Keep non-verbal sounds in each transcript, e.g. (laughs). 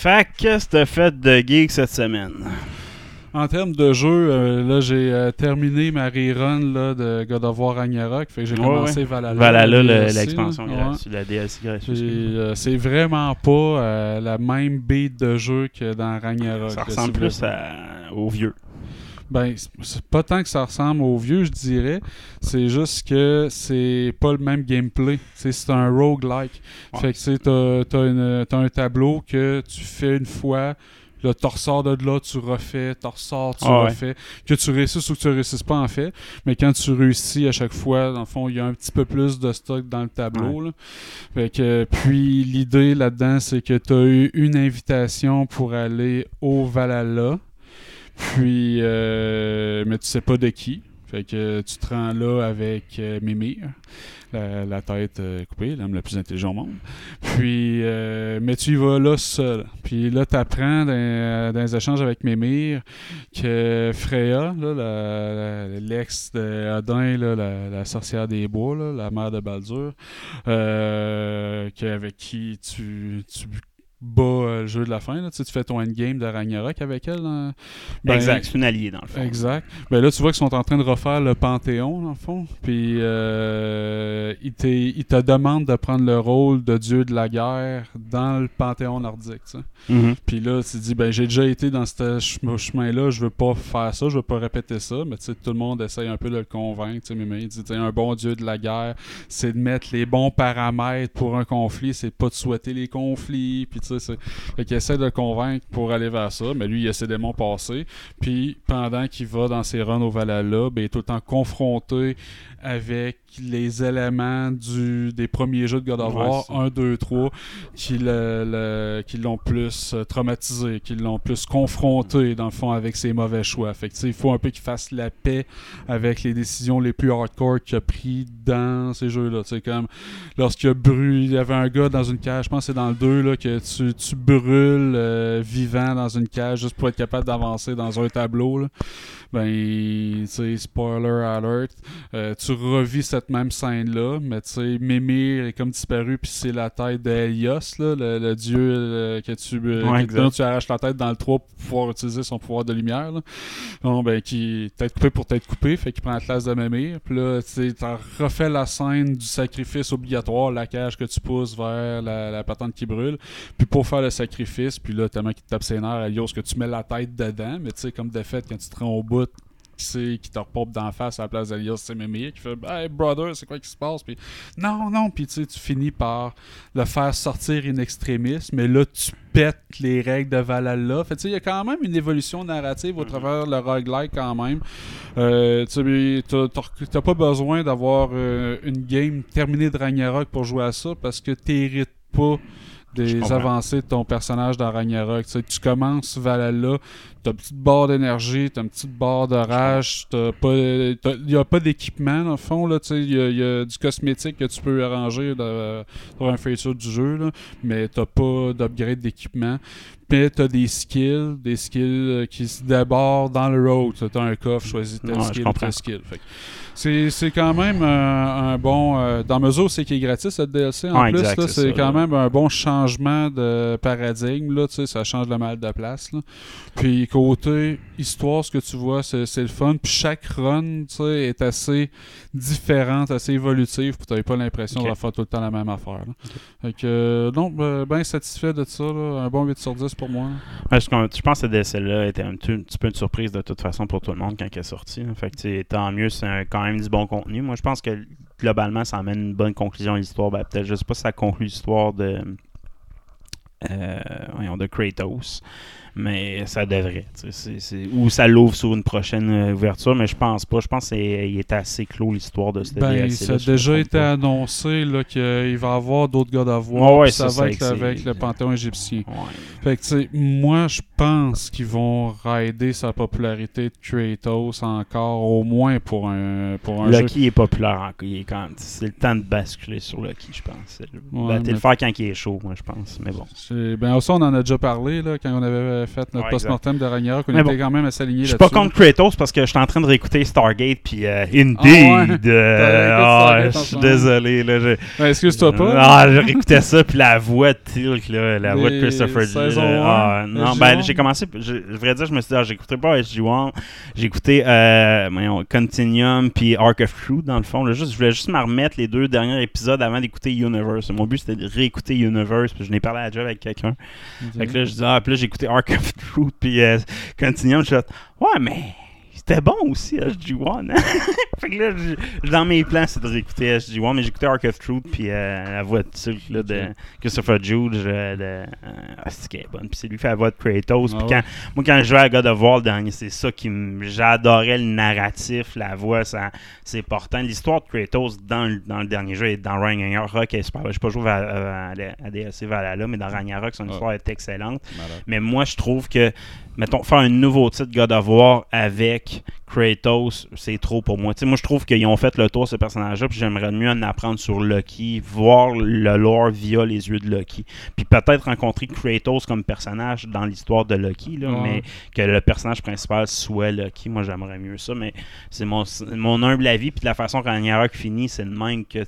Fait que c'était fait de geek cette semaine? En termes de jeu, euh, là j'ai euh, terminé ma rerun là, de God of War Ragnarok. Fait que j'ai Ouais, commencé ouais. Valhalla. Valhalla, l'expansion gratuite, la DLC gratuite. Euh, c'est vraiment pas la même beat de jeu que dans Ragnarok. Ça ressemble plus à- au vieux. Ben, c'est- pas tant que ça ressemble au vieux, je dirais. C'est juste que c'est pas le même gameplay. C'est c'est un roguelike. Ouais. Fait que t'as t'as une- t'as un tableau que tu fais une fois. Là, tu ressors de là, tu refais, tu ressors, tu Ah ouais. refais. Que tu réussisses ou que tu réussisses pas, en fait. Mais quand tu réussis à chaque fois, dans le fond, il y a un petit peu plus de stock dans le tableau. là. Fait que, puis l'idée là-dedans, c'est que tu as eu une invitation pour aller au Valhalla. Puis, euh, mais tu sais pas de qui. Fait que tu te rends là avec euh, Mimir, la, tête euh, coupée, l'homme le plus intelligent au monde. Puis, euh, mais tu y vas là seul. Puis là, tu apprends dans, les échanges avec Mimir que Freya, l'ex là, la, la sorcière des bois, là, la mère de Baldur, euh, avec qui tu, tu bats euh, le jeu de la fin. Là. Tu, sais, tu fais ton endgame de Ragnarok avec elle. Ben, exact, c'est une alliée dans le fond. Exact. Ben là, tu vois qu'ils sont en train de refaire le Panthéon, dans le fond. Puis, euh, ils te ils te demandent de prendre le rôle de dieu de la guerre dans le Panthéon nordique. tu sais. Mhm. Puis là, tu te dis, ben j'ai déjà été dans ce chem- chemin-là, je veux pas faire ça, je veux pas répéter ça. Mais tu sais, tout le monde essaye un peu de le convaincre. tu sais, Mais il dit, un bon dieu de la guerre, c'est de mettre les bons paramètres pour un conflit, c'est pas de souhaiter les conflits. Puis fait qu'il essaie de le convaincre pour aller vers ça. Mais lui, il a ses démons passés. Puis pendant qu'il va dans ses runs au Valhalla, ben, il est tout le temps confronté avec les éléments du, des premiers jeux de God of War c'est ça. 1, 2, 3 qui le- le- qui l'ont plus euh, traumatisé, qui l'ont plus confronté dans le fond avec ses mauvais choix. Fait que, il faut un peu qu'il fasse la paix avec les décisions les plus hardcore qu'il a pris dans ces jeux-là. Comme lorsqu'il a brûlé, il y avait un gars dans une cage, je pense que c'est dans le 2 là, que tu, tu brûles euh, vivant dans une cage juste pour être capable d'avancer dans un tableau. là. Ben, spoiler alert, euh, tu revis cette même scène-là, mais tu sais, Mimir est comme disparu, puis c'est la tête d'Elios, là, le, le dieu euh, que tu, euh, Ouais, que- tu arraches la tête dans le 3 pour pouvoir utiliser son pouvoir de lumière. Là. Bon, ben, qui tête coupée pour tête coupée, fait qu'il prend la classe de Mimir, puis là, tu refait la scène du sacrifice obligatoire, la cage que tu pousses vers la, la patente qui brûle, puis pour faire le sacrifice, puis là, tellement qu'il te tape ses nerfs, Elios, que tu mets la tête dedans, mais tu sais, comme de fait, quand tu te rends au bout, qui c'est qui te repop d'en face à la place d'Elias, c'est Mimir qui fait Hey brother, c'est quoi qui se passe? Puis non, non, puis tu sais, tu finis par le faire sortir in extremis, mais là, tu pètes les règles de Valhalla. Fait il y a quand même une évolution narrative au travers le roguelike quand même. Euh, tu t'as pas besoin d'avoir euh, une game terminée de Ragnarok pour jouer à ça parce que t'hérites pas des avancées de ton personnage dans Ragnarok. Tu sais, tu commences Valhalla, t'as une petite barre d'énergie, t'as une petite barre de rage, t'as pas, t'as- y a pas d'équipement dans le fond sais, y a, y a du cosmétique que tu peux arranger pour un feature du jeu là, mais t'as pas d'upgrade d'équipement. Mais t'as des skills, des skills euh, qui se débordent dans le road. T'as un coffre, choisis tel Ouais, skill, comprends. tel skill. Fait que c'est, c'est quand même un, un bon. euh, dans mesure où c'est qui est gratis, ce DLC en Ouais, plus, c'est quand là. même un bon changement de paradigme. Là, tu sais, ça change le mal de place. là. Puis côté histoire, ce que tu vois, c'est c'est le fun. Puis chaque run, tu sais, est assez différente, assez évolutive, puis t'avais pas l'impression Ok. de faire tout le temps la même affaire. là. Fait que, euh, non, ben, ben satisfait de ça, là. Un bon 8 sur 10 pour moi. Ouais, je, je pense que ce décès-là était un petit, un petit peu une surprise de toute façon pour tout le monde quand il est sorti. hein. Fait que, tant mieux, c'est un- quand même du bon contenu. Moi, je pense que globalement, ça amène une bonne conclusion à l'histoire. Ben, peut-être, je sais pas si ça conclut l'histoire de, euh, voyons, de Kratos, mais ça devrait. Ou ça l'ouvre sur une prochaine euh, ouverture, mais je pense pas. Je pense qu'il est assez clos l'histoire de ce Ben, DLC. ça a déjà été annoncé là, qu'il va y avoir d'autres God of War. Ouais, ouais, puis ça, ça, va être avec le Panthéon égyptien. Ouais. Fait que, moi, je pense qu'ils vont rider sa popularité de Kratos encore, au moins pour un, pour un jeu. Lucky est populaire C'est le temps de basculer sur Lucky, je pense. Ouais, ben, le faire quand il est chaud, moi, je pense. Mais bon. Ben, ça, on en a déjà parlé là, quand on avait fait notre Ouais, post-mortem de Ragnarok. On Mais était bon. quand même assez alignés Je suis pas contre Kratos parce que je suis en train de réécouter Stargate puis euh, Indeed. Ah ouais? (laughs) euh, ah, en je suis désolé. Là, je- Ben, Excuse-toi pas. Ah, j'ai réécouté ça puis la voix de Tilk, là, la voix de Les Christopher Lee, ah, non, SG1. ben j'ai commencé, je, je vrai dire, je me suis dit, ah, j'écouterai pas SG1, j'ai écouté euh, Continuum puis Arc of Truth dans le fond. là. juste, je voulais juste me remettre les deux derniers épisodes avant d'écouter Universe. Mon but c'était de réécouter Universe puis je n'ai parlé à job avec quelqu'un. Fait que là, je dis, ah, puis là, j'ai écouté Ark of Truth, puis euh, Continuum, je suis là, ouais, mais c'était bon aussi, SG1. hein? (laughs) fait que là, je- dans mes plans, c'est de réécouter SG1, mais j'ai écouté Ark of Truth, puis euh, la voix de Tilk, là, de Christopher Judge, euh, de. euh, ah, c'est qu'elle est bonne. Puis c'est lui qui fait la voix de Kratos. Ah Puis ouais. quand, moi, quand je jouais à God of War, le dernier, c'est ça qui. J'adorais le narratif, la voix, ça, c'est important. L'histoire de Kratos dans le, dans le dernier jeu et dans Ragnarok est super. Je pas joué à, à, à DLC Valhalla, mais dans Ragnarok, son histoire est excellente. Malade. Mais moi, je trouve que, mettons, faire un nouveau titre God of War avec Kratos, c'est trop pour moi. Moi, je trouve qu'ils ont fait le tour de ce personnage-là, puis j'aimerais mieux en apprendre sur Loki, voir le lore via les yeux de Loki. Puis peut-être rencontrer Kratos comme personnage dans l'histoire de Loki, là, Ouais. mais que le personnage principal soit Loki. Moi, j'aimerais mieux ça, mais c'est mon, mon humble avis, puis de la façon que Ragnarok finit, c'est de même que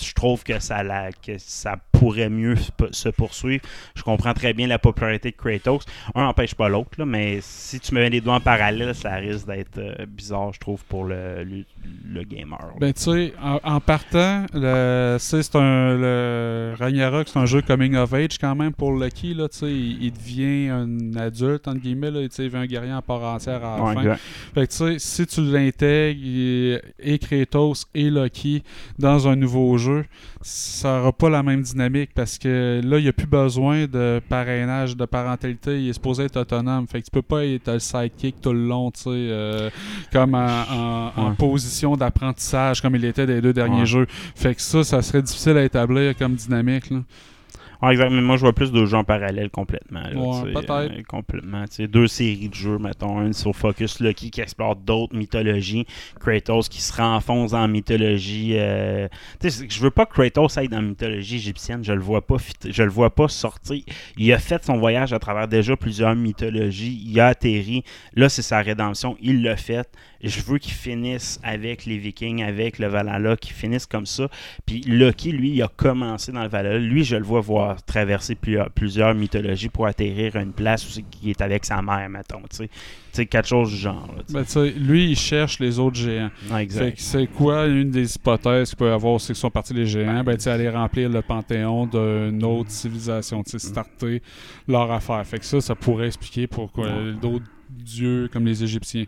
je trouve que ça, la, que ça pourrait mieux se- poursuivre. Je comprends très bien la popularité de Kratos. Un n'empêche pas l'autre, mais si tu me mets les doigts en parallèle, ça risque d'être euh, bizarre, je trouve, pour le, le, le gamer. Ben, tu sais, en, en partant, le, c'est un, le Ragnarok, c'est un jeu coming of age quand même pour Lucky, là, il, il devient un adulte, entre guillemets, là, il devient un guerrier en part entière à la Ouais, fin. exact. Fait que, tu sais, si tu l'intègres, et Kratos et Loki dans un nouveau jeu, ça n'aura pas la même dynamique parce que là, il n'y a plus besoin de parrainage, de parentalité. Il est supposé être autonome. Fait que tu peux pas être le sidekick tout le long, tu sais, euh, comme en, en- en Ouais. position d'apprentissage, comme il était des deux derniers Ouais. jeux. Fait que ça, ça serait difficile à établir comme dynamique. Là. Ouais, exact. Mais moi, je vois plus de jeux en parallèle complètement. là, Ouais, peut-être. euh, complètement. tu sais, deux séries de jeux, mettons. Une sur Focus Lucky qui explore d'autres mythologies. Kratos qui se renfonce la mythologie. euh, je veux pas que Kratos aille dans la mythologie égyptienne. Je le vois pas je le vois pas sortir. Il a fait son voyage à travers déjà plusieurs mythologies. Il a atterri. Là, c'est sa rédemption. Il l'a fait. Je veux qu'il finisse avec les Vikings, avec le Valhalla, qu'il finisse comme ça. Puis Loki, lui, il a commencé dans le Valhalla. Lui, je le vois voir traverser plusieurs, plusieurs mythologies pour atterrir à une place où qui est avec sa mère, mettons. Tu sais, quelque chose du genre. là. Ben, lui, il cherche les autres géants. Fait exact. c'est quoi une des hypothèses qu'il peut y avoir, c'est que sont partis les géants, ben sais, aller remplir le panthéon d'une autre civilisation, tu sais, starter leur affaire. Fait que ça, ça pourrait expliquer pourquoi d'autres dieux comme les Égyptiens.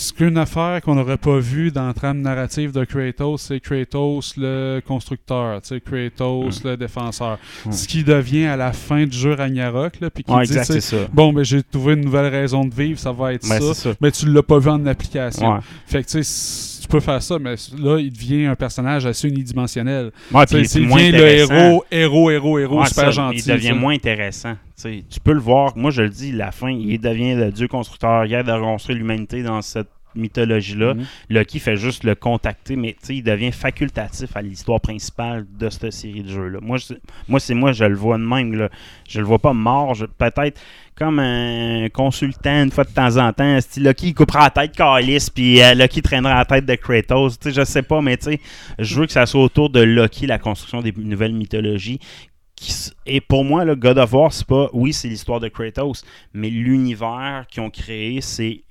Ce qu'une affaire qu'on n'aurait pas vu dans la trame narrative de Kratos, c'est Kratos le constructeur, Kratos le défenseur. Mm. Ce qui devient à la fin du jeu Ragnarok, là, puis qui Ouais, dit, exact, ça. bon, ben j'ai trouvé une nouvelle raison de vivre, ça va être Ouais, ça. Mais tu l'as pas vu en application. Ouais. Fait que tu sais, c- tu peux faire ça, mais là, il devient un personnage assez unidimensionnel. Ouais, il devient le héros, héros, héros, héros, Ouais, super ça, gentil. Il devient moins intéressant. Tu peux le voir. Moi, je le dis, la fin, il devient le dieu constructeur. Il aide à reconstruire l'humanité dans cette mythologie-là. Mhm. Loki fait juste le contacter, mais tu sais, il devient facultatif à l'histoire principale de cette série de jeux-là. Moi, je- moi, c'est moi, je le vois de même. Là. Je le vois pas mort. Peut-être comme un consultant une fois de temps en temps. Loki il coupera la tête Calis, puis euh, Loki traînera la tête de Kratos. Tu sais, je sais pas, mais tu sais, je veux que ça soit autour de Loki, la construction des nouvelles mythologies qui et pour moi, le God of War, c'est pas. Oui, c'est l'histoire de Kratos, mais l'univers qu'ils ont créé, c'est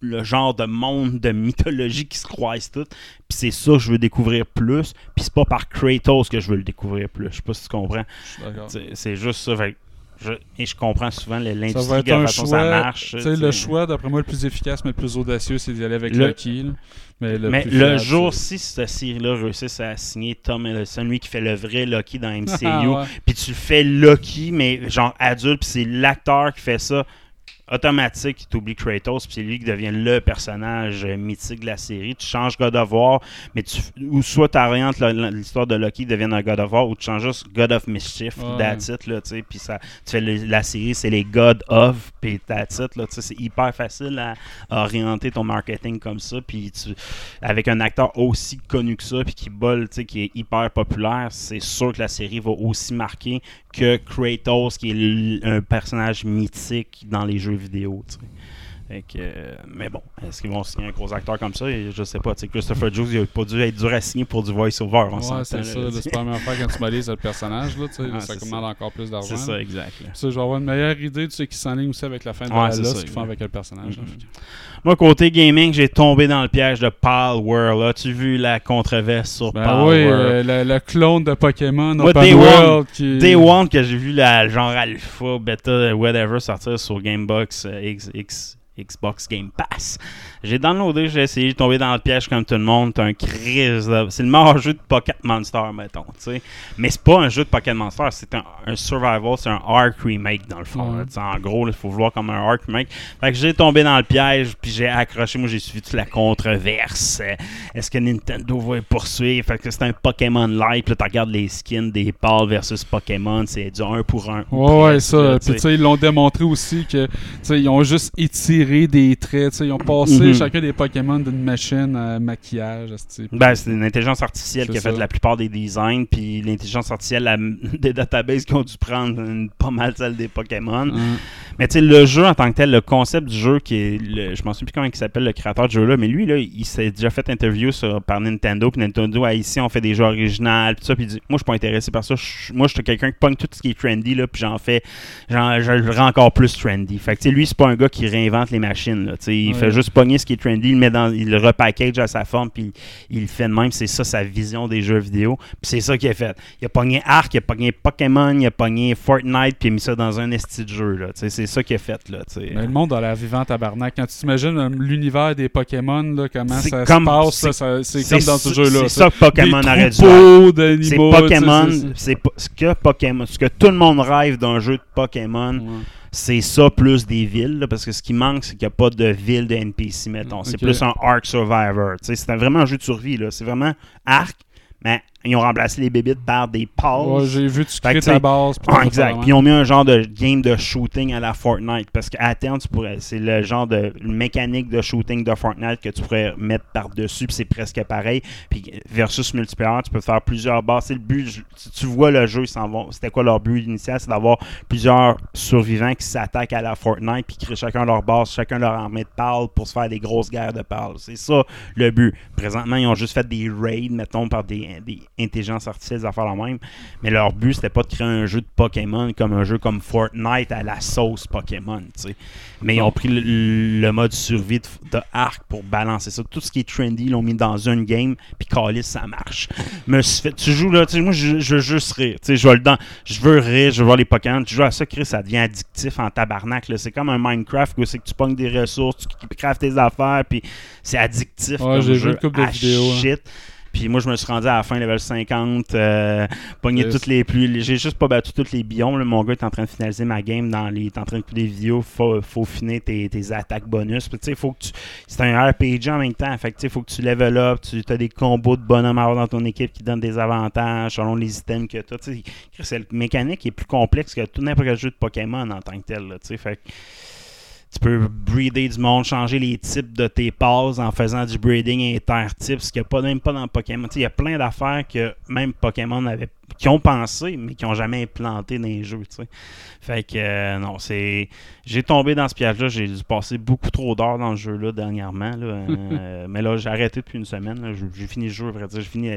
le genre de monde de mythologie qui se croisent toutes. Puis c'est ça que je veux découvrir plus. Puis c'est pas par Kratos que je veux le découvrir plus. Je sais pas si tu comprends. Je suis d'accord. C'est juste ça. Fait que je, et je comprends souvent le- Ça va l'industrie, être de la un façon choix. ça marche. tu sais, tu le choix, d'après moi, le plus efficace, mais le plus audacieux, c'est d'y aller avec Le- Lucky. là. Mais le, Mais le fiable, jour, c'est- si cette série-là réussisse à signer Tom Hiddleston, lui qui fait le vrai Loki dans MCU, (laughs) Ah, puis tu le fais Loki, mais genre adulte, puis c'est l'acteur qui fait ça, automatique, tu oublies Kratos, puis c'est lui qui devient le personnage mythique de la série. Tu changes God of War, mais tu, ou soit tu orientes l'histoire de Loki devienne un God of War, ou tu changes juste God of Mischief, Ouais. that's it, là, tu sais, puis ça, tu fais le- la série, c'est les God of, puis that's it, là, tu sais, c'est hyper facile à, à orienter ton marketing comme ça, puis tu, avec un acteur aussi connu que ça, puis qui bol, tu sais, qui est hyper populaire, c'est sûr que la série va aussi marquer que Kratos, qui est un personnage mythique dans les jeux vidéo, tu sais. Fait que, euh, mais bon, est-ce qu'ils vont signer un gros acteur comme ça? Et je sais pas. Christopher Jones, il a pas dû être dur à signer pour du voice-over. on Ouais, s'entend, c'est là, ça. là. C'est la même affaire quand tu m'alises le personnage. Là, (laughs) Ah, ça commande ça. encore plus d'argent. C'est ça, là. exact. là. Ça, je vais avoir une meilleure idée de ce qui s'enligne aussi avec la fin de Ouais, la c'est ce qu'ils font avec le personnage. là. Mhm. Moi, côté gaming, j'ai tombé dans le piège de Pal World. As-tu vu la controverse sur Ben Pal oui, World? euh, le, le clone de Pokémon Moi, Open Day World qui... Day One que j'ai vu la genre alpha, beta, whatever sortir sur Gamebox, euh, X, X- Xbox Game Pass. J'ai downloadé, j'ai essayé, j'ai tombé dans le piège comme tout le monde. C'est un crise. C'est le meilleur jeu de Pocket Monster, mettons. tu sais. Mais c'est pas un jeu de Pocket Monster, c'est un, un survival, c'est un Ark remake dans le fond. En gros, il faut vouloir comme un Ark remake. Fait que j'ai tombé dans le piège, puis j'ai accroché. Moi, j'ai suivi toute la controverse. Est-ce que Nintendo va poursuivre? Fait que c'est un Pokémon-like. Là, tu regardes les skins des pals versus Pokémon. C'est du 1 pour 1. Ouais, ouais, ça. Puis, tu sais, ils l'ont démontré aussi que, tu sais, ils ont juste étiré des traits, tu sais, ils ont passé Mhm. chacun des Pokémon d'une machine à maquillage. Ben, c'est une intelligence artificielle qui a fait la plupart des designs, puis l'intelligence artificielle a (laughs) des databases qui ont dû prendre une- pas mal celle des Pokémon. Mais tu sais, le jeu en tant que tel, le concept du jeu, qui est, le- je m'en souviens plus comment il s'appelle le créateur du jeu-là, mais lui, là, il s'est déjà fait interview sur- par Nintendo, puis Nintendo, ah, ici, on fait des jeux originaux, puis ça, puis il dit, moi, je suis pas intéressé par ça, moi, je suis quelqu'un qui pogne tout ce qui est trendy, là, puis j'en fais, je le rends encore plus trendy. Fait que, lui, c'est pas un gars qui réinvente les machines, là, il Ouais. fait juste pogner ce qui est trendy, il le met dans, il le repackage à sa forme, puis il le fait de même, c'est ça sa vision des jeux vidéo, puis c'est ça qu'il a fait. Il a pogné Ark, il a pogné Pokémon, il a pogné Fortnite, puis il a mis ça dans un esti de jeu, là, c'est ça qu'il a fait, là. Mais le monde a l'air vivant tabarnak. Quand tu t'imagines euh, l'univers des Pokémon, là, comment ça comme- se passe, c'est- comme dans ce jeu-là. C'est ça que Pokémon aurait dû C'est Pokémon, c'est- ce que Pokémon, ce que tout le monde rêve d'un jeu de Pokémon, Ouais. C'est ça plus des villes, là, parce que ce qui manque, c'est qu'il n'y a pas de ville de NPC, mettons. C'est plus un Ark Survivor. C'est un- vraiment un jeu de survie, là. C'est vraiment Ark, mais ils ont remplacé les bébites par des pals. Ouais, j'ai vu tu crées ta base. Ah, exact. Puis ils ont mis un genre de game de shooting à la Fortnite. Parce qu'à terme, tu pourrais, c'est le genre de mécanique de shooting de Fortnite que tu pourrais mettre par-dessus. Puis c'est presque pareil. Puis versus multiplayer, tu peux faire plusieurs bases. C'est le but. si tu vois le jeu, ils s'en vont. C'était quoi leur but initial? C'est d'avoir plusieurs survivants qui s'attaquent à la Fortnite. Puis créent chacun leur base, chacun leur armée de pales pour se faire des grosses guerres de pales. C'est ça le but. Présentement, ils ont juste fait des raids, mettons, par des, des intelligences artificielles à faire la même. Mais leur but, c'était pas de créer un jeu de Pokémon comme un jeu comme Fortnite à la sauce Pokémon. Mais ils ont pris le, le mode survie de, de Arc pour balancer ça. Tout ce qui est trendy, ils l'ont mis dans une game, puis Callis, ça marche. Me suis fait- tu joues là, moi, je, je veux juste rire. Je, vais le dans, je veux rire, je veux voir les Pokémon. Tu joues à ça, Chris, ça devient addictif en tabarnak. C'est comme un Minecraft où c'est que tu pognes des ressources, tu craftes tes affaires, puis c'est addictif. Ouais, comme j'ai vu jeu une couple de à vidéos, hein. Puis moi, je me suis rendu à la fin, level 50, euh, pogné Yes. toutes les plus. J'ai juste pas battu tous les biomes. là. Mon gars est en train de finaliser ma game dans les. Il est en train de couper des vidéos. Faut, faut finir tes, tes attaques bonus. Puis, tu sais, faut que tu. C'est un RPG en même temps. Fait que tu sais, faut que tu level up. Tu as des combos de bonhommes à avoir dans ton équipe qui donnent des avantages selon les items que tu as. Tu sais, c'est le mécanique qui est plus complexe que tout n'importe quel jeu de Pokémon en tant que tel. là, tu sais. Fait que tu peux breeder du monde, changer les types de tes passes en faisant du breeding inter-type, ce qu'il n'y a pas, même pas dans Pokémon. Il y a plein d'affaires que même Pokémon avait qui ont pensé, mais qui ont jamais implanté dans les jeux, tu sais. Fait que, euh, non, c'est... J'ai tombé dans ce piège-là, j'ai dû passer beaucoup trop d'heures dans le jeu-là dernièrement, là. (laughs) Euh, mais là, j'ai arrêté depuis une semaine. J'ai- fini le jeu,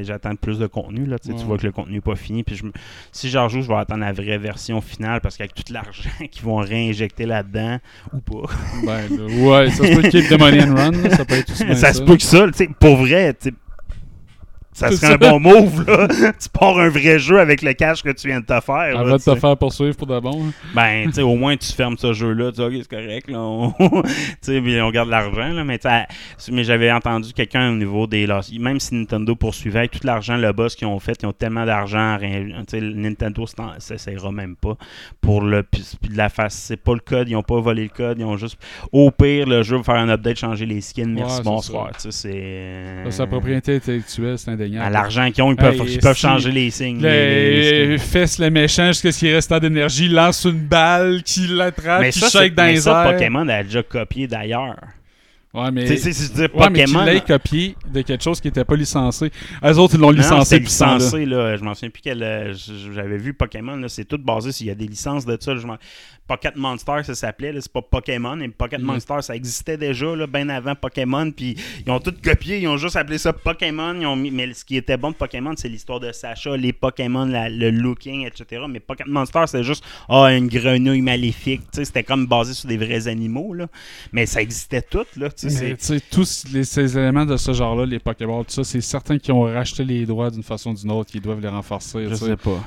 j'attends plus de contenu, là, tu vois que le contenu n'est pas fini, puis je si j'en joue, je vais attendre la vraie version finale, parce qu'avec tout l'argent (laughs) qu'ils vont réinjecter là-dedans, ou pas... Ben, ouais, ça se peut the money and run. là, ça peut être aussi bien ça ça. se peut que ça, pour vrai, ça serait un bon move, là. (laughs) tu pars un vrai jeu avec le cash que tu viens de te faire. là, Avant de te faire poursuivre pour de bon. hein. Ben, tu sais, au moins, tu fermes ce jeu-là, tu dis, OK, c'est correct, là. On... (laughs) tu sais, puis on garde l'argent, là. Mais, mais j'avais entendu quelqu'un au niveau des. là, Même si Nintendo poursuivait avec tout l'argent, le boss qu'ils ont fait, ils ont tellement d'argent. Nintendo s'essayera même pas pour le. Puis, de la face. C'est pas le code, ils ont pas volé le code, ils ont juste. Au pire, le jeu va faire un update, changer les skins, merci, Ouais, bonsoir. ça. Tu sais, c'est. Sa propriété intellectuelle, c'est indéniable. À l'argent qu'ils ont, ils peuvent, Hey, ils peuvent si- changer les signes. Le- les- les skins. fesse le méchant jusqu'à ce qu'il reste tant d'énergie, lance une balle, qui l'attrape, qui shake dans mais les ça, airs. Pokémon a déjà copié d'ailleurs. Ouais, mais... Tu sais, si je dis Ouais, mais Pokémon. l'ait copié de quelque chose qui n'était pas licencé. Eux autres, ils l'ont Non, ce temps-là. licencé, là. Je m'en souviens plus quel. euh, J'avais vu Pokémon. C'est tout basé s'il y a des licences de ça. je Pocket Monster, ça s'appelait. C'est pas Pokémon. Mais Pocket Mhm. Monster, ça existait déjà, là, bien avant Pokémon. Puis ils ont tout copié. Ils ont juste appelé ça Pokémon. Ils ont mis... Mais ce qui était bon de Pokémon, c'est l'histoire de Sacha, les Pokémon, la- le looking, etc. Mais Pocket Monster, c'est juste, ah, une grenouille maléfique. C'était comme basé sur des vrais animaux, là. Mais ça existait tout, là. Mais, tous les- ces éléments de ce genre-là, les Pokéballs, tout ça, c'est certains qui ont racheté les droits d'une façon ou d'une autre, qui doivent les renforcer. Je sais. pas.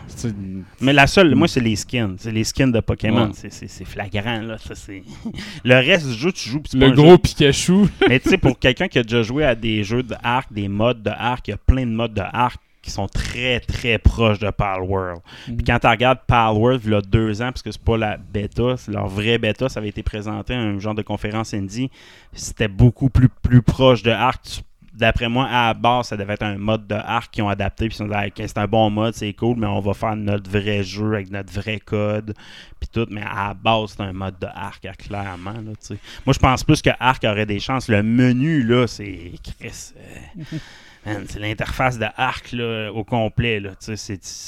Mais la seule, moi, c'est les skins. C'est les skins de Pokémon. Ouais. C'est- flagrant, là. Ça, c'est- (laughs) le reste du jeu, tu joues. Le pas gros jeu- Pikachu. (laughs) Mais tu sais, pour quelqu'un qui a déjà joué à des jeux de arc, des modes de arc, il y a plein de modes de arc qui sont très, très proches de Pal World. Puis quand tu regardes Pal World, il y a deux ans, parce que c'est pas la bêta, c'est leur vraie bêta, ça avait été présenté à un genre de conférence indie. C'était beaucoup plus, plus proche de arc. Tu- D'après moi, à la base, ça devait être un mode de arc qu'ils ont adapté. Puis ils ont dit, c'est un bon mode, c'est cool, mais on va faire notre vrai jeu avec notre vrai code. Puis tout. Mais à la base, c'est un mode de arc, clairement. Là. Moi, je pense plus que arc aurait des chances. Le menu, là, c'est. Chris, euh, (laughs) c'est l'interface de arc là, au complet. Là,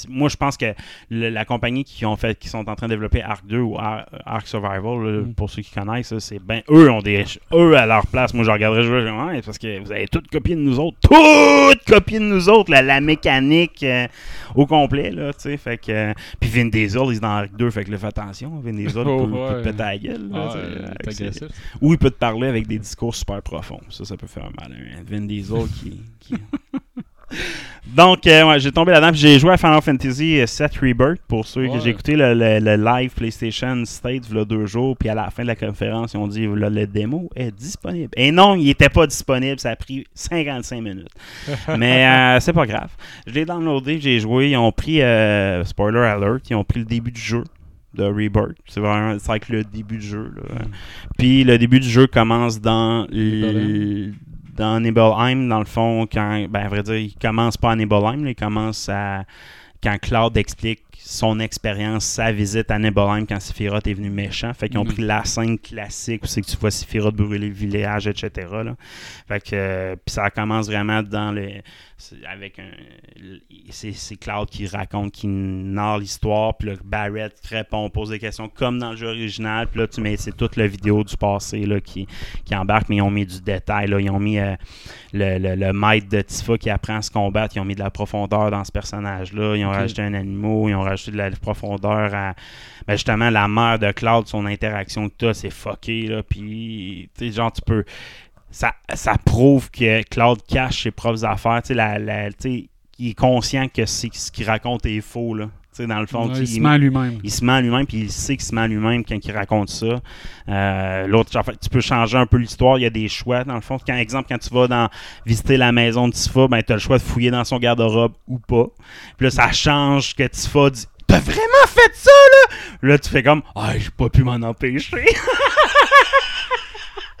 moi, je pense que le- la compagnie qui ont fait, qui sont en train de développer Arc 2 ou Ar- Arc Survival, là, Mm. pour ceux qui connaissent, c'est ben eux ont des eux à leur place. Moi, je regarderais je Ouais, parce que vous avez toutes copié de nous autres, toutes copié de nous autres, la, la mécanique euh, au complet là, tu sais, fait que euh, puis Vin Diesel, il est dans Arc 2, fait que là, fais attention, Vin Diesel Oh, peut, ouais. peut te péter la gueule, là, Ah, agressif. ou il peut te parler avec des discours super profonds. Ça, ça peut faire mal. Un Vin Diesel qui. qui- (laughs) Donc, euh, ouais, j'ai tombé là-dedans. J'ai joué à Final Fantasy VII Rebirth pour ceux que j'ai écouté le, le- le live PlayStation State il y a deux jours. Puis à la fin de la conférence, ils ont dit là, le démo est disponible. Et non, il n'était pas disponible. Ça a pris 55 minutes. (laughs) Mais euh, c'est pas grave. Je l'ai downloadé, j'ai joué. Ils ont pris, euh, spoiler alert, ils ont pris le début du jeu de Rebirth. C'est vraiment c'est avec le début du jeu. là. Puis le début du jeu commence dans dans Nibelheim, dans le fond, quand, ben, à vrai dire, il commence pas à Nibelheim, il commence à, quand Cloud explique son expérience, sa visite à Nibelheim quand Sephiroth est venu méchant. Fait qu'ils ont Mhm. pris la scène classique où c'est que tu vois Sephiroth brûler le village, etc. là. Fait que, euh, ça commence vraiment dans le, avec un, c'est, Cloud qui raconte, qui narre l'histoire, puis là, Barrett répond, pose des questions comme dans le jeu original, puis là, tu mets, c'est toute la vidéo du passé là, qui, qui embarque, mais ils ont mis du détail, là. ils ont mis euh, le, le, le maître de Tifa qui apprend à se combattre, ils ont mis de la profondeur dans ce personnage-là, ils ont rajouté un animal, ils ont rajouté de la profondeur à ben, justement la mère de Cloud, son interaction que t'as, c'est fucké, là, puis, tu genre, tu peux ça, ça prouve que Cloud cache ses propres affaires. Tu tu il est conscient que ce qu'il raconte est faux. Tu sais, dans le fond, Ouais, il se ment à lui-même. il se ment à lui-même, puis il sait qu'il se ment à lui-même quand il raconte ça. Euh, L'autre, tu peux changer un peu l'histoire. Il y a des choix, dans le fond. Quand, exemple, quand tu vas dans visiter la maison de Tifa, ben, tu as le choix de fouiller dans son garde-robe ou pas. Puis là, ça change que Tifa dit T'as vraiment fait ça, là Là, tu fais comme Ah, j'ai pas pu m'en empêcher. (laughs)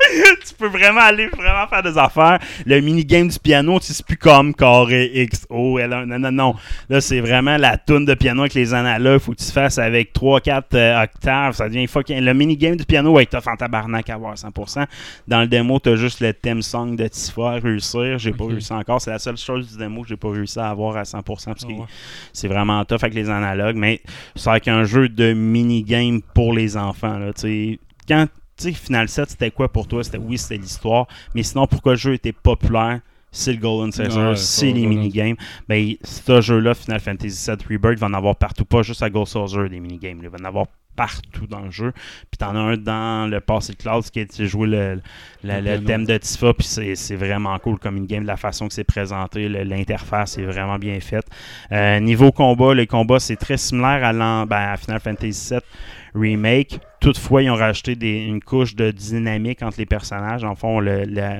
(laughs) tu peux vraiment aller vraiment faire des affaires. Le minigame du piano, c'est plus comme carré X, O, L, non, non, non. Là, c'est vraiment la toune de piano avec les analogues. Faut que tu fasses avec 3-4 euh, octaves. Ça devient fucking. Le minigame du piano être tough en tabarnak à avoir 100%. Dans le démo, t'as juste le theme song de Tifa à réussir. J'ai pas réussi encore. C'est la seule chose du démo que j'ai pas réussi à avoir à 100% parce que Ah ouais. c'est vraiment tough avec les analogues. Mais c'est avec un jeu de minigame pour les enfants. Là, tu sais. quand tu sais, Final 7, c'était quoi pour toi? C'était oui, c'était l'histoire. Mais sinon, pourquoi le jeu était populaire? C'est le Golden Ouais, c'est les minigames. Ben, ce jeu-là, Final Fantasy VII Rebirth, va en avoir partout. Pas juste à Gold Saucer, des minigames. Il va en avoir partout dans le jeu. Puis t'en as un dans le Passé Cloud qui est joué le, le- Le le piano. thème de Tifa. Puis c'est vraiment cool comme minigame. La façon que c'est présenté, l'interface est vraiment bien faite. Euh, niveau combat, les combats, c'est très similaire à, ben, à Final Fantasy VII Remake. Toutefois, ils ont rajouté des- une couche de dynamique entre les personnages. En fond, le- la,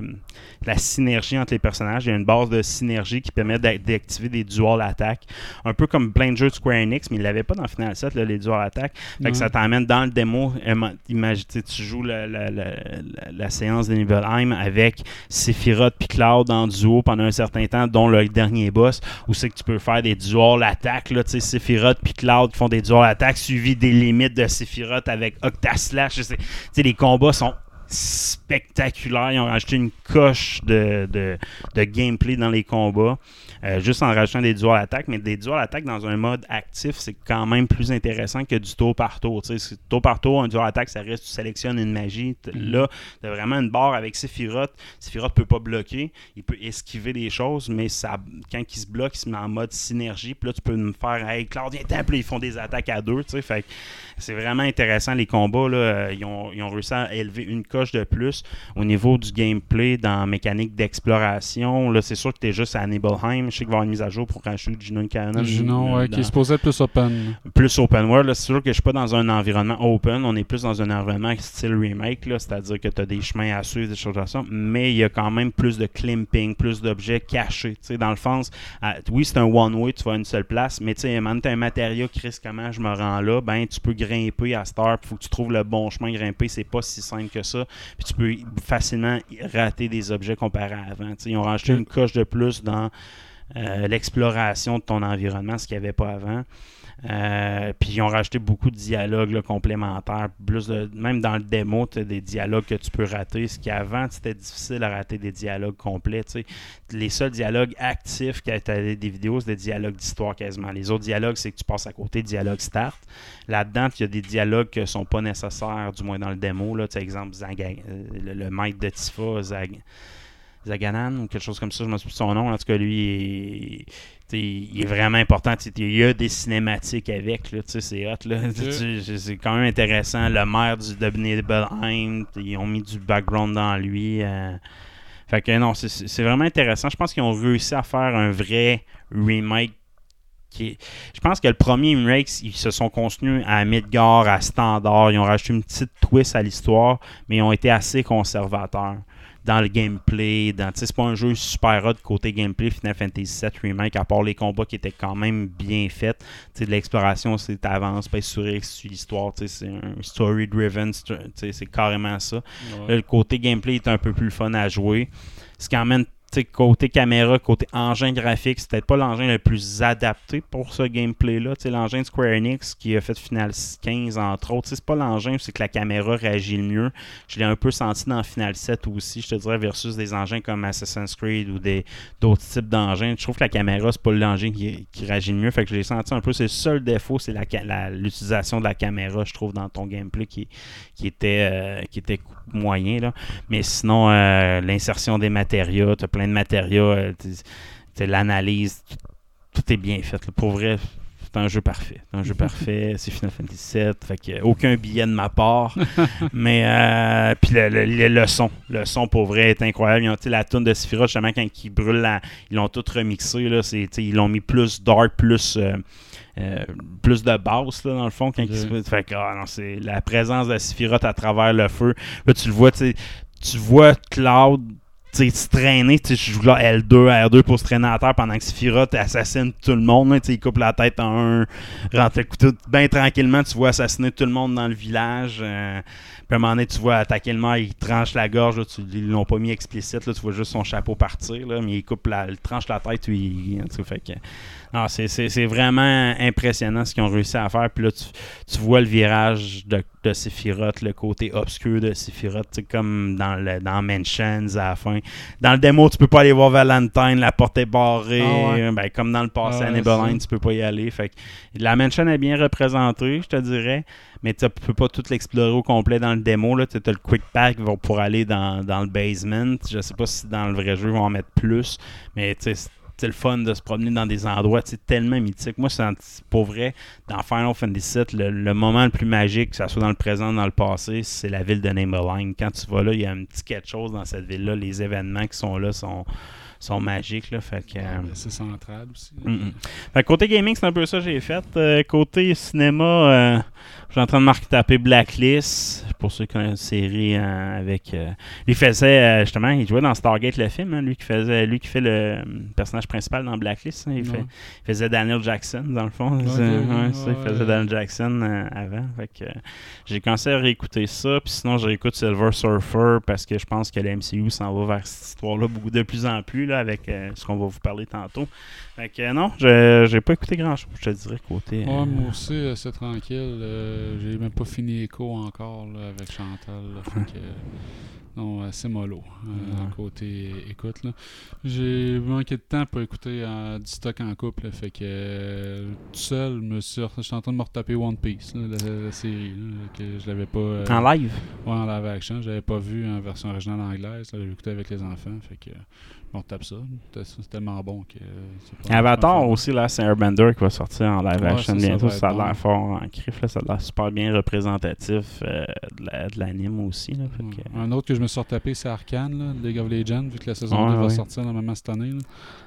la synergie entre les personnages. Il y a une base de synergie qui permet d'a- d'activer des dual attaques. Un peu comme plein de jeux de Square Enix, mais ils ne l'avaient pas dans Final 7, là, les dual attaques. Fait que ça t'emmène dans le démo. Ima- Imagine, tu joues la, séance de Nibelheim avec Sephiroth puis Cloud en duo pendant un certain temps, dont le dernier boss, où c'est que tu peux faire des dual attaques. Sephiroth puis Cloud font des dual attaques suivies des limites de Sephiroth avec Octaslash. Tu sais, les combats sont spectaculaires. Ils ont rajouté une coche de, de, de gameplay dans les combats, euh, juste en rajoutant des dual attaques. Mais des dual attaques dans un mode actif, c'est quand même plus intéressant que du tour par tour. Tu sais, c'est- tour par tour, un dual attaque, ça reste, tu sélectionnes une magie. T- Là, tu as vraiment une barre avec Sephiroth. Sephiroth peut pas bloquer, il peut esquiver des choses, mais ça, quand il se bloque, il se met en mode synergie. Puis là, tu peux me faire Hey, Claude, viens ils font des attaques à deux. tu sais. Fait que c'est vraiment intéressant les combats. Là, Euh, ils, ont, ils ont réussi à élever une coche de plus au niveau du gameplay dans la mécanique d'exploration. Là, c'est sûr que tu es juste à Nibelheim. Je sais qu'il va y avoir une mise à jour pour rajouter Junon Cannon. Junon, ouais, dans- qui est supposé être plus open. plus open world. C'est sûr que je suis pas dans un environnement open. On est plus dans un environnement style remake, c'est-à-dire que tu as des chemins à suivre, des choses comme ça. Mais il y a quand même plus de climping, plus d'objets cachés. Tu dans le à- oui, c'est un one-way, tu vas à une seule place, mais tu sais, man, t'as un matériau, Chris, comment je me rends là, ben tu peux grimper à Star, il faut que tu trouves le bon chemin grimper, c'est pas si simple que ça. Puis tu peux facilement rater des objets comparés à avant. Tu sais, ils ont rajouté une coche de plus dans euh, l'exploration de ton environnement, ce qu'il n'y avait pas avant. Euh, puis ils ont rajouté beaucoup de dialogues complémentaires. Plus même dans le démo, tu as des dialogues que tu peux rater. Ce qui avant, c'était difficile à rater des dialogues complets. Les seuls dialogues actifs tu as des vidéos, c'est des dialogues d'histoire quasiment. Les autres dialogues, c'est que tu passes à côté dialogue start. Là-dedans, il y a des dialogues qui ne sont pas nécessaires, du moins dans le démo. Là. Exemple, euh, le, le maître de Tifa, Zag- Zaganan ou quelque chose comme ça, je ne me souviens plus de son nom. En tout cas, lui, il, est vraiment important. Il y a des cinématiques avec, là, c'est hot. Là. C'est quand même intéressant. Le maire du de Nibelheim, ils ont mis du background dans lui. euh. Fait que non, c'est- vraiment intéressant. Je pense qu'ils ont réussi à faire un vrai remake. Qui est- Je pense que le premier remake, ils se sont contenus à Midgard, à Standard. Ils ont rajouté une petite twist à l'histoire, mais ils ont été assez conservateurs dans le gameplay. Dans, c'est pas un jeu super hot côté gameplay Final Fantasy VII Remake, à part les combats qui étaient quand même bien faits. Tu sais, de l'exploration, c'est t'avances, pas sur sur l'histoire. tu sais, C'est un tu sais, c'est carrément ça. Là, le côté gameplay est un peu plus fun à jouer. Ce qui emmène côté caméra, côté engin graphique, c'est peut-être pas l'engin le plus adapté pour ce gameplay-là. L'engin de Square Enix qui a fait Final 15 entre autres, c'est pas l'engin, c'est que la caméra réagit le mieux. Je l'ai un peu senti dans Final 7 aussi, je te dirais, versus des engins comme Assassin's Creed ou d'autres types d'engins. Je trouve que la caméra, c'est pas l'engin qui, réagit le mieux. Fait que je l'ai senti un peu. C'est le seul défaut, c'est l'utilisation de la caméra, je trouve, dans ton gameplay qui, était, euh, moyen. Là. Mais sinon, euh, l'insertion des matériaux, tu as plein de matériaux, euh, l'analyse, tout, est bien fait. là. Pour vrai, c'est un jeu parfait. C'est un jeu (laughs) parfait. C'est Final Fantasy VII. Fait que, aucun billet de ma part. (laughs) Mais, euh, puis le, le- le- le son. Le son, pour vrai, est incroyable. Ils ont, la tune de Sephiroth, justement, quand ils brûlent, la- ils l'ont tout remixé. Là, ils l'ont mis plus dark, plus. euh, euh, plus de basse là, dans le fond quand il se fait que, ah, non, c'est la présence de Sephiroth à travers le feu là tu le vois tu vois Cloud tu sais, se traîner, tu sais, je joue là L2, R2 pour se traîner à terre pendant que Sephiroth assassine tout le monde. sais, il coupe la tête en un, rentre le couteau bien tranquillement, tu vois assassiner tout le monde dans le village. euh, puis à un moment donné, tu vois attaquer le maire, il tranche la gorge, là, tu, ils l'ont pas mis explicite, là, tu vois juste son chapeau partir, là, mais il coupe la, il tranche la tête, puis cas, fait que, c'est, c'est- c'est vraiment impressionnant ce qu'ils ont réussi à faire. Puis là, tu, tu vois le virage de, de Sephiroth, le côté obscur de Sephiroth, comme dans, le, dans Mansions à la fin. Dans le démo, tu peux pas aller voir Valentine, la porte est barrée. Ah ouais. Ben, comme dans le passé Ah à ouais, ça. tu peux pas y aller. Fait que la mansion est bien représentée, je te dirais. Mais tu peux pas tout l'explorer au complet dans le démo. Tu as le quick pack va pour aller dans, dans le basement. Je sais pas si dans le vrai jeu ils vont en mettre plus. Mais tu sais, c'est le fun de se promener dans des endroits tellement mythiques. Moi, c'est pour vrai, dans Final Fantasy VII, le, le moment le plus magique, que ce soit dans le présent ou dans le passé, c'est la ville de Neighborline. Quand tu vas là, il y a un petit quelque chose dans cette ville-là. Les événements qui sont là sont, sont magiques. Là, fait que, euh, C'est central aussi. Mm, mm. Fait que côté gaming, c'est un peu ça que j'ai fait. Euh, côté cinéma, euh, je suis en train de marquer taper Blacklist. Pour ceux qui connaissent la série euh, avec. euh, lui faisait euh, justement, il jouait dans Stargate le film, hein, lui qui faisait lui qui fait le euh, personnage principal dans Blacklist. hein, il, Ouais. fait- il faisait Daniel Jackson dans le fond. Ouais, (laughs) ça, il faisait Daniel Jackson euh, avant. Fait que j'ai commencé à réécouter ça. Puis sinon, je réécoute Silver Surfer parce que je pense que la MCU s'en va vers cette histoire-là beaucoup de plus en plus là, avec ce qu'on va vous parler tantôt. Fait que euh, non, je- j'ai pas écouté grand chose, je te dirais, côté. euh, Ouais, moi aussi, euh, c'est tranquille. euh, j'ai même pas fini Echo encore là, avec Chantal. là, fait que, euh, non, assez mollo. euh, Ouais. Côté écoute. là. J'ai manqué de temps pour écouter euh, du stock en couple. là, fait que euh, tout seul, je suis en train de me retaper One Piece, là, la, la série. là, que je l'avais pas. euh, En live? Ouais, en live action. Je l'avais pas vu en version originale anglaise. J'ai écouté avec les enfants. Fait que. Me retape ça. C'est c'est tellement bon que. euh, c'est pas- Avatar aussi, là, c'est Airbender qui va sortir en live Ouais, action bientôt. Ça, a l'air bon. fort en crif, là, ça a l'air super bien représentatif euh, de la- de l'anime aussi. Là, fait Ouais. que- Un autre que je me suis retapé, c'est Arkane, là, League of Legends, vu que la saison Ouais, 2 va sortir normalement cette année.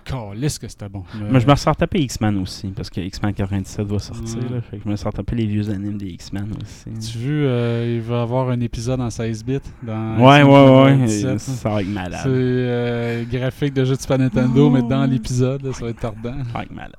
Calisse que c'était bon. Moi, je me suis retapé X-Men aussi, parce que X-Men 97 va sortir. Ouais. Là, fait que je me suis retapé les vieux animes des X-Men aussi. Tu as vu, euh, il va y avoir un épisode en 16 bits dans Ouais, ouais, ouais. 97, Ça va être C'est malade. euh, graphique de jeu de Super Nintendo, mais dans l'épisode, ça va être tardant. Malade.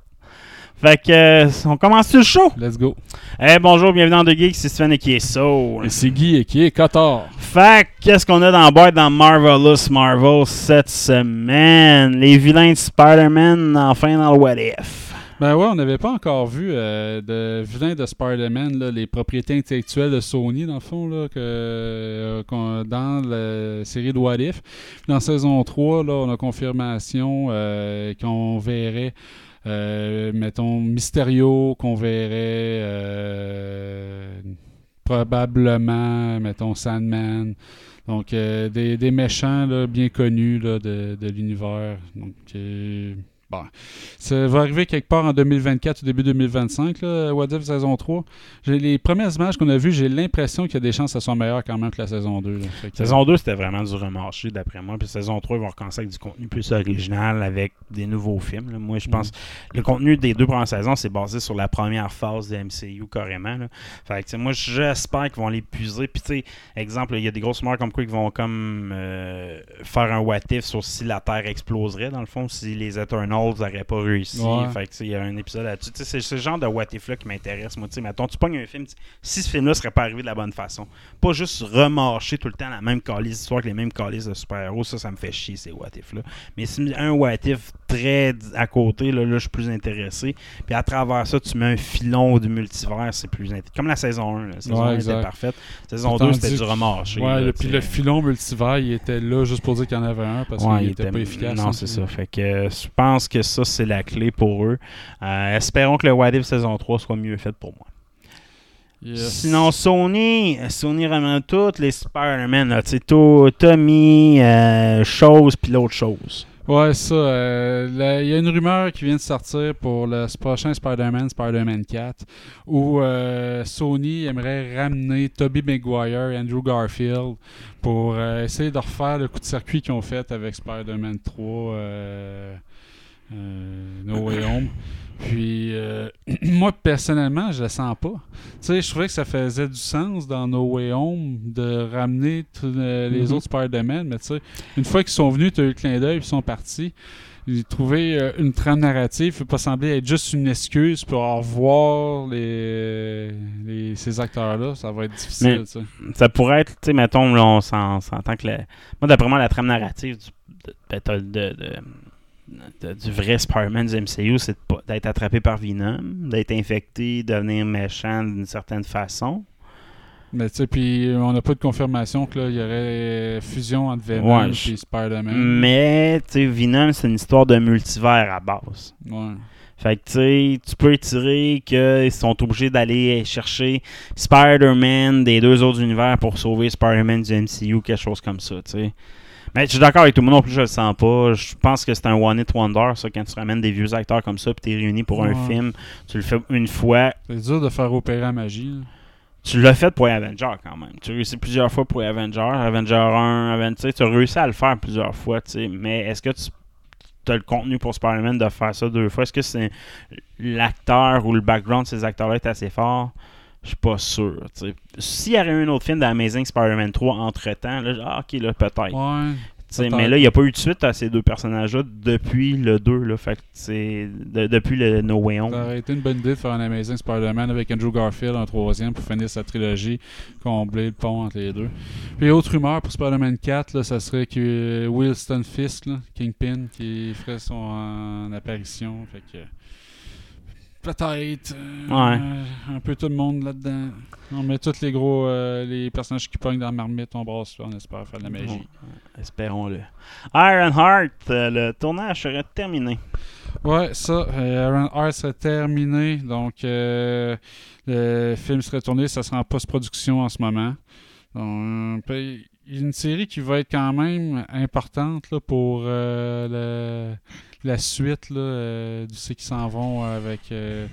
Fait que, euh, on commence le show. Let's go. Eh bonjour, bienvenue dans The Geek, c'est Sven et qui est Soul. Et c'est Guy et qui est Cotard. Fait que, qu'est-ce qu'on a dans la boîte dans Marvelous Marvel cette semaine? Les vilains de Spider-Man, enfin dans le What If. Ben ouais, on n'avait pas encore vu euh, de vilain de Spider-Man, les propriétés intellectuelles de Sony, dans le fond, là, que, euh, dans la série de What. Dans saison 3, là, on a confirmation euh, qu'on verrait, mettons, Mysterio, qu'on verrait probablement, mettons, Sandman. Donc, des, des méchants bien connus de, de l'univers. Donc, bon. Ça va arriver quelque part en 2024 ou début 2025, là, What If saison 3. J'ai les premières images qu'on a vues, j'ai l'impression qu'il y a des chances que ça soit meilleur quand même que la saison 2. là. Fait que- Saison 2, c'était vraiment du remarché, d'après moi. Puis saison 3, ils vont recommencer avec du contenu plus original, avec des nouveaux films. là. Moi, je pense le contenu des deux premières saisons, c'est basé sur la première phase de MCU, carrément. là. Fait que, moi, j'espère qu'ils vont l'épuiser. Puis, tu sais, exemple, il y a des grosses rumeurs comme quoi ils vont comme euh, faire un what if sur si la Terre exploserait, dans le fond, si les Eternals n'auraient pas réussi. Ouais. Fait que, il y a un épisode là-dessus. C'est ce genre de what if-là qui m'intéresse. Moi, tu mettons, tu pognes un film, si ce film-là serait pas arrivé de la bonne façon, pas juste remarcher tout le temps la même calice d'histoire que les mêmes calices de super-héros, ça, ça me fait chier, ces what if-là. Mais si un what if très à côté, là, là je suis plus intéressé. Puis à travers ça, tu mets un filon du multivers, c'est plus intéressant. Comme la saison 1. La saison Ouais, 1 exact. était parfaite. Saison Tandis 2, c'était du remarché. Ouais, là, puis le filon multivers, il était là juste pour dire qu'il y en avait un parce Ouais, qu'il il était était- pas efficace. Non, hein. c'est ça. Fait que euh, je pense que ça, c'est la clé pour eux. Euh, espérons que le What If saison 3 soit mieux fait pour moi. Yes. Sinon, Sony, Sony ramène toutes les Spider-Man, Tommy, euh, chose, puis l'autre chose. Ouais, ça. euh, Il y a une rumeur qui vient de sortir pour le prochain Spider-Man, Spider-Man 4, où euh, Sony aimerait ramener Tobey Maguire et Andrew Garfield pour euh, essayer de refaire le coup de circuit qu'ils ont fait avec Spider-Man 3. Euh, no Way Home. Puis, euh, (clears throat) moi, personnellement, je le sens pas. Tu sais, je trouvais que ça faisait du sens dans No Way Home de ramener tous euh, les Mhm. autres Spider-Man, mais tu sais, une fois qu'ils sont venus, tu as eu le clin d'œil, ils sont partis. J'ai trouvé euh, une trame narrative, il pas sembler être juste une excuse pour revoir les, les- ces acteurs-là. Ça va être difficile, Mais-. Ça pourrait être, tu sais, mettons, là, on s'en- s'entend que. la- Moi, d'après moi, la trame narrative du, de- t'as de- de- de- du vrai Spider-Man du MCU, c'est d'être attrapé par Venom, d'être infecté, devenir méchant d'une certaine façon. Mais tu sais, puis on n'a pas de confirmation que là, il y aurait fusion entre Venom Ouais, et je- Spider-Man. Mais, tu sais, Venom, c'est une histoire de multivers à base. Ouais. Fait que, tu sais, tu peux étirer qu'ils sont obligés d'aller chercher Spider-Man des deux autres univers pour sauver Spider-Man du MCU, quelque chose comme ça, tu sais. Mais je suis d'accord avec tout le monde non plus, je le sens pas. Je pense que c'est un one-hit wonder, ça, quand tu ramènes des vieux acteurs comme ça, puis t'es réunis pour un film. Tu le fais une fois. C'est dur de faire opérer la magie. là. Tu l'as fait pour les Avengers quand même. Tu as réussi plusieurs fois pour les Avengers. Avenger 1, Avenger, tu as réussi à le faire plusieurs fois, tu sais. Mais est-ce que tu as le contenu pour Spider-Man de faire ça deux fois? Est-ce que c'est l'acteur ou le background de ces acteurs-là est assez fort? Je suis pas sûr. S'il y avait eu un autre film d'Amazing Spider-Man 3 entre-temps, là, ah, ok, là, peut-être. Ouais. Mais là, il n'y a pas eu de suite à ces deux personnages-là depuis le 2. Là, fait de- depuis le No Way Home. Ça aurait été une bonne idée de faire un Amazing Spider-Man avec Andrew Garfield en troisième pour finir sa trilogie, combler le pont entre les deux. Puis autre rumeur pour Spider-Man 4, là, ça serait que Wilson Fisk, là, Kingpin, qui ferait son en apparition. Fait que peut-être Ouais. un peu tout le monde là-dedans. On met tous les gros euh, les personnages qui pognent dans la marmite, on brasse là, on espère faire de la magie. Espérons-le. Ironheart, euh, le tournage serait terminé. Ouais, ça, euh, Iron Heart serait terminé. Donc, euh, le film serait tourné. Ça sera en post-production en ce moment. Donc, puis, il y a une série qui va être quand même importante là, pour le- la suite là, euh, du ceux qui s'en vont avec euh,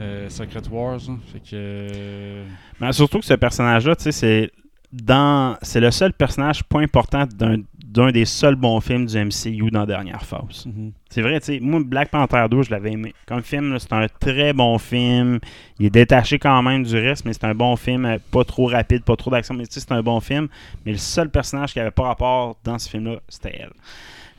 euh, Secret Wars. là. Fait que. euh, Mais surtout que ce personnage-là, c'est dans c'est le seul personnage pas important d'un d'un des seuls bons films du MCU dans la dernière phase. mhm. C'est vrai, tu sais, moi, Black Panther 2, je l'avais aimé. Comme film, c'est un très bon film. Il est détaché quand même du reste, mais c'est un bon film. Pas trop rapide, pas trop d'action, mais tu sais, c'est un bon film. Mais le seul personnage qui avait pas rapport dans ce film-là, c'était elle.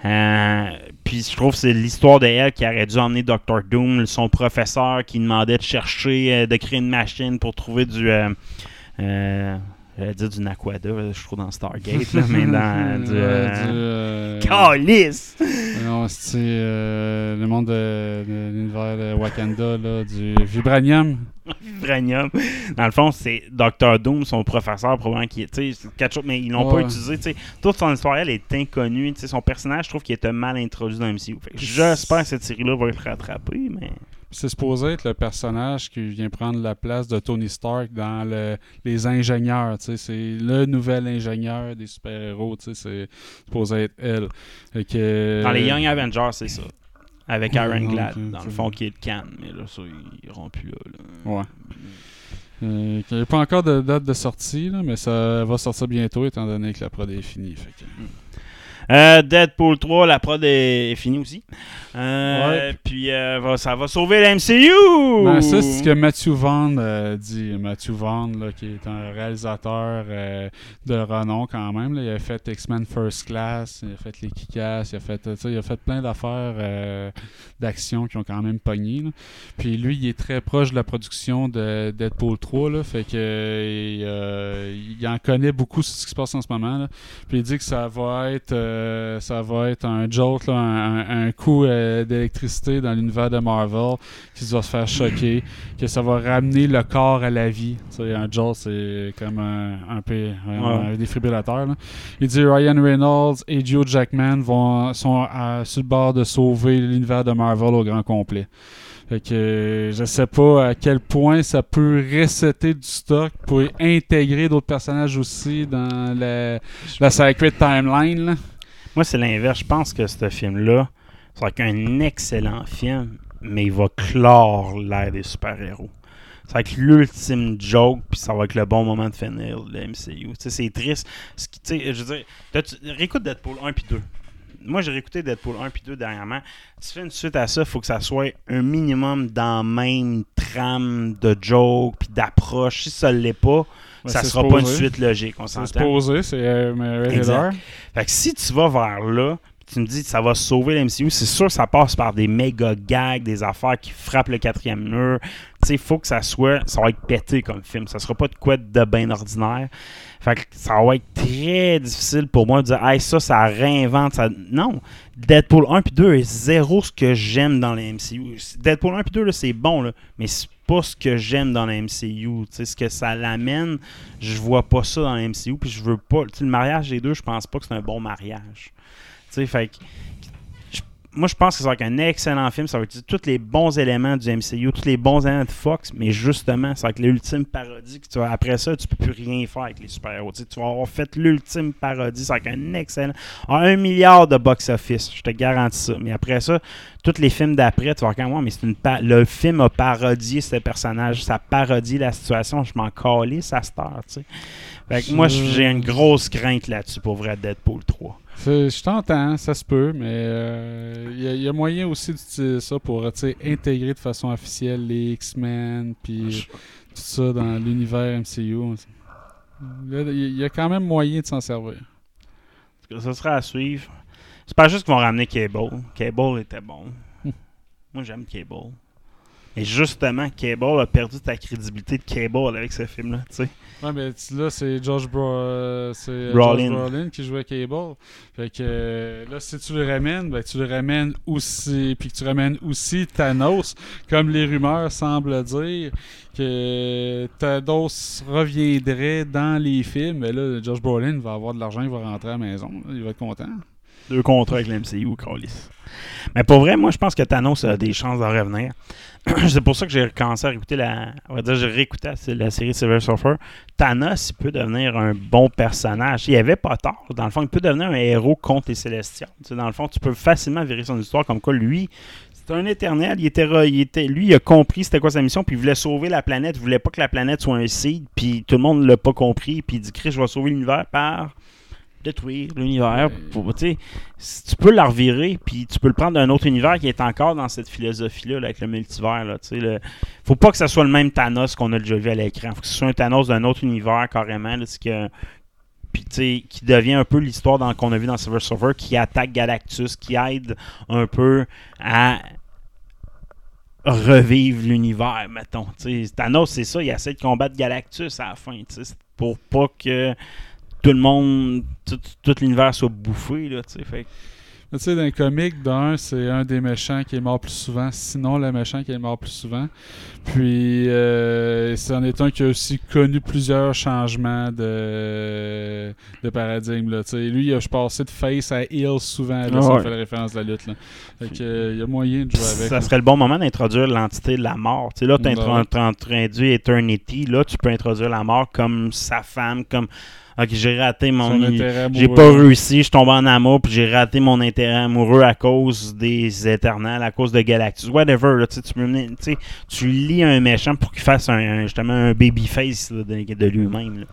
Euh, puis je trouve que c'est l'histoire de elle qui aurait dû emmener Dr. Doom, son professeur qui demandait de chercher, euh, de créer une machine pour trouver du. Euh, J'allais dire du Naquada, je trouve dans Stargate, là, mais dans (laughs) du. Euh, du, euh, Calice! (laughs) Non, c'est euh, le monde de, de l'univers de Wakanda, là, du Vibranium. (laughs) Vibranium. Dans le fond, c'est Dr. Doom, son professeur, probablement qui est. quelque chose, mais ils l'ont pas utilisé. tu sais. Toute son histoire, elle est inconnue. tu sais, Son personnage, je trouve qu'il était mal introduit dans le MCU. J'espère que cette série-là va être rattrapée, mais. C'est supposé être le personnage qui vient prendre la place de Tony Stark dans le- les ingénieurs. C'est le nouvel ingénieur des super-héros. C'est supposé être elle. Que- Dans les Young Avengers, c'est ça. Avec Iron Glad, dans le fond, qui est le can. Mais là, ça, ils iront plus là. là. Ouais. Euh, Il n'y a pas encore de date de sortie, là, mais ça va sortir bientôt étant donné que la prod est finie. Fait que- Euh, Deadpool 3, la prod est, est finie aussi. Euh, Ouais. Puis euh, ça va sauver la MCU! Ben, ça, c'est ce que Matthew Vaughn euh, dit. Matthew Vaughn, là, qui est un réalisateur de renom quand même. là. Il a fait X-Men First Class, il a fait Les Kick-Ass, il a fait, il a fait plein d'affaires d'action qui ont quand même pogné. là. Puis lui, il est très proche de la production de Deadpool 3. Là, fait que il, il en connaît beaucoup sur ce qui se passe en ce moment. là. Puis il dit que ça va être, euh, ça va être un jolt, là, un, coup euh, d'électricité dans l'univers de Marvel qui va se faire choquer, que ça va ramener le corps à la vie. Tu sais, un jolt, c'est comme un, un peu un, Ouais. défibrillateur. là. Il dit Ryan Reynolds et Joe Jackman vont, sont à- sur le bord de sauver l'univers de Marvel au grand complet. Fait que je sais pas à quel point ça peut resetter du stock pour intégrer d'autres personnages aussi dans la, la Sacred Timeline. là. Moi, c'est l'inverse. Je pense que ce film-là, être un excellent film, mais il va clore l'ère des super-héros. Ça va être l'ultime joke, puis ça va être le bon moment de finir le MCU. C'est triste. Ce qui- je veux dire, réécoute Deadpool 1 puis 2. moi, j'ai réécouté Deadpool 1 puis 2 dernièrement. Tu fais une suite à ça, il faut que ça soit un minimum dans la même trame de joke puis d'approche. Si ça ne l'est pas, Ouais, ça c'est sera pas une suite logique, on C'est s'entend. supposé, c'est euh. Fait que si tu vas vers là, tu me dis que ça va sauver l'MCU, c'est sûr que ça passe par des méga gags, des affaires qui frappent le quatrième mur. Tu sais, il faut que ça soit. Ça va être pété comme film. Ça sera pas de quoi de bien ordinaire. Fait que ça va être très difficile pour moi de dire, hey, ça, ça réinvente. Ça... Non. Deadpool 1 puis 2 est zéro ce que j'aime dans les MCU. Deadpool 1 puis 2, là, c'est bon, là, mais c'est pas ce que j'aime dans la MCU. Ce que ça l'amène, je vois pas ça dans la MCU. Puis je veux pas. le mariage des deux, je pense pas que c'est un bon mariage. Tu sais, fait Moi, je pense que ça va être un excellent film. Ça va utiliser tous les bons éléments du MCU, tous les bons éléments de Fox, mais justement, ça va être l'ultime parodie. Que tu vas, après ça, tu peux plus rien faire avec les super-héros. Tu sais, tu vas avoir fait l'ultime parodie. Ça va être un excellent. Ah, un milliard de box-office, je te garantis ça. Mais après ça, tous les films d'après, tu vas voir quand même, mais c'est une pa- le film a parodié ce personnage, ça parodie la situation. Je m'en calais, ça se tu sais. Fait que moi, j'ai une grosse crainte là-dessus pour vrai Deadpool 3. Je t'entends, ça se peut, mais euh, il y, a- il y a moyen aussi d'utiliser ça pour sais, intégrer de façon officielle les X-Men puis tout ça dans l'univers MCU. Il y a quand même moyen de s'en servir. Ça sera à suivre. C'est pas juste qu'ils vont ramener Cable. Cable était bon. Moi, j'aime Cable. Et justement, Cable a perdu ta crédibilité de Cable avec ce film-là, tu sais. Ouais, mais là, c'est George, Bro euh, euh, Brolin. Qui jouait Cable. Fait que euh, là, si tu le ramènes, ben, tu le ramènes aussi, puis que tu ramènes aussi Thanos, comme les rumeurs semblent dire que Thanos reviendrait dans les films. Mais là, George Brolin va avoir de l'argent, il va rentrer à la maison. Il va être content. Deux contrats avec l'MCU, Callis. Mais pour vrai, moi, je pense que Thanos a des chances d'en revenir. (clears throat) c'est pour ça que j'ai recommencé à réécouter la. On va dire, réécouté la, série Silver Surfer. Thanos, il peut devenir un bon personnage. Il avait pas tort. Dans le fond, il peut devenir un héros contre les Célestials. Dans le fond, tu peux facilement virer son histoire comme quoi lui. C'est un éternel. Il était, il lui, il a compris c'était quoi sa mission, puis il voulait sauver la planète. Il voulait pas que la planète soit un seed, puis tout le monde l'a pas compris. Puis il dit Chris, je vais sauver l'univers par détruire l'univers. Tu peux la revirer, puis tu peux le prendre d'un autre univers qui est encore dans cette philosophie-là, là, avec le multivers. Là, le- faut pas que ça soit le même Thanos qu'on a déjà vu à l'écran. faut que ce soit un Thanos d'un autre univers, carrément. Là, que, puis, qui devient un peu l'histoire dans- qu'on a vu dans Silver Surfer, qui attaque Galactus, qui aide un peu à revivre l'univers, mettons. Thanos, c'est ça, il essaie de combattre Galactus à la fin, pour pas que tout le monde, tout, tout l'univers soit bouffé, là, tu sais. Fait Tu sais, dans les comics, d'un, c'est un des méchants qui est mort plus souvent, sinon le méchant qui est mort plus souvent. Puis, euh, c'en est un qui a aussi connu plusieurs changements de, de paradigme. Là. Tu sais, lui, il a passé de face à heel souvent, là, Ah ça ouais. fait la référence à la lutte. Là. Fait que, euh, il y a moyen de jouer avec. ça là. serait le bon moment d'introduire l'entité de la mort. Tu sais, là, tu Ouais. as introduit Eternity. Là, tu peux introduire la mort comme sa femme, comme. Ok, j'ai raté mon. J'ai pas réussi, je tombé en amour, puis j'ai raté mon intérêt amoureux à cause des éternels, à cause de Galactus. Whatever, là, tu sais, tu peux mener- tu sais, tu lis un méchant pour qu'il fasse un, un- justement un babyface là, de, de lui-même.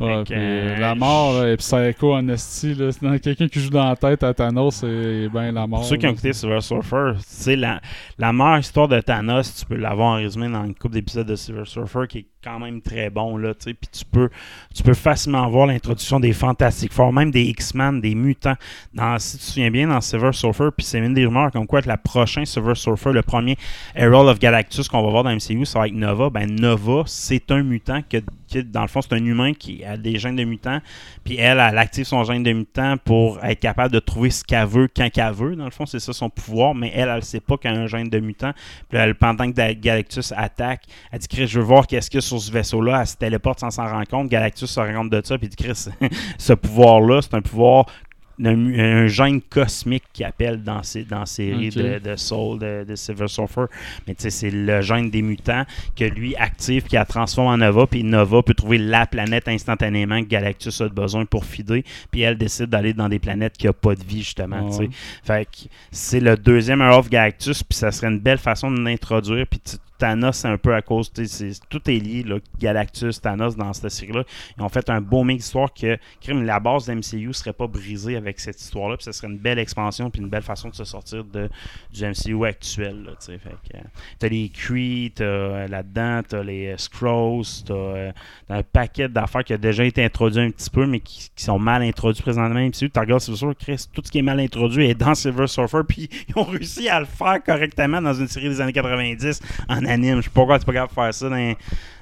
Ouais, puis, euh, la mort là, est psycho en esti. C'est Quelqu'un qui joue dans la tête à Thanos, c'est ben la mort. Pour ceux qui ont écouté Silver Surfer, sais, la, la meilleure histoire de Thanos, tu peux l'avoir en résumé dans une couple d'épisodes de Silver Surfer qui est quand même très bon, là, tu sais, puis tu peux, tu peux facilement voir l'introduction des Fantastic Four, même des X-Men, des mutants. Dans, si tu te souviens bien, dans Silver Surfer, puis c'est une des rumeurs comme quoi que la prochaine Silver Surfer, le premier Herald of Galactus qu'on va voir dans MCU, ça va être Nova. Ben, Nova, c'est un mutant que, dans le fond, c'est un humain qui a des gènes de mutant, puis elle, elle active son gène de mutant pour être capable de trouver ce qu'elle veut quand qu'elle veut. Dans le fond, c'est ça son pouvoir, mais elle, elle sait pas qu'elle a un gène de mutant. Puis elle, pendant que Galactus attaque, elle dit Chris, je veux voir qu'est-ce qu'il y a sur ce vaisseau-là. Elle se téléporte sans s'en rendre compte. Galactus se rend compte de ça, puis dit Chris, (laughs) ce pouvoir-là, c'est un pouvoir un gène cosmique qui appelle dans ces dans série de, de Soul de, de Silver Surfer mais tu sais c'est le gène des mutants que lui active qui la transforme en Nova puis Nova peut trouver la planète instantanément que Galactus a besoin pour fider puis elle décide d'aller dans des planètes qui n'ont pas de vie justement tu sais. Ouais. fait que c'est le deuxième Earth of Galactus puis ça serait une belle façon de l'introduire puis tu Thanos, c'est un peu à cause. tu Tout est lié, Galactus, Thanos, dans cette série-là. Ils ont fait un beau mix d'histoire que la base de MCU serait pas brisée avec cette histoire-là. Puis ce serait une belle expansion, puis une belle façon de se sortir du MCU actuel. Tu euh, t'as les Kree, euh, là-dedans, t'as les euh, Skrulls, t'as euh, t'as un paquet d'affaires qui a déjà été introduit un petit peu, mais qui, sont mal introduits présentement. Si tu regardes, c'est sûr, Chris, tout ce qui est mal introduit est dans Silver Surfer, (laughs) puis ils ont réussi à le faire correctement dans une série des années 90 en anime. Je sais pas pourquoi c'est pas grave de faire ça dans,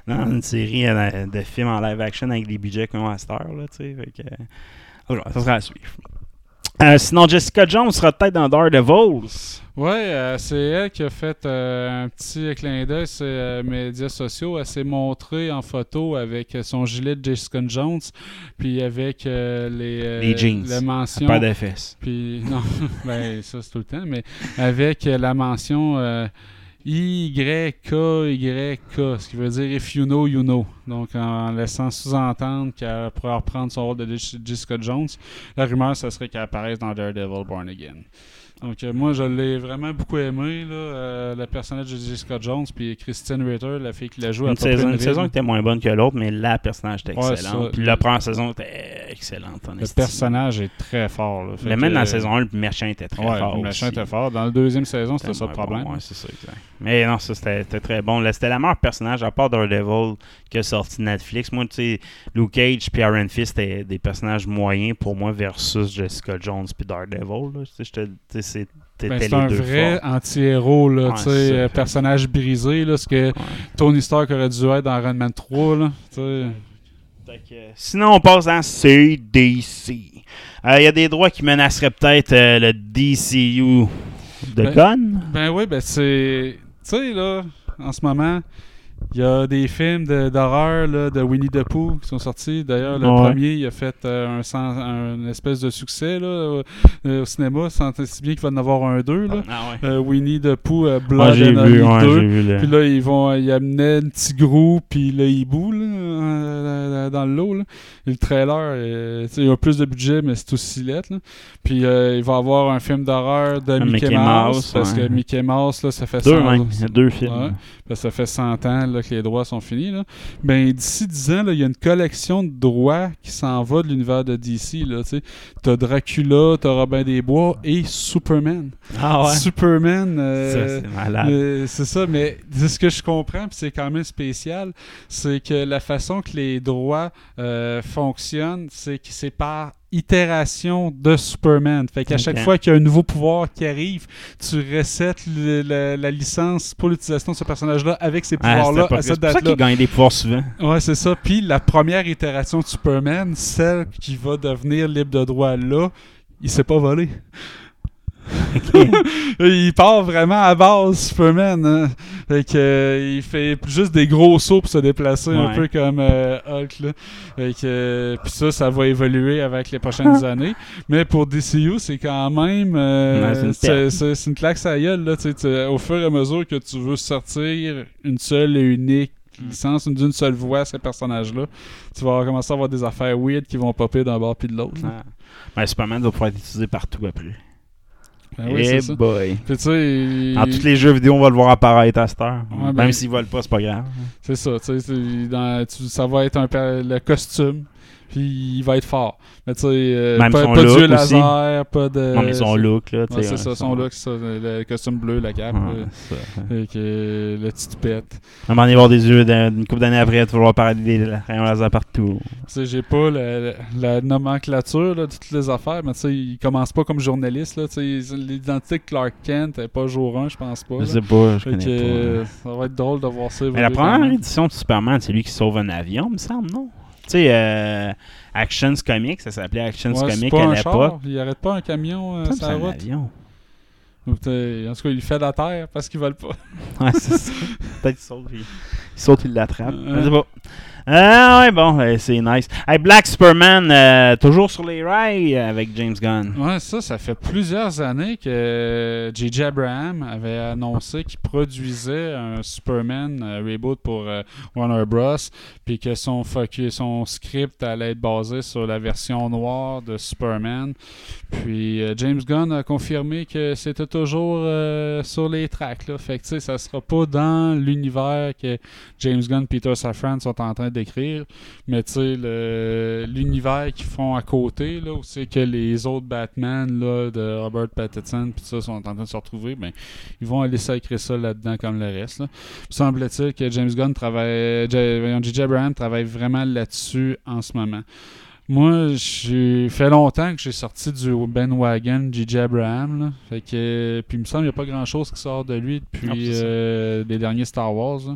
dans une série euh, de films en live action avec des budgets qu'on a à cette heure, là, tu sais. Fait que, euh, voilà, ça sera à suivre. Euh, sinon, Jessica Jones sera peut-être dans Daredevils. Ouais, euh, c'est elle qui a fait euh, un petit clin d'œil sur les médias sociaux. Elle s'est montrée en photo avec son gilet de Jessica Jones, puis avec euh, les, euh, Les jeans. la mention. Pas de fesses. Puis non, (laughs) ben ça c'est tout le temps, mais avec euh, la mention euh, YK, ce qui veut dire If you know, you know. Donc en laissant sous-entendre qu'elle pourrait reprendre son rôle de Jess- Jessica Jones. La rumeur, ça serait qu'elle apparaisse dans Daredevil Born Again. Donc euh, moi, je l'ai vraiment beaucoup aimé, là, euh, le personnage de Jessica Jones, puis Christine Ritter, la fille qui la joue à Une saison, une saison était moins bonne que l'autre, mais la personnage était Ouais, excellente. Puis la première saison était excellente. en Le personnage est très fort. Là. Mais même dans la saison 1, le méchant était très ouais, fort. le aussi. était fort. Dans la deuxième saison, c'était ça le problème. bon, ouais, c'est ça, exact. Mais non, ça c'était très bon. C'était la meilleure personnage, à part Daredevil, qui a sorti Netflix. Moi, tu sais, Luke Cage puis Iron Fist, c'était des personnages moyens pour moi versus Jessica Jones puis Daredevil. tu sais, c'est- Ben, c'est un vrai anti-héros, là, Ouais, euh, personnage brisé, là, ce que Ouais. Tony Stark aurait dû être dans Iron Man 3, là, euh, sinon, on passe dans CDC. Euh, Il y a des droits qui menaceraient peut-être euh, le DCU de Ben-. Ben oui, ben c'est... Tu sais, là, en ce moment, il y a des films de- d'horreur là, de Winnie the Pooh qui sont sortis. D'ailleurs, le Ouais. premier, il a fait euh, un, sens- un espèce de succès là, euh, euh, au cinéma, sans si bien qu'il va en avoir un deux. Là. Ah ouais. Euh, Winnie the Pooh, euh, Ouais, Blood j'ai and vu, Honey ouais, 2. j'ai vu le- Puis là, ils vont, ils amenaient un petit gros puis le hibou là, euh, dans le lot. Là. Et le trailer, euh, tu sais, il y a plus de budget, mais c'est aussi lettre. Là. Puis euh, il va y avoir un film d'horreur de Mickey, Mickey Mouse, Mouse, parce ouais. que Mickey Mouse, là, ça fait Deux, 100 même. Il y a deux films. Ouais. parce que ça fait 100 ans là, que les droits sont finis. Là. Ben, d'ici 10 ans, il y a une collection de droits qui s'en va de l'univers de DC. Tu t'as Dracula, t'as Robin des Bois et Superman. Ah Superman, euh, Ça, c'est malade. euh, c'est ça, mais ce que je comprends, puis c'est quand même spécial, c'est que la façon que les droits euh, fonctionnent, c'est que c'est par itération de Superman. Fait qu'à chaque fois qu'il y a un nouveau pouvoir qui arrive, tu resets le- la, la licence pour l'utilisation de ce personnage-là avec ces Ah, pouvoirs-là pas- à C'est cette pour ça date-là. qu'il gagne des pouvoirs souvent. Ouais, c'est ça. Puis la première itération de Superman, celle qui va devenir libre de droit là, il s'est pas volé. (laughs) il part vraiment à base, Superman. hein. Fait que, euh, il fait juste des gros sauts pour se déplacer, un Ouais. peu comme euh, Hulk. Là. Fait que, euh, puis ça, ça va évoluer avec les prochaines (laughs) années. Mais pour DCU, c'est quand même... Ouais, c'est une claque à gueule, là. Au fur et à mesure que tu veux sortir une seule et unique Mm. licence, d'une seule voix, ces personnages-là, tu vas commencer à avoir des affaires weird qui vont popper d'un bord puis de l'autre. Ben, Superman doit pouvoir être utilisé partout après. Ben oui, Eh c'est ça. boy. Puis tu sais, il- Dans tous les jeux vidéo, on va le voir apparaître à cette heure. Ouais, Même ben- s'ils volent pas, c'est pas grave. C'est ça, tu sais, c'est dans- tu- ça va être un le costume, puis il va être fort. Mais tu sais, euh, pas, pas de yeux laser, pas de... non, mais son look, là. tu Ouais, sais, c'est ça, son look, c'est ça, le costume bleu, la cape, Ouais, ça. avec euh, le petit pète. À un moment donné, voir des yeux d'un- une couple d'années après, tu vas voir paraître des rayons laser partout. Tu sais, j'ai pas la, la- la nomenclature de toutes les affaires, mais tu sais, il commence pas comme journaliste, là, tu sais, l'identité de Clark Kent est pas jour 1, je pense pas. Je sais pas, je connais que, pas. ça va être drôle de voir ça. Mais la première édition de Superman, c'est lui qui sauve un avion, me semble, non? Tu sais, euh, Actions Comics, ça s'appelait Actions Ouais, Comics à l'époque. il arrête pas un camion euh, sur la un route. avion. Ou En tout cas, il fait la terre parce qu'ils veulent pas. Ouais, c'est ça. (laughs) Peut-être qu'il sauve. lui. Il saute, il l'attrape. Euh. Je sais pas. Ah ouais, bon, euh, c'est nice. Hey, Black Superman, euh, toujours sur les rails avec James Gunn. Ouais, ça, ça fait plusieurs années que J.J. Abraham avait annoncé qu'il produisait un Superman euh, reboot pour Warner Bros. Puis que son, son script allait être basé sur la version noire de Superman. Puis James Gunn a confirmé que c'était toujours sur les tracks. Là. Fait ça sera pas dans l'univers que James Gunn et Peter Safran sont en train d'écrire. Mais tu sais, l'univers qu'ils font à côté, là, où c'est que les autres Batman là, de Robert Pattinson puis ça sont en train de se retrouver, ben, ils vont aller s'écrire ça là-dedans comme le reste. Là. Semble-t-il que James Gunn travaille, J.J. Abraham travaille vraiment là-dessus en ce moment. Moi, j'ai fait longtemps que j'ai sorti du Ben Wagon J.J. Abraham. Là. Fait que, puis il me semble qu'il n'y a pas grand-chose qui sort de lui depuis Non, euh, les derniers Star Wars. là.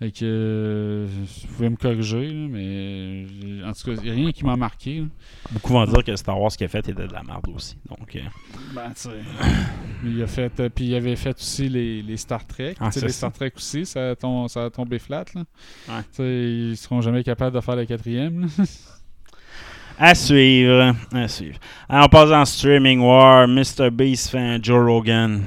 Fait que euh, vous pouvez me corriger, là, mais en tout cas, il n'y a rien qui m'a marqué. là. Beaucoup vont dire que Star Wars qu'il a fait était de la merde aussi. Donc, euh, Ben, tu sais. il a fait, euh, puis il avait fait aussi les, les Star Trek. Ah, les. Star Trek aussi, ça a, tom- ça a tombé flat. Là. Ouais. Ils seront jamais capables de faire le quatrième. (laughs) à suivre. À suivre. Alors, on passe en streaming war. Mr. Beast fait un Joe Rogan.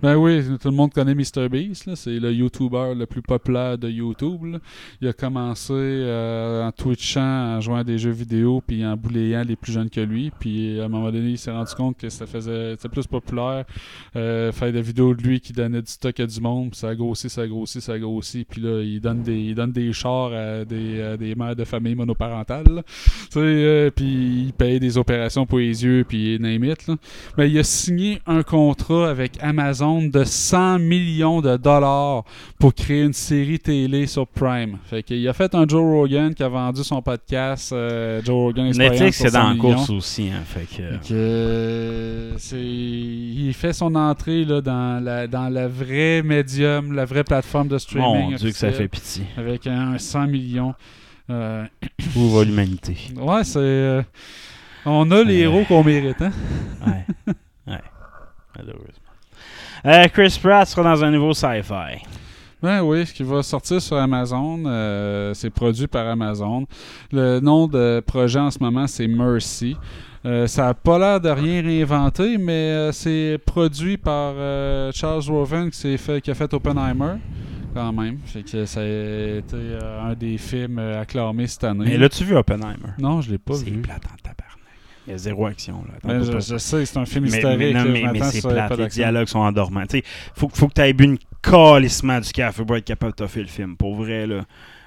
Ben oui, tout le monde connaît MrBeast, c'est le YouTuber le plus populaire de YouTube. là. Il a commencé euh, en twitchant, en jouant à des jeux vidéo, puis en bouléant les plus jeunes que lui. Puis à un moment donné, il s'est rendu compte que ça faisait c'était plus populaire euh, faire des vidéos de lui qui donnait du stock à du monde. Puis ça a grossi, ça a grossi, ça a grossi. Puis là, il donne des, il donne des chars à des, à des mères de famille monoparentales. euh, puis il paye des opérations pour les yeux, puis name it. Là. Ben, il a signé un contrat avec Amazon de 100 millions de dollars pour créer une série télé sur Prime. Fait qu'il a fait un Joe Rogan qui a vendu son podcast euh, Joe Rogan Experience Netflix, c'est 100 dans la course aussi. Hein, fait que, euh, il fait son entrée là, dans, la, dans la vraie médium, la vraie plateforme de streaming. mon Dieu, que ça fait pitié. Avec un 100 millions. Euh, Où va l'humanité? ouais, c'est. euh, on a les héros qu'on mérite, hein? Ouais. ouais. Malheureusement. Euh, Chris Pratt sera dans un nouveau sci-fi. Ben oui, qui va sortir sur Amazon. euh, c'est produit par Amazon. Le nom de projet en ce moment, c'est Mercy. Euh, ça n'a pas l'air de rien réinventer, mais euh, c'est produit par Charles Roven qui, s'est fait, qui a fait Oppenheimer. Quand même. Fait que ça a été un des films acclamés cette année. Mais l'as-tu vu Oppenheimer? non, je l'ai pas C'est vu. plate en tabarnak. Il y a zéro action. Là. Je, je sais, c'est un film mais, historique. mais, non, mais, je mais c'est plate. Les dialogues sont endormants. Sais, faut, faut que tu aies bu une calissement du café pour être capable de toffer le film. Pour vrai, là.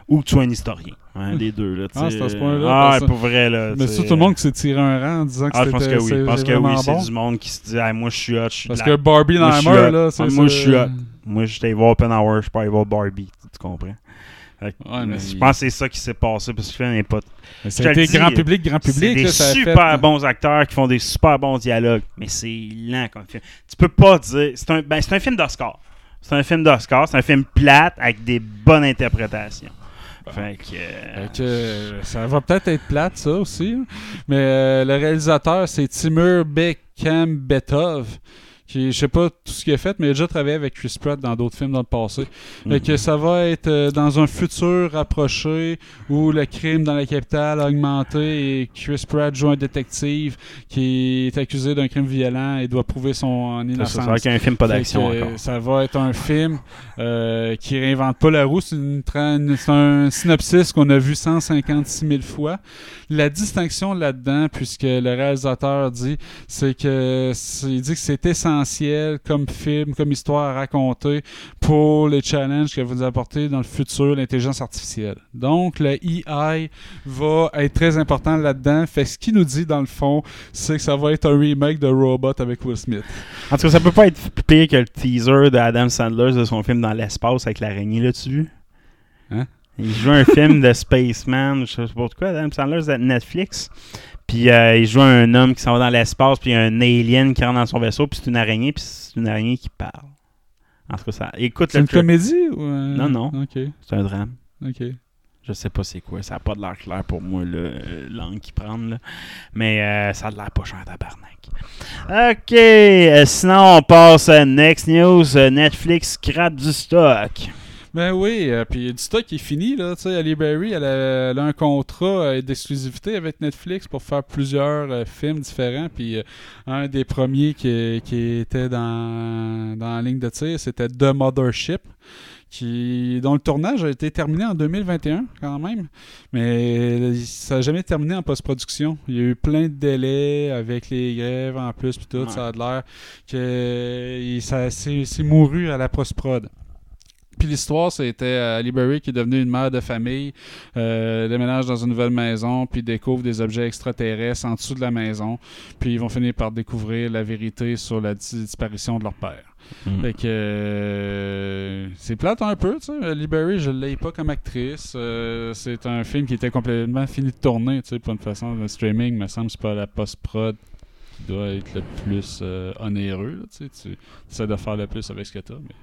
Ou que tu sois un historien. Hein, les deux, là. Ah, c'est à ce point-là, Ah, parce pour vrai, là. Mais c'est tout le monde qui s'est tiré un rang en disant que Ah, je pense c'était que oui. Je pense que oui, c'est bon. du monde qui se dit ah, Moi, je suis hot. je suis Parce de que la- Barbie Moi, je suis hot. Ah, moi, je suis hot. Moi, j'étais voir Oppenheimer, je suis pas allé voir Barbie. Tu comprends? Ouais, je il- pense que c'est ça qui s'est passé parce que Je te C'était le dis, grand public, grand C'est public. des là, ça a super fait- euh, bons acteurs qui font des super bons dialogues, mais c'est lent comme film. Tu peux pas dire. C'est un, ben, c'est un film d'Oscar. C'est un film d'Oscar. C'est un film plate avec des bonnes interprétations. Fait que. euh, Fait que, euh, ça va peut-être être plate, ça aussi. hein. Mais euh, le réalisateur, c'est Timur Bekambetov. Qui, je sais pas tout ce qu'il a fait, mais il a déjà travaillé avec Chris Pratt dans d'autres films dans le passé. Fait que ça va être euh, dans un futur rapproché où le crime dans la capitale a augmenté et Chris Pratt joue un détective qui est accusé d'un crime violent et doit prouver son ça, innocence. ça va être un film pas d'action. Ça va être un film euh, qui réinvente pas la roue. C'est un synopsis qu'on a vu 156 000 fois. La distinction là-dedans, puisque le réalisateur dit, c'est que il dit que c'est essentiel comme film, comme histoire à raconter pour les challenges que vous apportez dans le futur, l'intelligence artificielle. Donc, le EI va être très important là-dedans. Fait ce qu'il nous dit, dans le fond, c'est que ça va être un remake de Robot avec Will Smith. En tout cas, ça peut pas être pire que le teaser d'Adam Sandler de son film dans l'espace avec l'araignée, vu? Hein? Il joue un film de (laughs) Spaceman, je sais pas pourquoi, Adam Sandler, c'est Netflix. Puis euh, il joue un homme qui s'en va dans l'espace, puis il y a un alien qui rentre dans son vaisseau, puis c'est une araignée, puis c'est une araignée qui parle. En tout cas, ça. Écoute C'est une truc. comédie ou un- Non, non. C'est un drame. ok. Je sais pas c'est quoi. Ça a pas de l'air clair pour moi, le langue qu'ils prennent. Là. Mais euh, ça a de l'air pas cher à tabarnak. Ok. euh, sinon, on passe à Next News. Netflix scrap du stock. Ben oui, euh, puis du stock est fini, là. Tu sais, Ali Berry, elle a, elle a un contrat euh, d'exclusivité avec Netflix pour faire plusieurs euh, films différents. Puis euh, un des premiers qui, qui était dans, dans la ligne de tir, c'était The Mothership. Qui, dont le tournage a été terminé en 2021 quand même, mais ça n'a jamais terminé en post-production. Il y a eu plein de délais avec les grèves en plus, puis tout, Ouais. ça a l'air que il- ça c'est c'est mouru à la post-prod. Puis l'histoire, c'était euh, qui est devenue une mère de famille, euh, déménage dans une nouvelle maison, puis découvre des objets extraterrestres en dessous de la maison, puis ils vont finir par découvrir la vérité sur la dis- disparition de leur père. Mm. Fait que euh, c'est plate un peu, tu sais. Ali Berry, je l'ai pas comme actrice. Euh, c'est un film qui était complètement fini de tourner, tu sais, pour une façon. Le streaming, me semble, c'est pas la post-prod qui doit être le plus euh, onéreux, là, tu sais. Tu essaies de faire le plus avec ce que t'as, mais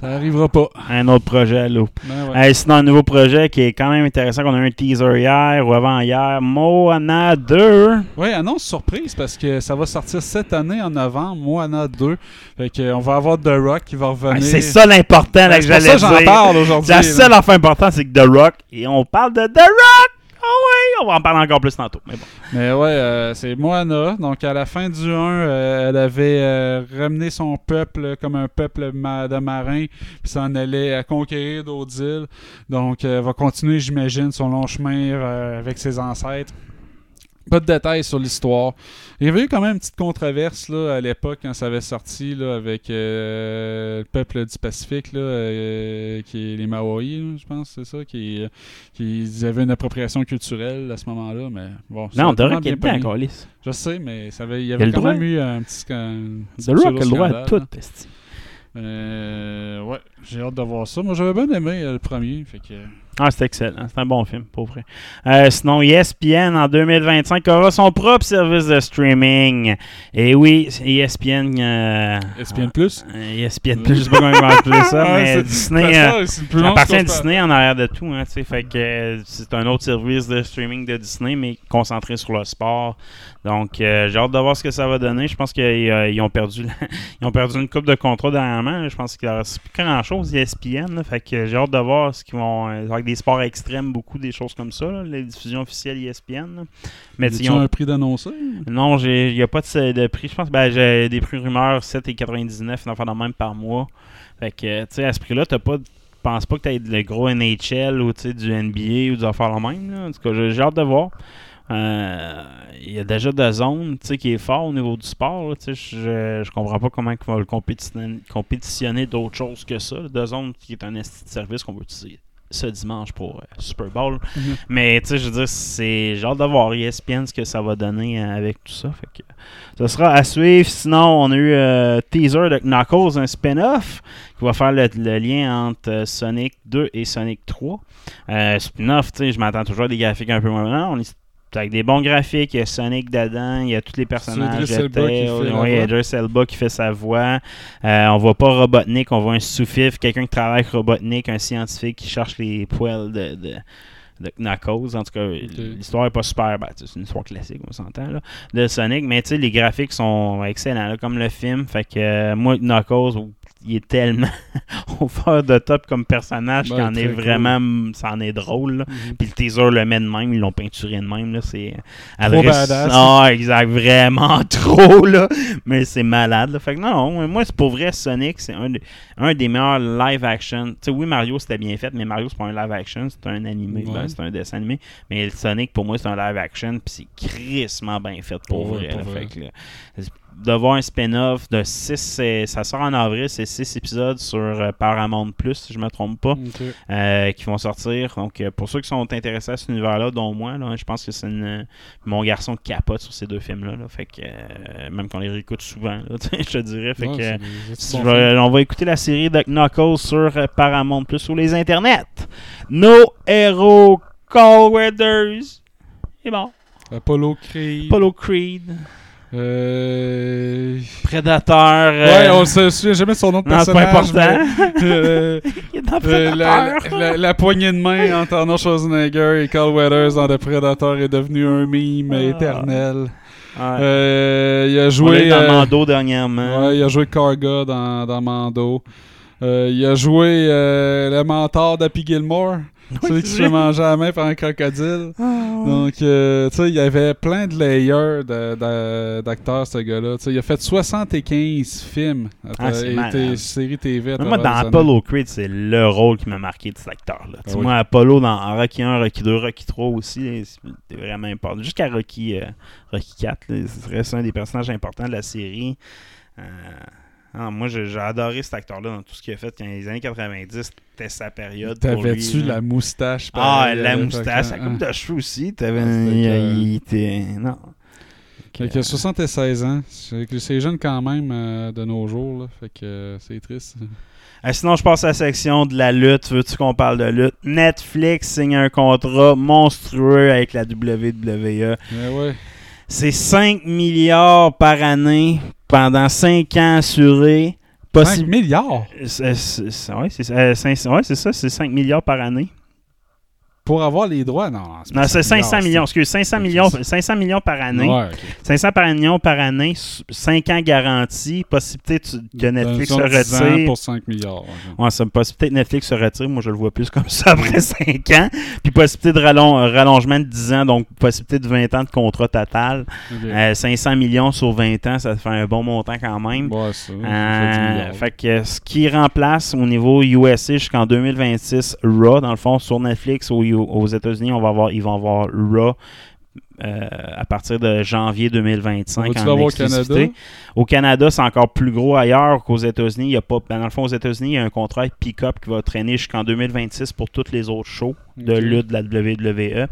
ça arrivera pas. Un autre projet à l'eau. Ben ouais. Hey, sinon, un nouveau projet qui est quand même intéressant, qu'on a eu un teaser hier ou avant-hier, Moana 2. Oui, annonce surprise parce que ça va sortir cette année en novembre, Moana 2. Fait que, on va avoir The Rock qui va revenir. Ah, c'est ça l'important là, Ben, que c'est ça j'en parle aujourd'hui. La là. seule affaire importante, c'est que The Rock, et on parle de The Rock! Ah oui, on va en parler encore plus tantôt. Mais bon. Mais ouais, euh, c'est Moana. Donc, à la fin du 1, euh, elle avait euh, ramené son peuple comme un peuple de marins, puis s'en allait à conquérir d'autres îles. Donc, euh, elle va continuer, j'imagine, son long chemin euh, avec ses ancêtres. Pas de détails sur l'histoire. Il y avait eu quand même une petite controverse là, à l'époque quand ça avait sorti là, avec euh, le peuple du Pacifique, là, euh, qui est les Maoris, je pense, c'est ça, qui, qui ils avaient une appropriation culturelle à ce moment-là. Mais bon, Non, The Rock dedans, pogné. Carlis. Je sais, mais ça avait, il y avait quand même eu un petit, un The Rock a le droit à tout. Euh, ouais, j'ai hâte de voir ça. Moi, j'avais bien aimé euh, le premier. Fait que... Ah, c'est excellent. C'est un bon film, pour vrai. Euh, sinon, ESPN en 2025 aura son propre service de streaming. Et oui, ESPN. Euh, ESPN Plus? euh, ESPN Plus, je sais pas comment ils vont appeler ça, Ouais, (laughs) mais c'est- Disney. ça, euh, plus Ça appartient à Disney en arrière de tout, hein, fait que c'est un autre service de streaming de Disney, mais concentré sur le sport. Donc, j'ai hâte de voir ce que ça va donner. Je pense qu'ils ont perdu, la- (laughs) ils ont perdu une coupe de contrat dernièrement. Je pense qu'il ne reste plus grand chose ESPN. là. fait que j'ai hâte de voir ce qu'ils vont avec des sports extrêmes, beaucoup des choses comme ça, là, les diffusions officielles ESPN. là. Mais tu ont- un prix d'annoncer? non, il n'y a pas de, de prix. Je pense ben, j'ai des prix rumeurs 7,99, une affaire de même par mois. Fait que, tu sais, à ce prix-là, tu pas. Pense pas que tu aies le gros NHL ou du NBA ou du affaire la même. là. En tout cas, j'ai hâte de voir. Euh, Il y a déjà de zone tu sais, qui est fort au niveau du sport. là, je, je comprends pas comment ils vont le compétitionner, compétitionner d'autres choses que ça. De zone qui est un service qu'on va utiliser ce dimanche pour euh, Super Bowl. Mhm. Mais tu sais, je veux dire, c'est genre de voir ESPN ce que ça va donner euh, avec tout ça. Fait que ça sera à suivre. Sinon, on a eu euh, teaser de Knuckles, un spin-off qui va faire le, le lien entre Sonic 2 et Sonic 3. Euh, spin-off, tu sais, je m'attends toujours à des graphiques un peu moins. On est avec des bons graphiques, il y a Sonic dedans, il y a tous les personnages. Il y a. Idris Elba qui fait sa voix. Euh, on voit pas Robotnik, on voit un sous-fif, quelqu'un qui travaille avec Robotnik, un scientifique qui cherche les poils de, de, de Knuckles. En tout cas, l'histoire est pas super. ben, c'est une histoire classique, on s'entend, là, de Sonic. Mais tu sais, les graphiques sont excellents, là, comme le film. Fait que euh, moi, Knuckles, il est tellement (laughs) over the top comme personnage Ouais, qu'il en est cool. vraiment. Ça en est drôle. là. Mhm. Puis le teaser le met de même, ils l'ont peinturé de même. C'est badass. Ah, exact, vraiment (laughs) trop, là. Mais c'est malade, là. Fait que non, non, moi, c'est pour vrai, Sonic, c'est un, des- un des meilleurs live action. Tu sais, oui, Mario, c'était bien fait, mais Mario, c'est pas un live action, c'est un animé. Ouais. Ben, c'est un dessin animé. Mais le Sonic, pour moi, c'est un live action, puis c'est crissement bien fait pour vrai. pour là. vrai. Fait que, là, de voir un spin-off de 6, ça sort en avril, c'est 6 épisodes sur euh, Paramount Plus, si je me trompe pas euh, qui vont sortir. Donc, euh, pour ceux qui sont intéressés à cet univers-là, dont moi, là, je pense que c'est une- mon garçon capote sur ces deux films-là. là. fait que, euh, même qu'on les réécoute souvent, là, (laughs) je te dirais. Fait Ouais, que, c'est euh, si vais- films. on va écouter la série de Knuckles sur Paramount Plus sur les internets. Nos héros Call Weathers. Et bon, Apollo Creed. Apollo Creed, Euh... Predator. euh, Ouais, on se souvient jamais de son nom de non, c'est pas personnage. important. mais, (laughs) euh, Il est dans euh, la, Predator. la- la poignée de main entre Arnold Schwarzenegger et Carl Weathers dans The Predator est devenue un meme Ah. éternel. Ouais. Euh, il a On joué dans euh, Mando dernièrement. Ouais, il a joué dans, dans Mando. Euh, il a joué euh, le mentor d'Happy Gilmore. celui qui se fait manger à la main par un crocodile. Donc, euh, tu sais, il y avait plein de layers d'acteurs, ce gars-là. Tu sais, il a fait 75 films Ah, c'est et séries TV. Moi, dans. Apollo Creed, c'est le rôle qui m'a marqué de cet acteur-là. Ah oui. Moi, Apollo, dans Rocky 1, Rocky 2, Rocky 3 aussi, c'était vraiment important. Jusqu'à Rocky, Rocky 4, là, ce serait un des personnages importants de la série. Euh, ah, moi, j'ai adoré cet acteur-là dans tout ce qu'il a fait. Dans les années 90, c'était sa période. T'avais-tu la moustache? Ah, pareil, la euh, moustache, la coupe de cheveux aussi. T'avais, Ah, c'était il, était. Non. Fait que 76 ans. C'est jeune quand même euh, de nos jours. Là. Fait que euh, c'est triste. Euh, sinon, je passe à la section de la lutte. Veux-tu qu'on parle de lutte? Netflix signe un contrat monstrueux avec la WWE. Mais ouais. C'est 5 milliards par année pendant 5 ans assurés. 5 Possi- milliards? Euh, cinq- ouais, c'est ça, c'est 5 milliards par année. Pour avoir les droits. Non, Non, c'est 5 500 millions, excuse, 500 millions, 500 millions par année. Ouais, ok. 500 par million par année, 5 ans garantis, possibilité que Netflix se Dans 10 ans retire. pour 5 milliards. Ouais, ça me possibilité que Netflix se retire. Moi, je le vois plus comme ça après (laughs) 5 ans. Puis possibilité de euh, rallongement de 10 ans, donc possibilité de 20 ans de contrat total. Ok. Euh, 500 millions sur 20 ans, ça fait un bon montant quand même. Ouais, ça. fait 10 Euh, milliards. fait que ce qui remplace au niveau USA jusqu'en 2026 Raw, dans le fond, sur Netflix aux, aux États-Unis, on va avoir, ils vont avoir Raw euh, à partir de janvier 2025 Va-tu en l'avoir au. Canada? Au Canada, c'est encore plus gros ailleurs qu'aux États-Unis. Il y a pas, ben, dans le fond, aux États-Unis, il y a un contrat avec Pick-Up qui va traîner jusqu'en 2026 pour tous les autres shows de lutte de la WWE.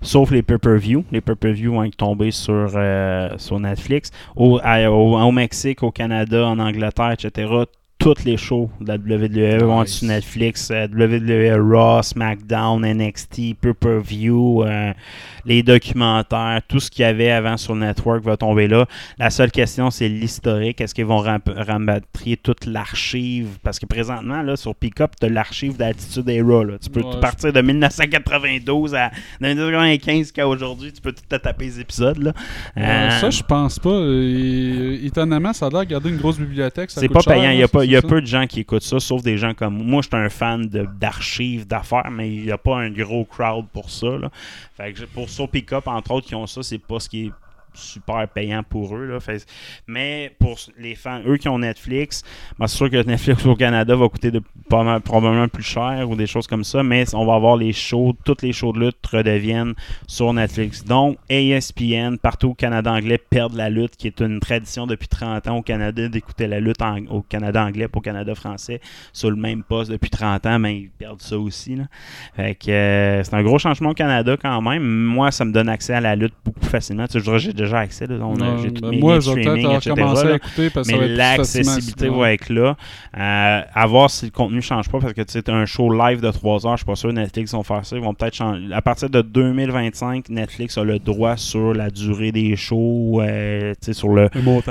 Sauf les pay-per-view. Les pay-per-view vont être tombés sur, euh, sur Netflix. Au, à- au, au Mexique, au Canada, en Angleterre, etc., toutes les shows de la WWE vont être Nice. sur Netflix. WWE Raw, SmackDown, NXT, pay-per-view, euh, les documentaires, tout ce qu'il y avait avant sur le network va tomber là. La seule question, c'est l'historique. Est-ce qu'ils vont ram- toute l'archive? Parce que présentement, là, sur Pickup, tu as l'archive d'Altitude Era. Là. Tu peux Ouais, partir de 1992 à 1995 jusqu'à aujourd'hui. Tu peux tout te taper les épisodes. Là. Euh, Euh, ça, je pense pas. Euh, étonnamment, ça a l'air de garder une grosse bibliothèque. c'est pas cher, payant. Il a, pas, y a peu de gens qui écoutent ça, sauf des gens comme moi. Je suis un fan d'archives, d'affaires, mais il n'y a pas un gros crowd pour ça. Là. Fait que pour sur Pickup, entre autres, qui ont ça, c'est pas ce qui est super payant pour eux. Là. Mais pour les fans, eux qui ont Netflix, ben, c'est sûr que Netflix au Canada va coûter de, probablement plus cher ou des choses comme ça, mais on va avoir les shows, toutes les shows de lutte redeviennent sur Netflix. Donc, ESPN, partout au Canada anglais, perdent la lutte, qui est une tradition depuis 30 ans au Canada d'écouter la lutte au Canada anglais pour au Canada français sur le même poste depuis 30 ans, mais ils perdent ça aussi. Fait que euh, c'est un gros changement au Canada quand même. Moi, ça me donne accès à la lutte beaucoup plus facilement. Tu sais, je déjà accès. là. On a- j'ai ben moi, je vais peut-être recommencer à écouter parce que Mais l'accessibilité va être là. Euh, à voir si le contenu change pas parce que tu sais, t'as un show live de 3 heures, je suis pas sûr que Netflix vont faire ça. Ils vont peut-être changer. À partir de 2025, Netflix a le droit sur la durée des shows, euh, tu sais, sur le,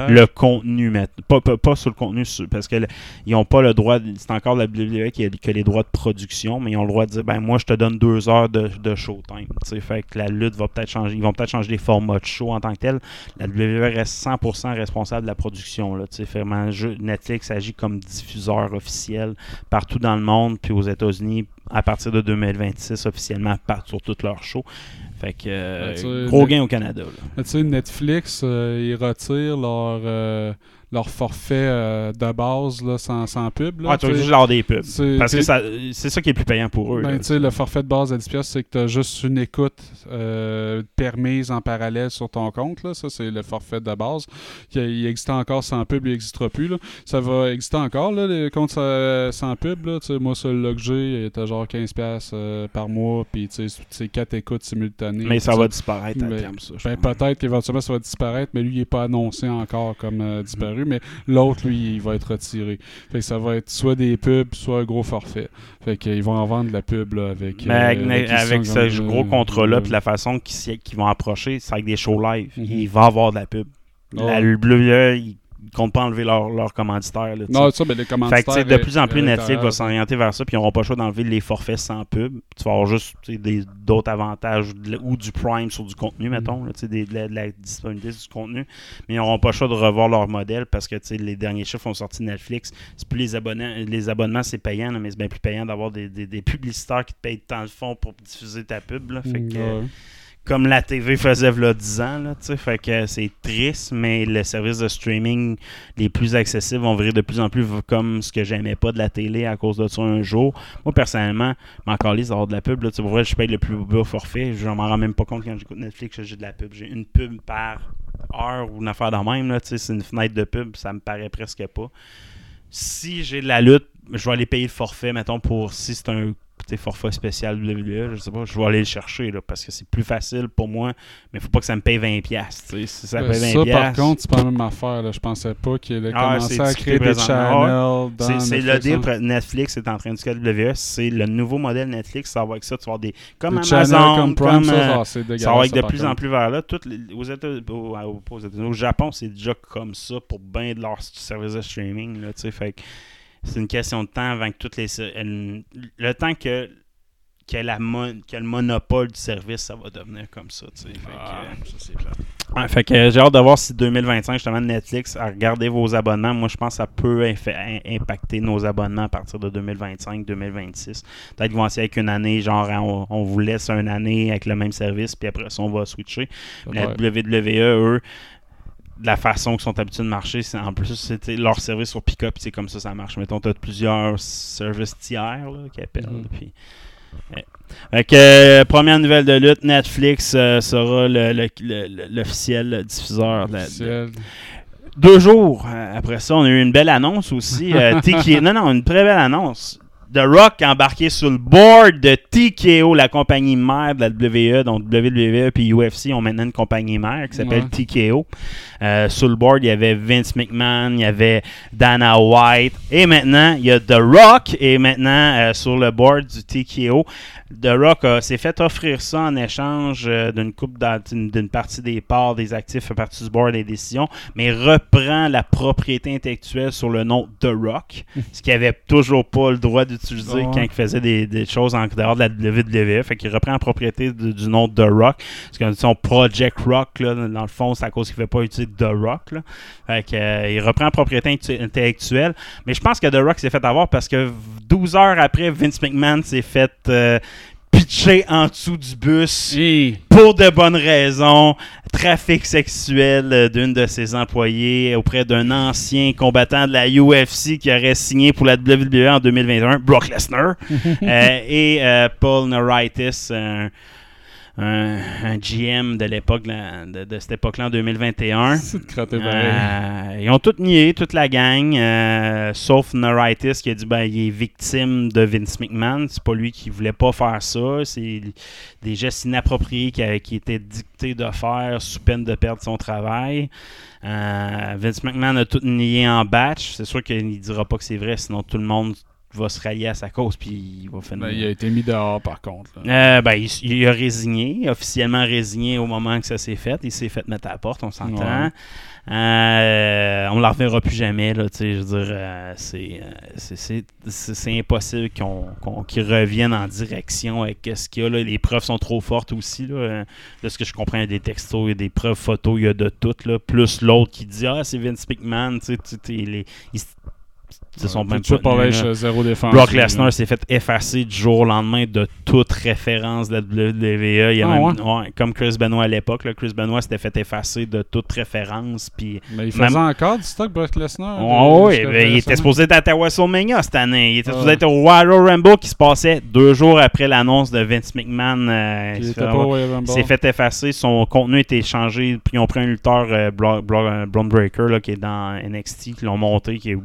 Le contenu, mais pas, pas, pas sur le contenu, sur- parce que le- ils n'ont pas le droit, c'est encore la WWE qui a, qui a les droits de production, mais ils ont le droit de dire, ben moi je te donne deux heures de, de showtime. Fait que la lutte va peut-être changer, ils vont peut-être changer les formats de show en tant que tel. La WWE reste 100% responsable de la production. Là, vraiment, Netflix agit comme diffuseur officiel partout dans le monde, puis aux États-Unis à partir de 2026 officiellement par- sur toutes leurs shows. Fait que euh, Ben, gros gain au Canada. là. Sais, Netflix, euh, ils retirent leur, euh, leur forfait euh, de base là, sans, sans pub. Là, Ouais, tu juste leur des pubs. Parce que c'est ça qui est plus payant pour eux. Ben, là. le forfait de base à 10$, c'est que tu as juste une écoute euh, permise en parallèle sur ton compte. Là. Ça, c'est le forfait de base. Il, il existe encore sans pub, il n'existera plus. Là. Ça va exister encore, là, les comptes sans, sans pub. Là. Moi, celui-là que j'ai, était genre 15$ euh, par mois. Puis, tu sais, c'est 4 écoutes simultanées. mais ça va disparaître à Mais- terme, ça. ben, peut-être qu'éventuellement ça va disparaître, mais lui, il n'est pas annoncé encore comme euh, Mais l'autre, lui, il va être retiré. Fait que ça va être soit des pubs, soit un gros forfait. Fait qu'ils vont en vendre de la pub là, avec. Mais euh, avec, avec ce gros contrat-là, puis la façon qu'ils vont approcher, c'est avec des shows live. Mhm. Il va avoir de la pub. La Ouais. WWE, ils comptent pas enlever leur, leur commanditaire. là. Non, ça, ben, les Fait que, commanditaires. tu sais, de plus en plus, Netflix va s'orienter vers ça, puis ils n'auront pas le choix d'enlever les forfaits sans pub. Tu vas avoir juste d'autres avantages de ou du Prime sur du contenu, mettons, là, tu sais, des- de, la, de la disponibilité du contenu. Mais ils n'auront pas le choix de revoir leur modèle parce que tu sais, les derniers chiffres ont sorti de Netflix. C'est plus les abonnés, les abonnements, c'est payant, là, mais c'est bien plus payant d'avoir des, des- des publicitaires qui te payent tant le fond pour diffuser ta pub. là. Fait que, Ouais. Comme la TV faisait v'là 10 ans, là, fait que c'est triste, mais le service de streaming les plus accessibles vont virer de plus en plus comme ce que j'aimais pas de la télé à cause de ça un jour. Moi, personnellement, m'en calisse d'avoir de la pub, là, je paye le plus bas forfait, je m'en rends même pas compte quand j'écoute Netflix que j'ai de la pub. J'ai une pub par heure ou une affaire de même, là, c'est une fenêtre de pub, ça me paraît presque pas. Si j'ai de la lutte, je vais aller payer le forfait, mettons, pour si c'est un forfait spécial WWE, je sais pas, je vais aller le chercher là, parce que c'est plus facile pour moi, mais faut pas que ça me paye 20$. piastres, tu sais. Si ça Euh, paye 20$, Ça, par contre, c'est pas la même affaire. Là. Je pensais pas qu'il allait Ah, commencer à créer des présentement. channels c'est, le deal. hein. Netflix est en train de avec WWE. C'est le nouveau modèle Netflix. Ça va avec ça. Tu vas avoir des. Comme Des Amazon, channels comme Prime, ça, euh, ah, ça va avec de plus en plus vers là. Toutes les- aux au, au- États-Unis, au Japon, c'est déjà comme ça pour bien de leurs services de streaming. Là, tu sais. fait que c'est une question de temps avant que toutes les. le temps que, que, la mon- que le monopole du service, ça va devenir comme ça. tu sais. Fait que, Ah, euh, ça, c'est plate. Ouais, fait que euh, j'ai hâte de voir si 2025, justement, Netflix a regardé vos abonnements. Moi, je pense que ça peut infa- impacter nos abonnements à partir de 2025-2026. Peut-être qu'ils vont essayer avec une année, genre, on, on vous laisse une année avec le même service, puis après ça, on va switcher. La. WWE, eux, de la façon qu'ils sont habitués de marcher, c'est en plus, c'était leur service sur pick-up, c'est comme ça ça marche. Mettons, tu as plusieurs services tiers là, qui appellent. Mhm. puis- ouais. Euh, première nouvelle de lutte, Netflix euh, sera le- le- le- l'officiel diffuseur de la- de, deux jours euh, après ça, on a eu une belle annonce aussi. euh, (laughs) non, non, une très belle annonce. The Rock a embarqué sur le board de TKO, la compagnie mère de la WWE. Donc WWE et UFC ont maintenant une compagnie mère qui s'appelle Ouais. TKO. Euh, sur le board, il y avait Vince McMahon, il y avait Dana White. Et maintenant, il y a The Rock. Et maintenant, euh, sur le board du TKO, The Rock euh, s'est fait offrir ça en échange euh, d'une coupe d'une partie des parts des actifs à partir du board des décisions, mais reprend la propriété intellectuelle sur le nom The Rock, ce qu'il avait toujours pas le droit d'utiliser Ouais. quand il faisait des, des choses en dehors de la WWE. Fait qu'il reprend la propriété de- du nom The Rock. Parce que son Project Rock, là, dans le fond, c'est à cause qu'il ne fait pas utiliser The Rock. Là. Fait euh, il reprend la propriété intellectuelle. Mais je pense que The Rock s'est fait avoir parce que 12 heures après, Vince McMahon s'est fait euh, pitcher en dessous du bus pour de bonnes raisons. Trafic sexuel euh, d'une de ses employés auprès d'un ancien combattant de la UFC qui aurait signé pour la WWE en 2021, Brock Lesnar. (laughs) Euh, et euh, Paul Neuritis, un, un- un GM de l'époque, de, de cette époque-là en 2021. C'est de crotter pareil. Euh, ils ont tout nié, toute la gang, euh, sauf Neuritis qui a dit ben il est victime de Vince McMahon. C'est pas lui qui voulait pas faire ça. C'est des gestes inappropriés qui, qui étaient dictés de faire sous peine de perdre son travail. Euh, Vince McMahon a tout nié en batch. C'est sûr qu'il ne dira pas que c'est vrai, sinon tout le monde va se rallier à sa cause puis il va finir. Ben, il a été mis dehors, par contre. Euh, ben, il, il a résigné, officiellement résigné au moment que ça s'est fait. Il s'est fait mettre à la porte, on s'entend. Ouais. Euh, on ne la reverra plus jamais. Là, je veux dire, euh, c'est, euh, impossible qu'on, qu'on- qu'il revienne en direction avec ce qu'il y a. Là. Les preuves sont trop fortes aussi. Là. De ce que je comprends, il y a des textos, il y a des preuves photos, il y a de tout. Là. Plus l'autre qui dit Ah, c'est Vince McMahon. Tu sais, tu- les- ils sont Ouais, même pas pareil, zéro défense. Brock Lesnar s'est fait effacer du jour au lendemain de toute référence de la WWE. Il y a Ah, même- ouais? ouais, comme Chris Benoit à l'époque. Chris Benoit s'était fait effacer de toute référence. Puis, Mais il Même- faisait encore du stock, Brock Lesnar. Oh, euh, oui, ben, il était supposé être à WrestleMania cette année. Il était Ah. supposé être au Royal Rumble qui se passait deux jours après l'annonce de Vince McMahon. euh, Il était s'est fait- effacer, son contenu a été changé, puis ils ont pris un lutteur, euh, Breaker, là, qui est dans NXT, qui l'ont monté, qui est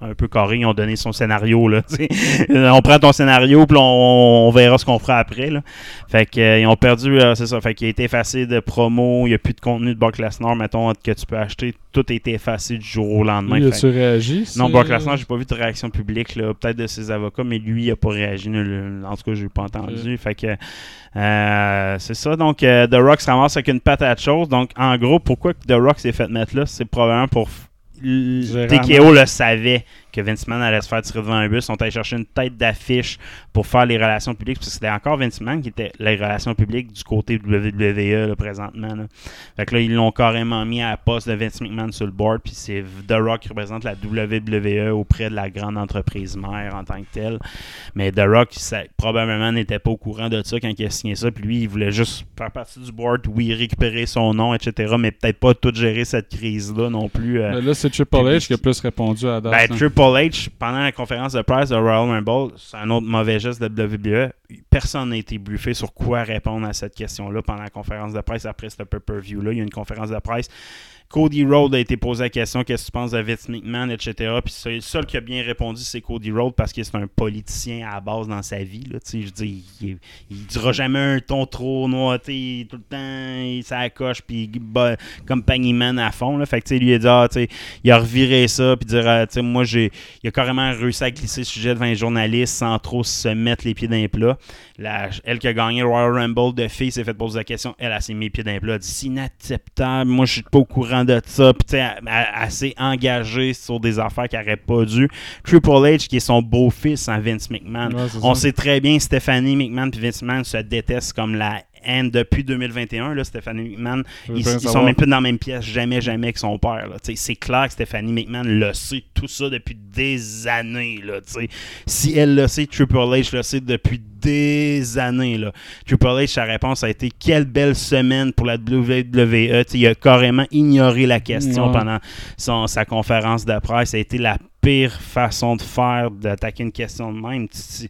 un peu carré, ils ont donné son scénario. Là, (laughs) on prend ton scénario, puis on, on verra ce qu'on fera après. Là. Fait que, euh, ils ont perdu, euh, c'est ça, fait qu'il a été effacé de promo, il n'y a plus de contenu de Brock Lesnar, mettons, que tu peux acheter, tout a été effacé du jour au lendemain. Fait as-tu réagi? non, Brock Lesnar, j'ai pas vu de réaction publique, là, peut-être de ses avocats, mais lui, il a pas réagi. En tout cas, j'ai pas entendu. Fait que euh, c'est ça. Donc, The Rock se ramasse avec une patate chose. Donc, en gros, pourquoi The Rock s'est fait mettre là, c'est probablement pour. TKO le savait que Vince McMahon allait se faire tirer devant un bus. Sont allés chercher une tête d'affiche pour faire les relations publiques. Parce que c'était encore Vince McMahon qui était les relations publiques du côté de WWE là, présentement. Là. Fait que là, ils l'ont carrément mis à la poste de Vince McMahon sur le board. Puis c'est The Rock qui représente la WWE auprès de la grande entreprise mère en tant que telle. Mais The Rock, ça, probablement, n'était pas au courant de ça quand il a signé ça. Puis lui, il voulait juste faire partie du board, oui, récupérer son nom, etc. Mais peut-être pas tout gérer cette crise-là non plus. euh, là, c'est Triple H qui a plus répondu à date. ben, hein. Triple H, pendant la conférence de presse de Royal Rumble, c'est un autre mauvais geste de WWE. Personne n'a été briefé sur quoi répondre à cette question-là pendant la conférence de presse après ce pay-per-view-là. Il y a une conférence de presse. Cody Rhodes a été posé la question qu'est-ce que tu penses de Vince McMahon, etc. Puis le seul qui a bien répondu, c'est Cody Rhodes parce que c'est un politicien à la base dans sa vie. Je dis, il, il dira jamais un ton trop noité, tout le temps, il s'accroche, puis bat comme Man à fond. Là. Fait que lui, a dit, ah, il a reviré ça, puis dire, ah, moi, j'ai, il a carrément réussi à glisser le sujet devant les journalistes sans trop se mettre les pieds dans les plats. La- elle qui a gagné Royal Rumble de filles s'est fait poser la question. Elle, elle s'est mis pieds. Elle a dit c'est inacceptable. Moi, je suis pas au courant de ça. Puis, tu sais, s'est engagée sur des affaires qu'elle n'aurait pas dû. Triple H, qui est son beau-fils en Vince McMahon. Ouais, On ça. sait très bien Stephanie McMahon et Vince McMahon se détestent comme la haine depuis 2021. Là, Stephanie McMahon, ils, ils sont même plus dans la même pièce, jamais, jamais avec son père. C'est clair que Stephanie McMahon le sait tout ça depuis des années. Là, si elle le sait, Triple H le sait depuis des années. Là. Triple H, sa réponse a été quelle belle semaine pour la WWE. Tu il a carrément ignoré la question Ouais. pendant son- sa conférence de presse. Ça a été la pire façon de faire, d'attaquer une question de même. Tu,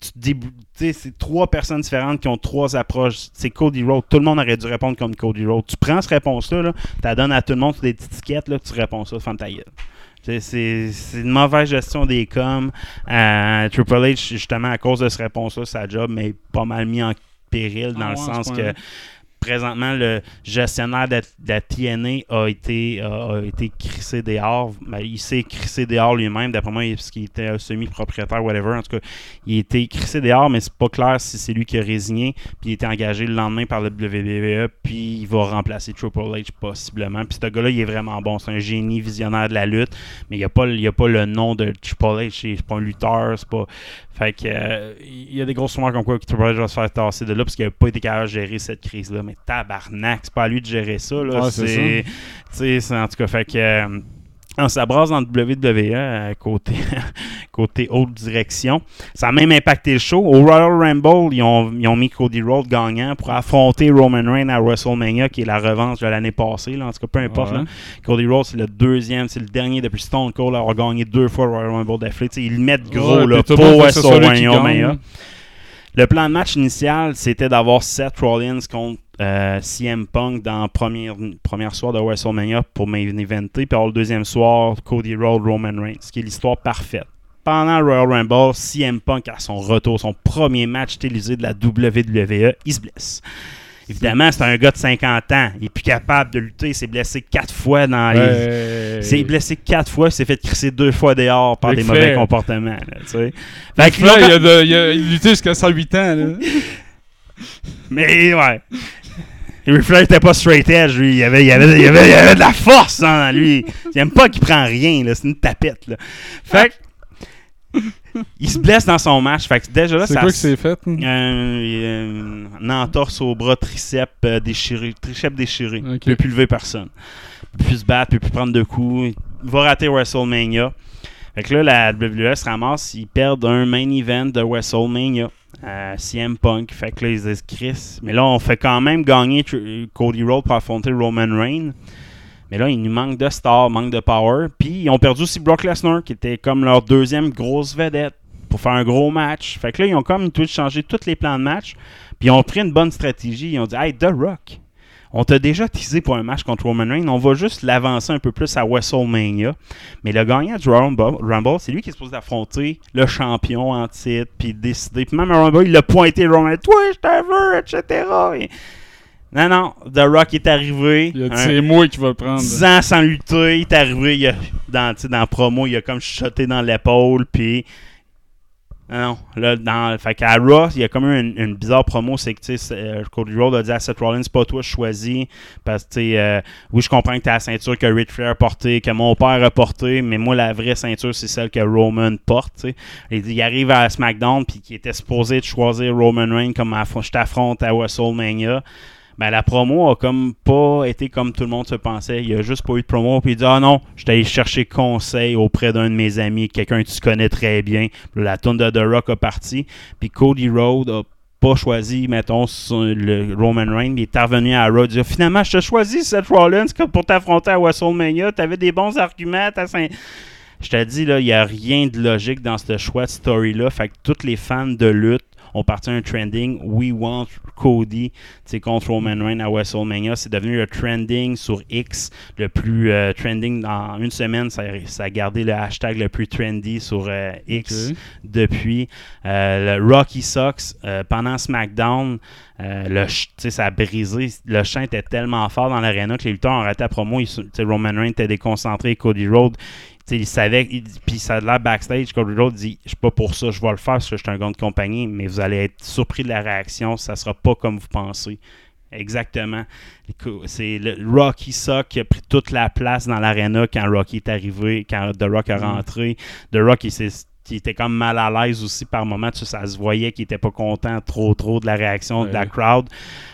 tu- tu tu c'est trois personnes différentes qui ont trois approches. C'est Cody Rhodes. Tout le monde aurait dû répondre comme Cody Rhodes. Tu prends cette réponse-là, là, tu la donnes à tout le monde sur des étiquettes, là, tu réponds ça, gueule. C'est- une mauvaise gestion des coms. Euh, Triple H, justement, à cause de cette réponse-là, sa job, mais pas mal mis en péril dans Ah le ouais, sens que. Présentement, le gestionnaire de, la TNA a été, a, été crissé dehors. Ben, il s'est crissé dehors lui-même, d'après moi, parce qu'il était semi-propriétaire, whatever. En tout cas, il a été crissé dehors, mais c'est pas clair si c'est lui qui a résigné. Puis il a été engagé le lendemain par le WWE, puis il va remplacer Triple H possiblement. Puis ce gars-là, il est vraiment bon. C'est un génie visionnaire de la lutte, mais il n'y a, pas a pas le nom de Triple H. C'est pas un lutteur, c'est pas. Fait que euh, il y a des grosses rumeurs comme quoi que Triple H va se faire tasser de là parce qu'il n'a pas été capable de gérer cette crise-là. Mais tabarnak, c'est pas à lui de gérer ça. Là. Ouais, c'est c'est, tu sais, c'est- en tout cas, fait que. On s'abrasse dans le WWE euh, côté, (laughs) côté haute direction. Ça a même impacté le show. Au Royal Rumble, ils ont, ils ont mis Cody Rhodes gagnant pour affronter Roman Reigns à WrestleMania, qui est la revanche de l'année passée. Là. En tout cas, peu importe. Ouais. là. Cody Rhodes, c'est le deuxième, c'est le dernier depuis Stone Cold à avoir gagné deux fois le Royal Rumble d'affilée. Ils le mettent gros Ouais, là, pour WrestleMania. Le plan de match initial, c'était d'avoir Seth Rollins contre euh, CM Punk dans la première, première soir de WrestleMania pour main eventer, puis alors le deuxième soir, Cody Rhodes, Roman Reigns, ce qui est l'histoire parfaite. Pendant le Royal Rumble, CM Punk, à son retour, son premier match télévisé de la WWE, il se blesse. Évidemment, c'est un gars de 50 ans. Il est plus capable de lutter. Il s'est blessé quatre fois dans les, Ouais. il s'est blessé quatre fois, il s'est fait crisser deux fois dehors par Ric des Flair. mauvais comportements. là, tu sais. Fait que il, a de- il a lutté jusqu'à 108 ans. Là. (laughs) Mais ouais. Ric Flair était pas straight edge, lui. Il y avait, il avait, il avait, il avait de la force hein, en lui. Il aime pas qu'il prend rien, là. C'est une tapette, là. Fait que, il se blesse dans son match. Fait que déjà là, C'est ça. quoi que c'est fait? hein? un, euh, une entorse au bras triceps euh, déchiré, triceps déchiré. Il peut plus lever personne. Il peut plus se battre, il peut plus prendre de coups. Il va rater WrestleMania. Fait que là, la WWE se ramasse, ils perdent un main event de WrestleMania. à CM Punk. Fait que là, ils se disent Chris. Mais là, on fait quand même gagner Cody Rhodes pour affronter Roman Reigns. Mais là, il nous manque de star, manque de power. Puis ils ont perdu aussi Brock Lesnar, qui était comme leur deuxième grosse vedette pour faire un gros match. Fait que là, ils ont comme tout changé tous les plans de match. Puis ils ont pris une bonne stratégie. Ils ont dit Hey, The Rock, on t'a déjà teasé pour un match contre Roman Reigns. On va juste l'avancer un peu plus à WrestleMania. Mais le gagnant du Rumble, Rumble, c'est lui qui est supposé affronter le champion en titre. Puis décider. Puis même Rumble, il a pointé Roman Toi, je veux, etc. Et- Non, non. The Rock est arrivé. Il a dit un- c'est moi qui va le prendre. 10 ans sans lutter, il est arrivé, il a- dans, dans la promo, il a comme chuté dans l'épaule, puis Non, là, dans, fait qu'à Raw, il y a comme une, une bizarre promo, c'est que, tu sais, euh, Cody Rhodes a dit à Seth Rollins, c'est pas toi, je choisis, parce que, tu sais, euh, oui, je comprends que t'as la ceinture que Ric Flair a portée, que mon père a portée, mais moi, la vraie ceinture, c'est celle que Roman porte, tu sais. Il, il arrive à SmackDown, puis qui était supposé de choisir Roman Reigns comme je t'affronte à WrestleMania. Ben, la promo a comme pas été comme tout le monde se pensait. Il y a juste pas eu de promo. Puis il dit Ah non, je allé chercher conseil auprès d'un de mes amis, quelqu'un que tu connais très bien. La tune de The Rock a parti. Puis Cody Rhodes a pas choisi, mettons, le Roman Reigns. Il est revenu à Raw. Ah, Finalement, je t'ai choisi Seth Rollins pour t'affronter à WrestleMania. T'avais des bons arguments. Je te dis, là, il n'y a rien de logique dans ce choix de story-là. Fait que tous les fans de lutte ont parti un trending We want Cody contre Roman Reigns à WrestleMania. C'est devenu le trending sur X, le plus euh, trending dans une semaine. Ça, ça a gardé le hashtag le plus trendy sur euh, X depuis. Euh, le Rocky Sox, pendant SmackDown, le ch- tu sais, ça a brisé. Le chant était tellement fort dans l'arena que les lutteurs ont arrêté la promo. Ils sont- tu sais, Roman Reigns était déconcentré. Cody Rhodes, tu sais, il savait. Puis ça a l'air backstage. Cody Rhodes dit Je suis pas pour ça, je vais le faire parce que je suis un gars de compagnie, mais vous allez être surpris de la réaction. Ça sera pas comme vous pensez. Exactement. C'est le Rocky Sock qui a pris toute la place dans l'arena quand Rocky est arrivé, quand The Rock a rentré. The Rock, il, s'est- il était comme mal à l'aise aussi par moment. Tu ça se voyait qu'il était pas content trop trop de la réaction de la crowd.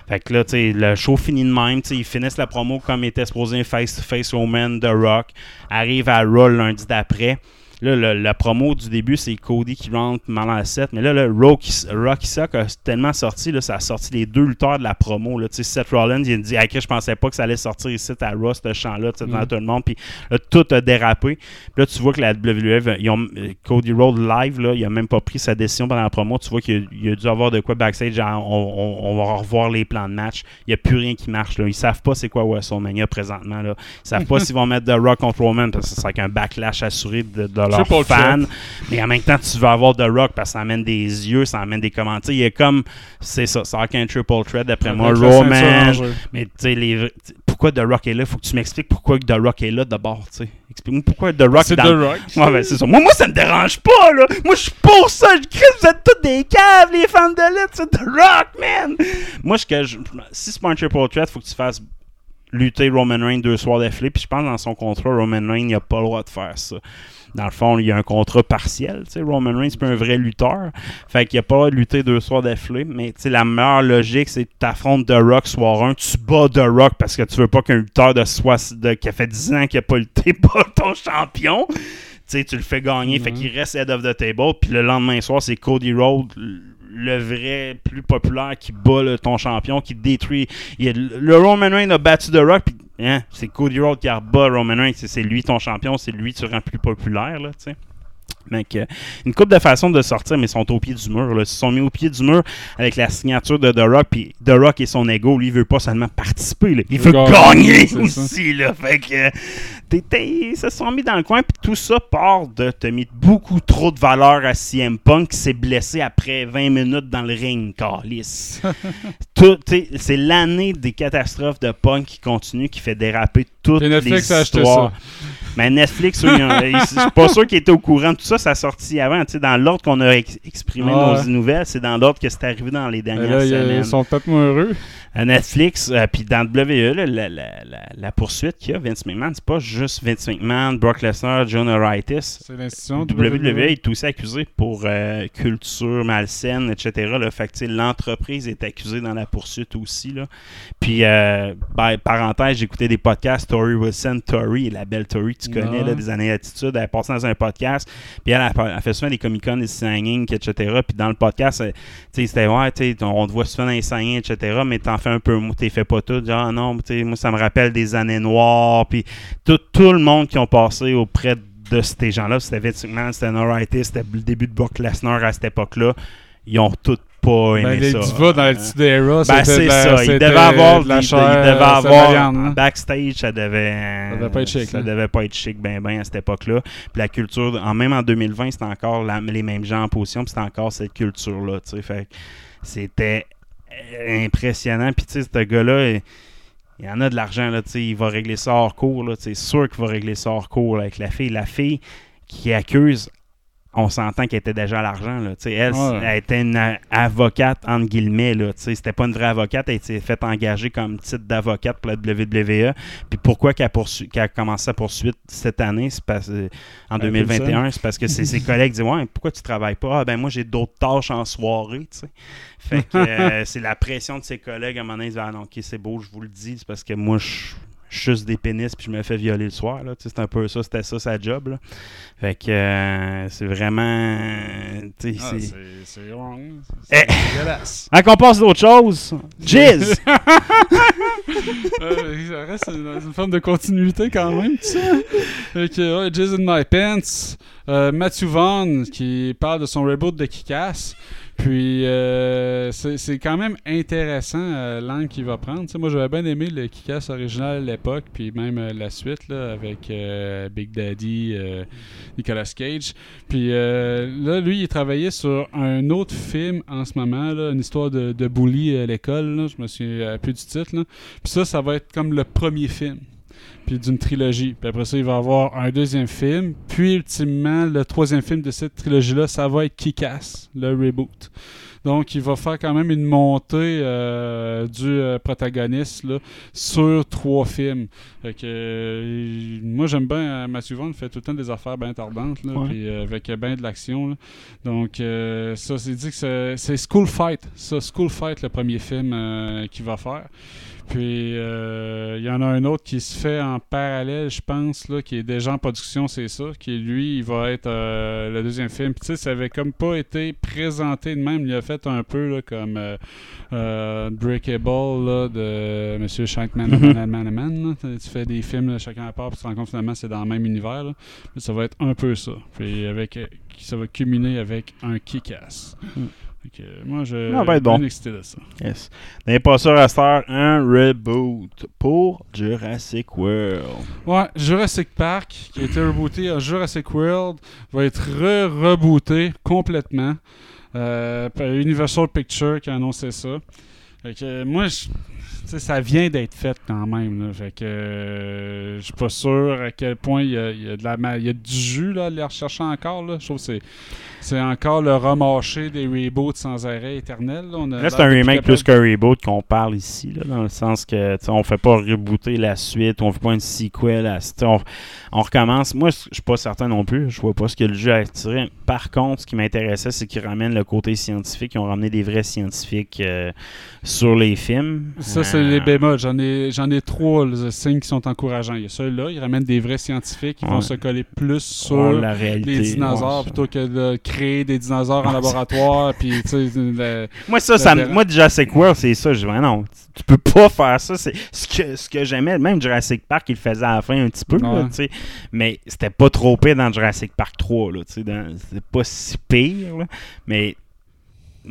Fait que là, tu sais, le show finit de même. Ils finissent la promo comme il était supposé face-to-face Roman, The Rock. Arrive à Raw lundi d'après. Là, le- la promo du début, c'est Cody qui rentre mal en 7. Mais là, le Rocky, Rocky Sock a tellement sorti, là, ça a sorti les deux lutteurs de la promo. Là. Tu sais, Seth Rollins, il a dit hey, je pensais pas que ça allait sortir ici à Raw, ce chant-là, devant Mm. tout le monde. Puis là, tout a dérapé. Puis là, tu vois que la WWF, ils ont, Cody Rhodes live, là, il a même pas pris sa décision pendant la promo. Tu vois qu'il a, dû avoir de quoi backstage. Genre, on, on- on va revoir les plans de match. Il n'y a plus rien qui marche. Là. Ils savent pas c'est quoi WrestleMania présentement. Là. Ils savent pas (laughs) s'ils vont mettre The Rock contre Roman parce que c'est avec un backlash assuré de, de leurs fans. Mais en même temps, tu veux avoir The Rock parce que ça amène des yeux, ça amène des commentaires. Il est comme, c'est ça, ça a qu'un triple threat d'après moi. Roman, mais tu sais, les pourquoi The Rock est là? Faut que tu m'expliques pourquoi The Rock est là d'abord, tu sais. Explique-moi pourquoi The Rock C'est dans- The Rock. Ouais, ben, c'est ça. Moi, moi, ça me dérange pas, là. Moi, je suis pour ça. Je crie, vous êtes tous des caves, les fans de lutte. C'est The Rock, man. Moi, je, que je- si c'est pas un triple threat, faut que tu fasses lutter Roman Reigns deux soirs d'affilée. Puis je pense dans son contrat, Roman Reigns, il a pas le droit de faire ça. Dans le fond, il y a un contrat partiel. tu sais, Roman Reigns, c'est pas un vrai lutteur. Fait qu'il a pas lutter deux soirs d'affilée. Mais tu sais, la meilleure logique, c'est que tu affrontes The Rock soir 1. Tu bats The Rock parce que tu veux pas qu'un lutteur de, de qui a fait 10 ans qu'il a pas lutté (laughs) bat ton champion. Tu sais, tu le fais gagner. Fait qu'il reste head of the table. Puis le lendemain soir, c'est Cody Rhodes, le vrai plus populaire, qui bat ton champion, qui détruit. Il y a- le Roman Reigns a battu The Rock. Puis hein, c'est Cody Rhodes qui rebat Roman Reigns. C'est- lui ton champion. C'est lui qui te rend plus populaire. Là, tu sais. Une coupe de façon de sortir, mais ils sont au pied du mur. Là. Ils se sont mis au pied du mur avec la signature de The Rock. Puis The Rock et son ego, lui, il veut pas seulement participer. là. Il veut Gagner, aussi. Là. Fait que ils se sont mis dans le coin. Puis tout ça part de te mis beaucoup trop de valeur à CM Punk qui s'est blessé après 20 minutes dans le ring, Carlis. (laughs) C'est l'année des catastrophes de Punk qui continue, qui fait déraper toutes les histoires. Mais Netflix, je suis pas sûr qu'ils étaient au courant de tout ça. Ça a sorti avant. Tu sais, dans l'ordre qu'on a ex- exprimé Ah nos nouvelles, c'est dans l'ordre que c'est arrivé dans les Et dernières là, a- semaines. ils sont peut-être moins heureux. À Netflix, euh, puis dans WWE, là, la, la- la- la poursuite qu'il y a, Vince McMahon, c'est pas juste Vince McMahon, Brock Lesnar, John Oritis. C'est l'institution WWE est aussi accusé pour euh, culture malsaine, etc. Là. Fait que, l'entreprise est accusée dans la poursuite aussi. Là. Puis, euh, ben, parenthèse, j'écoutais des podcasts. Tori Wilson, Tori, la belle Tori que tu connais, là, des années d'attitude, elle passée dans un podcast. Puis elle, elle, elle fait souvent des Comic-Con, des signings, etc. Puis dans le podcast, tu sais, c'était ouais, on te voit souvent dans les signings, etc. Mais t'en fais un peu, t'es fait pas tout. Genre, ah non, moi, ça me rappelle des années noires. Puis tout, tout le monde qui ont passé auprès de ces gens-là, c'était Vince c'était Norritis, c'était le début de Brock Lesnar à cette époque-là. Ils ont tous pas aimé Ben, les ça. divas dans le petit era, ben, de c'est ça. Il c'était devait avoir, de la il- chair, il devait avoir hein. backstage, ça devait, Ça devait pas être chic, ça hein. devait pas être chic, ben ben à cette époque-là. Puis la culture, en même en 2020, c'était encore la- les mêmes gens en position, puis c'était encore cette culture-là, tu sais. Fait que c'était impressionnant. Puis tu sais, ce gars-là, il, y en a de l'argent, là, tu sais, il va régler ça hors cours, là, c'est sûr qu'il va régler ça hors cours avec la fille. La fille qui accuse on s'entend qu'elle était déjà à l'argent. Là. Elle, Ouais. elle était une avocate, entre guillemets. Là. C'était pas une vraie avocate. Elle s'est fait engager comme titre d'avocate pour la WWE. Puis pourquoi qu'elle, poursu- qu'elle a commencé sa poursuite cette année, c'est parce, euh, en Ben, 2021, c'est parce que ses, ses collègues disent Ouais, pourquoi tu travailles pas? Ah, ben moi, j'ai d'autres tâches en soirée. tu sais. Fait que (laughs) euh, c'est la pression de ses collègues à un moment donné. Ils disent Ah non, ok, c'est beau, je vous le dis. C'est parce que moi, je je suce des pénis puis je me fais violer le soir. Là. C'est un peu ça, c'était ça sa job. Là. Fait que euh, c'est vraiment. Ah, c'est- c'est c'est. Eh. Dégueulasse. Ah, qu'on passe d'autres choses? Jizz! (laughs) Ça reste une, une forme de continuité quand même, tu sais. Fait que, ouais, Jason My Pants, euh, Matthew Vaughn qui parle de son reboot de Kick-Ass. Puis euh, c'est quand même intéressant euh, l'angle qu'il va prendre. Moi j'avais bien aimé le Kick-Ass original à l'époque, puis même euh, la suite là, avec euh, Big Daddy, euh, Nicolas Cage. Puis là, lui, il travaillait sur un autre film en ce moment, là, une histoire de, de bully à l'école. Je me souviens plus du titre. Là. Puis ça, ça va être comme le premier film. Puis d'une trilogie. Puis après ça, il va y avoir un deuxième film. Puis ultimement, le troisième film de cette trilogie-là, ça va être Kick-Ass, le reboot. Donc, il va faire quand même une montée euh, du euh, protagoniste là, sur trois films. Fait que, euh, moi, j'aime bien Matthew Vaughn, fait tout le temps des affaires bien tardantes, là, Ouais. euh, avec bien de l'action. Donc, ça, c'est dit que c'est- School Fight. Ça, School Fight, le premier film qu'il va faire. Puis, euh, il y en a un autre qui se fait en parallèle, je pense, là, qui est déjà en production, c'est ça. Qui, lui, il va être euh, le deuxième film. Puis, tu sais, ça avait comme pas été présenté de même. Il a fait un peu là, comme euh, euh, Breakable là, de M. Shankman. Man, Man. Tu fais des films là, chacun à part, puis tu te rends compte finalement c'est dans le même univers. là. Mais ça va être un peu ça. Puis, avec, euh, ça va culminer avec un kick-ass. Mm. Que, moi, je va être suis bien bon. excité de ça. Yes. N'est pas sûr à heure, un reboot pour Jurassic World. Ouais, Jurassic Park, qui a été rebooté à Jurassic World, va être re-rebooté complètement. Euh, par Universal Pictures qui a annoncé ça. Fait que, euh, moi, je- ça vient d'être fait quand même. Là. Fait que euh, je suis pas sûr à quel point il y a, il y a de la ma- il y a du jus là, à les rechercher encore. Là. Je trouve que c'est, encore le remarché des reboots sans arrêt éternel. C'est un remake plus qu'un reboot qu'on parle ici, là, dans le sens que on fait pas rebooter la suite, on fait pas une sequel, à- on, on recommence. Moi, je suis pas certain non plus, je vois pas ce que le jeu a attiré. Par contre, ce qui m'intéressait, c'est qu'ils ramènent le côté scientifique, ils ont ramené des vrais scientifiques euh, sur les films. Ça, c'est Euh, les bémols. J'en ai, j'en ai trois là, signes qui sont encourageants. Il y a celui-là, ils ramènent des vrais scientifiques qui vont se coller plus sur sur la réalité. les dinosaures ouais, plutôt que de créer des dinosaures en laboratoire. Puis, le- Moi, ça, ça moi, Jurassic World, c'est ça. Je dis, non, tu peux pas faire ça. C'est ce que, ce que j'aimais. Même Jurassic Park, il le faisait à la fin un petit peu, là, Ouais. sais. Mais c'était pas trop pire dans Jurassic Park 3, là, dans- C'était pas si pire, là. Mais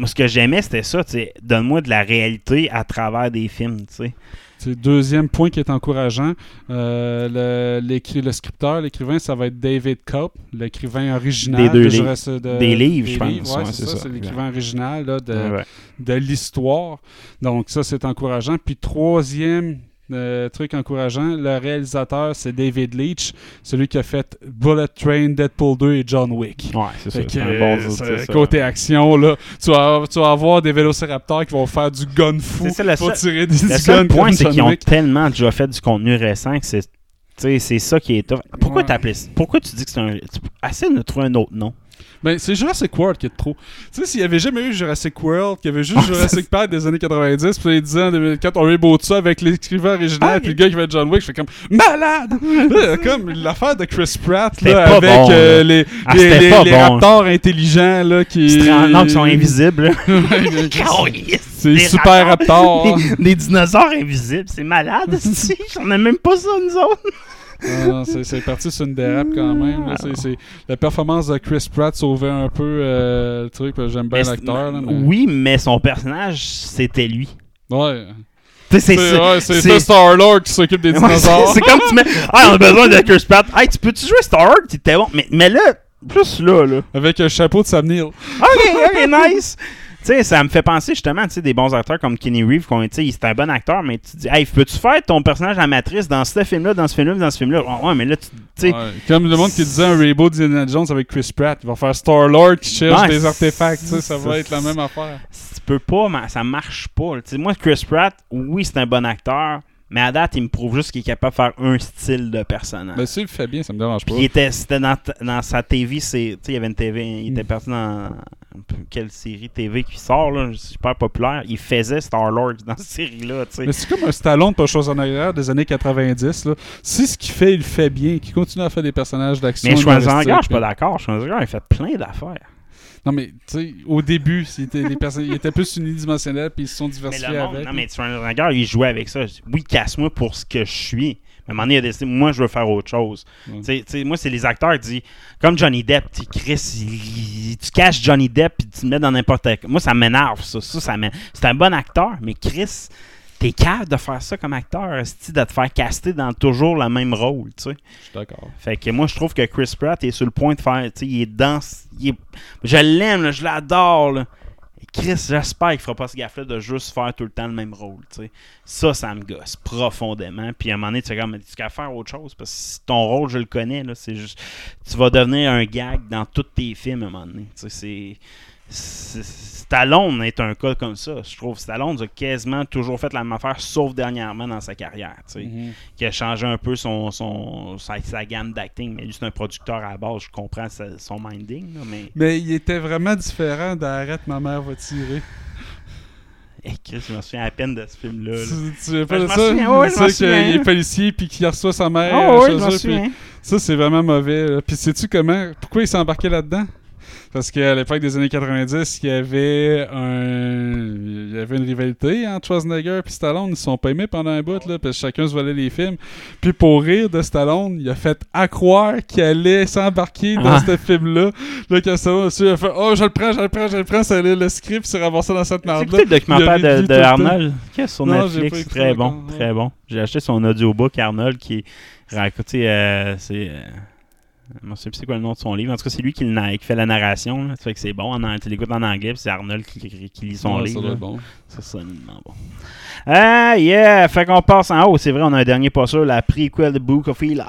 ce que j'aimais, c'était ça, tu sais. Donne-moi de la réalité à travers des films, tu sais. c'est deuxième point qui est encourageant. Euh, le, scripteur, l'écrivain, ça va être David Cope, l'écrivain original Des deux de livres. De- Des livres, je pense. Ouais, Ouais, c'est c'est ça, ça. c'est l'écrivain original là, de, Ouais. de l'histoire. Donc ça, c'est encourageant. Puis troisième euh, truc encourageant, le réalisateur, c'est David Leitch, celui qui a fait Bullet Train, Deadpool 2 et John Wick. Ouais, c'est ça. Euh, bon c'est- ça. côté action, là, tu vas, tu vas avoir des vélociraptors qui vont faire du gun fou C'est ça, pour seul- tirer des Le seul point, c'est John qu'ils ont Wick. tellement déjà fait du contenu récent que c'est. tu sais, C'est ça qui est tough. Pourquoi Ouais. t'appelles Pourquoi tu dis que c'est un. Essaie de trouver un autre nom. Ben, c'est Jurassic World qui est trop. Tu sais, s'il y avait jamais eu Jurassic World, qu'il y avait juste (laughs) Jurassic Park des années 90, puis ils disaient en 2004, on reboot ça avec l'écrivain original, Ah, puis le gars qui va être John Wick, je fais comme malade! (laughs) Là, comme l'affaire de Chris Pratt, là, avec bon, euh, les, Ah, les, les- les bon. raptors intelligents, là, qui. Rendent qui sont invisibles. (laughs) c'est super raptor. Des, dinosaures invisibles, c'est malade. J'en ai même pas ça, nous autres. C'est parti sur une dérape quand même. la performance de Chris Pratt sauvait un peu euh, le truc, j'aime bien l'acteur. mais- Oui, mais son personnage, c'était lui. Ouais. C'est ouais, Star-Lord qui s'occupe des (laughs) dinosaures. c'est c'est comme tu mets. Ah, on a besoin de Chris Pratt. Hey, tu peux-tu jouer Star Wars? C'était bon. Mais, mais là, plus là, là. Avec un chapeau de Sam Neill. Ok, ok, nice. Tu sais, ça me fait penser justement, tu sais, des bons acteurs comme Kenny Reeves, qu'on, tu sais, c'est un bon acteur, mais tu te dis, hey, peux-tu faire ton personnage à matrice dans ce film-là, dans ce film-là, dans ce film-là? Ouais, mais là, tu sais, Ouais, Comme le monde qui disait un reboot d'Indiana Jones avec Chris Pratt. Il va faire Star-Lord qui cherche Ouais, des artefacts. tu sais, Ça ça- va être la même affaire. tu peux pas, mais ça marche pas. là. Tu sais, moi, Chris Pratt, oui, c'est un bon acteur, mais à date, il me prouve juste qu'il est capable de faire un style de personnage. Mais s'il le fait bien, ça me dérange pas. Puis il était, c'était dans, sa TV, c'est, tu sais, il y avait une TV, il était Mm. parti dans quelle série TV qui sort, là, super populaire. Il faisait Star-Lord dans cette série-là. Mais c'est comme un Stallone pas chose en arrière des années 90. Là. Si ce qu'il fait, il le fait bien, qu'il continue à faire des personnages d'action. Mais Schwarzenegger, je suis pas d'accord. Schwarzenegger, il fait plein d'affaires. Non, mais tu sais, au début, c'était des personnes, il était plus unidimensionnel, puis ils se sont Mais diversifiés le monde, avec. non, mais Schwarzenegger, il jouait avec ça. Je dis, Oui, casse-moi pour ce que je suis. Mais à un moment donné, il a décidé, moi, je veux faire autre chose. Sais, moi, c'est les acteurs qui disent, comme Johnny Depp, Chris, il- il- tu caches Johnny Depp et tu le mets dans n'importe quoi. Moi, ça m'énerve, ça. ça, c'est un bon acteur, mais Chris, t'es capable de faire ça comme acteur, de te faire caster dans toujours le même rôle, tu sais. Je suis d'accord. Fait que moi, je trouve que Chris Pratt est sur le point de faire. Tu sais, il est dans. il est- je l'aime, je l'adore. Chris, j'espère qu'il fera pas ce gaffe-là de juste faire tout le temps le même rôle. tu sais. Ça, ça me gosse profondément. Puis à un moment donné, tu fais comme, tu qu'à faire autre chose. Parce que ton rôle, je le connais, là, c'est juste. Tu vas devenir un gag dans tous tes films à un moment donné. C'est. Stallone est un cas comme ça. Je trouve Stallone a quasiment toujours fait la même affaire, sauf dernièrement dans sa carrière. tu sais Mhm. qui a changé un peu son, son, sa, sa gamme d'acting. Mais lui, c'est un producteur à la base, je comprends sa- son minding. là, mais Mais il était vraiment différent d'Arrête, ma mère va tirer. Eh, Chris, je me souviens à peine de ce film-là. là. Tu, tu savais pas Ben, de je ça? souviens, Tu sais qu'il est policier puis qu'il reçoit sa mère. Ah euh, ouais, chez je puis souviens. Ça, c'est vraiment mauvais. là. Puis sais-tu comment... Pourquoi il s'est embarqué là-dedans? Parce qu'à l'époque des années 90, il y avait un... il y avait une rivalité entre Schwarzenegger et Stallone. Ils se sont pas aimés pendant un bout, là, parce que chacun se volait les films. Puis pour rire de Stallone, il a fait à croire qu'il allait s'embarquer dans Ah. ce film-là. Là, quand Stallone a fait « Oh, je le prends, je le prends, je le prends. » Ça allait le script, s'est ramassé dans cette C'est merde-là. écouté le documentaire de, de. Arnold qui est sur Non, Netflix? Très bon, très bon. J'ai acheté son audiobook Arnold qui raconte, euh, c'est... euh, je ne sais plus c'est quoi le nom de son livre. En tout cas, c'est lui qui, qui fait la narration. Là. Ça fait que c'est bon. En, tu l'écoutes en anglais, puis c'est Arnold qui, lit son Ouais, ça livre. doit là. être bon. Ça, c'est bon. Ah, yeah! Fait qu'on passe en haut. C'est vrai, on a un dernier pas sûr, la prequel de Book of Eli.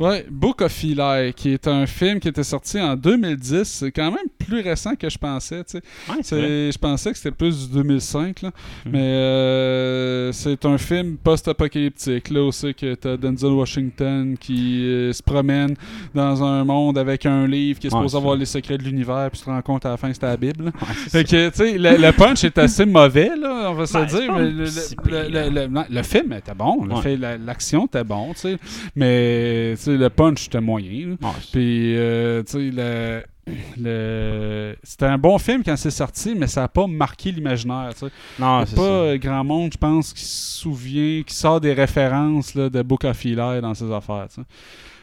Ouais, Book of Eli, qui est un film qui était sorti en 2010. C'est quand même plus récent que je pensais. tu sais. Ouais, Je pensais que c'était plus du 2005, là. Mhm. mais euh, c'est un film post-apocalyptique. Là aussi que t'as Denzel Washington qui euh, se promène dans un monde avec un livre qui est supposé avoir les secrets de l'univers, puis tu te rends compte à la fin que c'était la Bible. Ouais, Fait que, tu sais, le, punch est assez mauvais, là, on va se Ben, dire. pas mais le, si le- le- le- film était bon, Ouais. l'action était bon, tu sais. Mais, tu sais, le punch était moyen. Ouais, Puis, euh, tu sais, le, le- c'était un bon film quand c'est sorti, mais ça n'a pas marqué l'imaginaire, tu sais. non, Il y a c'est pas ça. euh, grand monde, je pense, qui se souvient, qui sort des références là, de Book of Eli dans ses affaires, tu sais.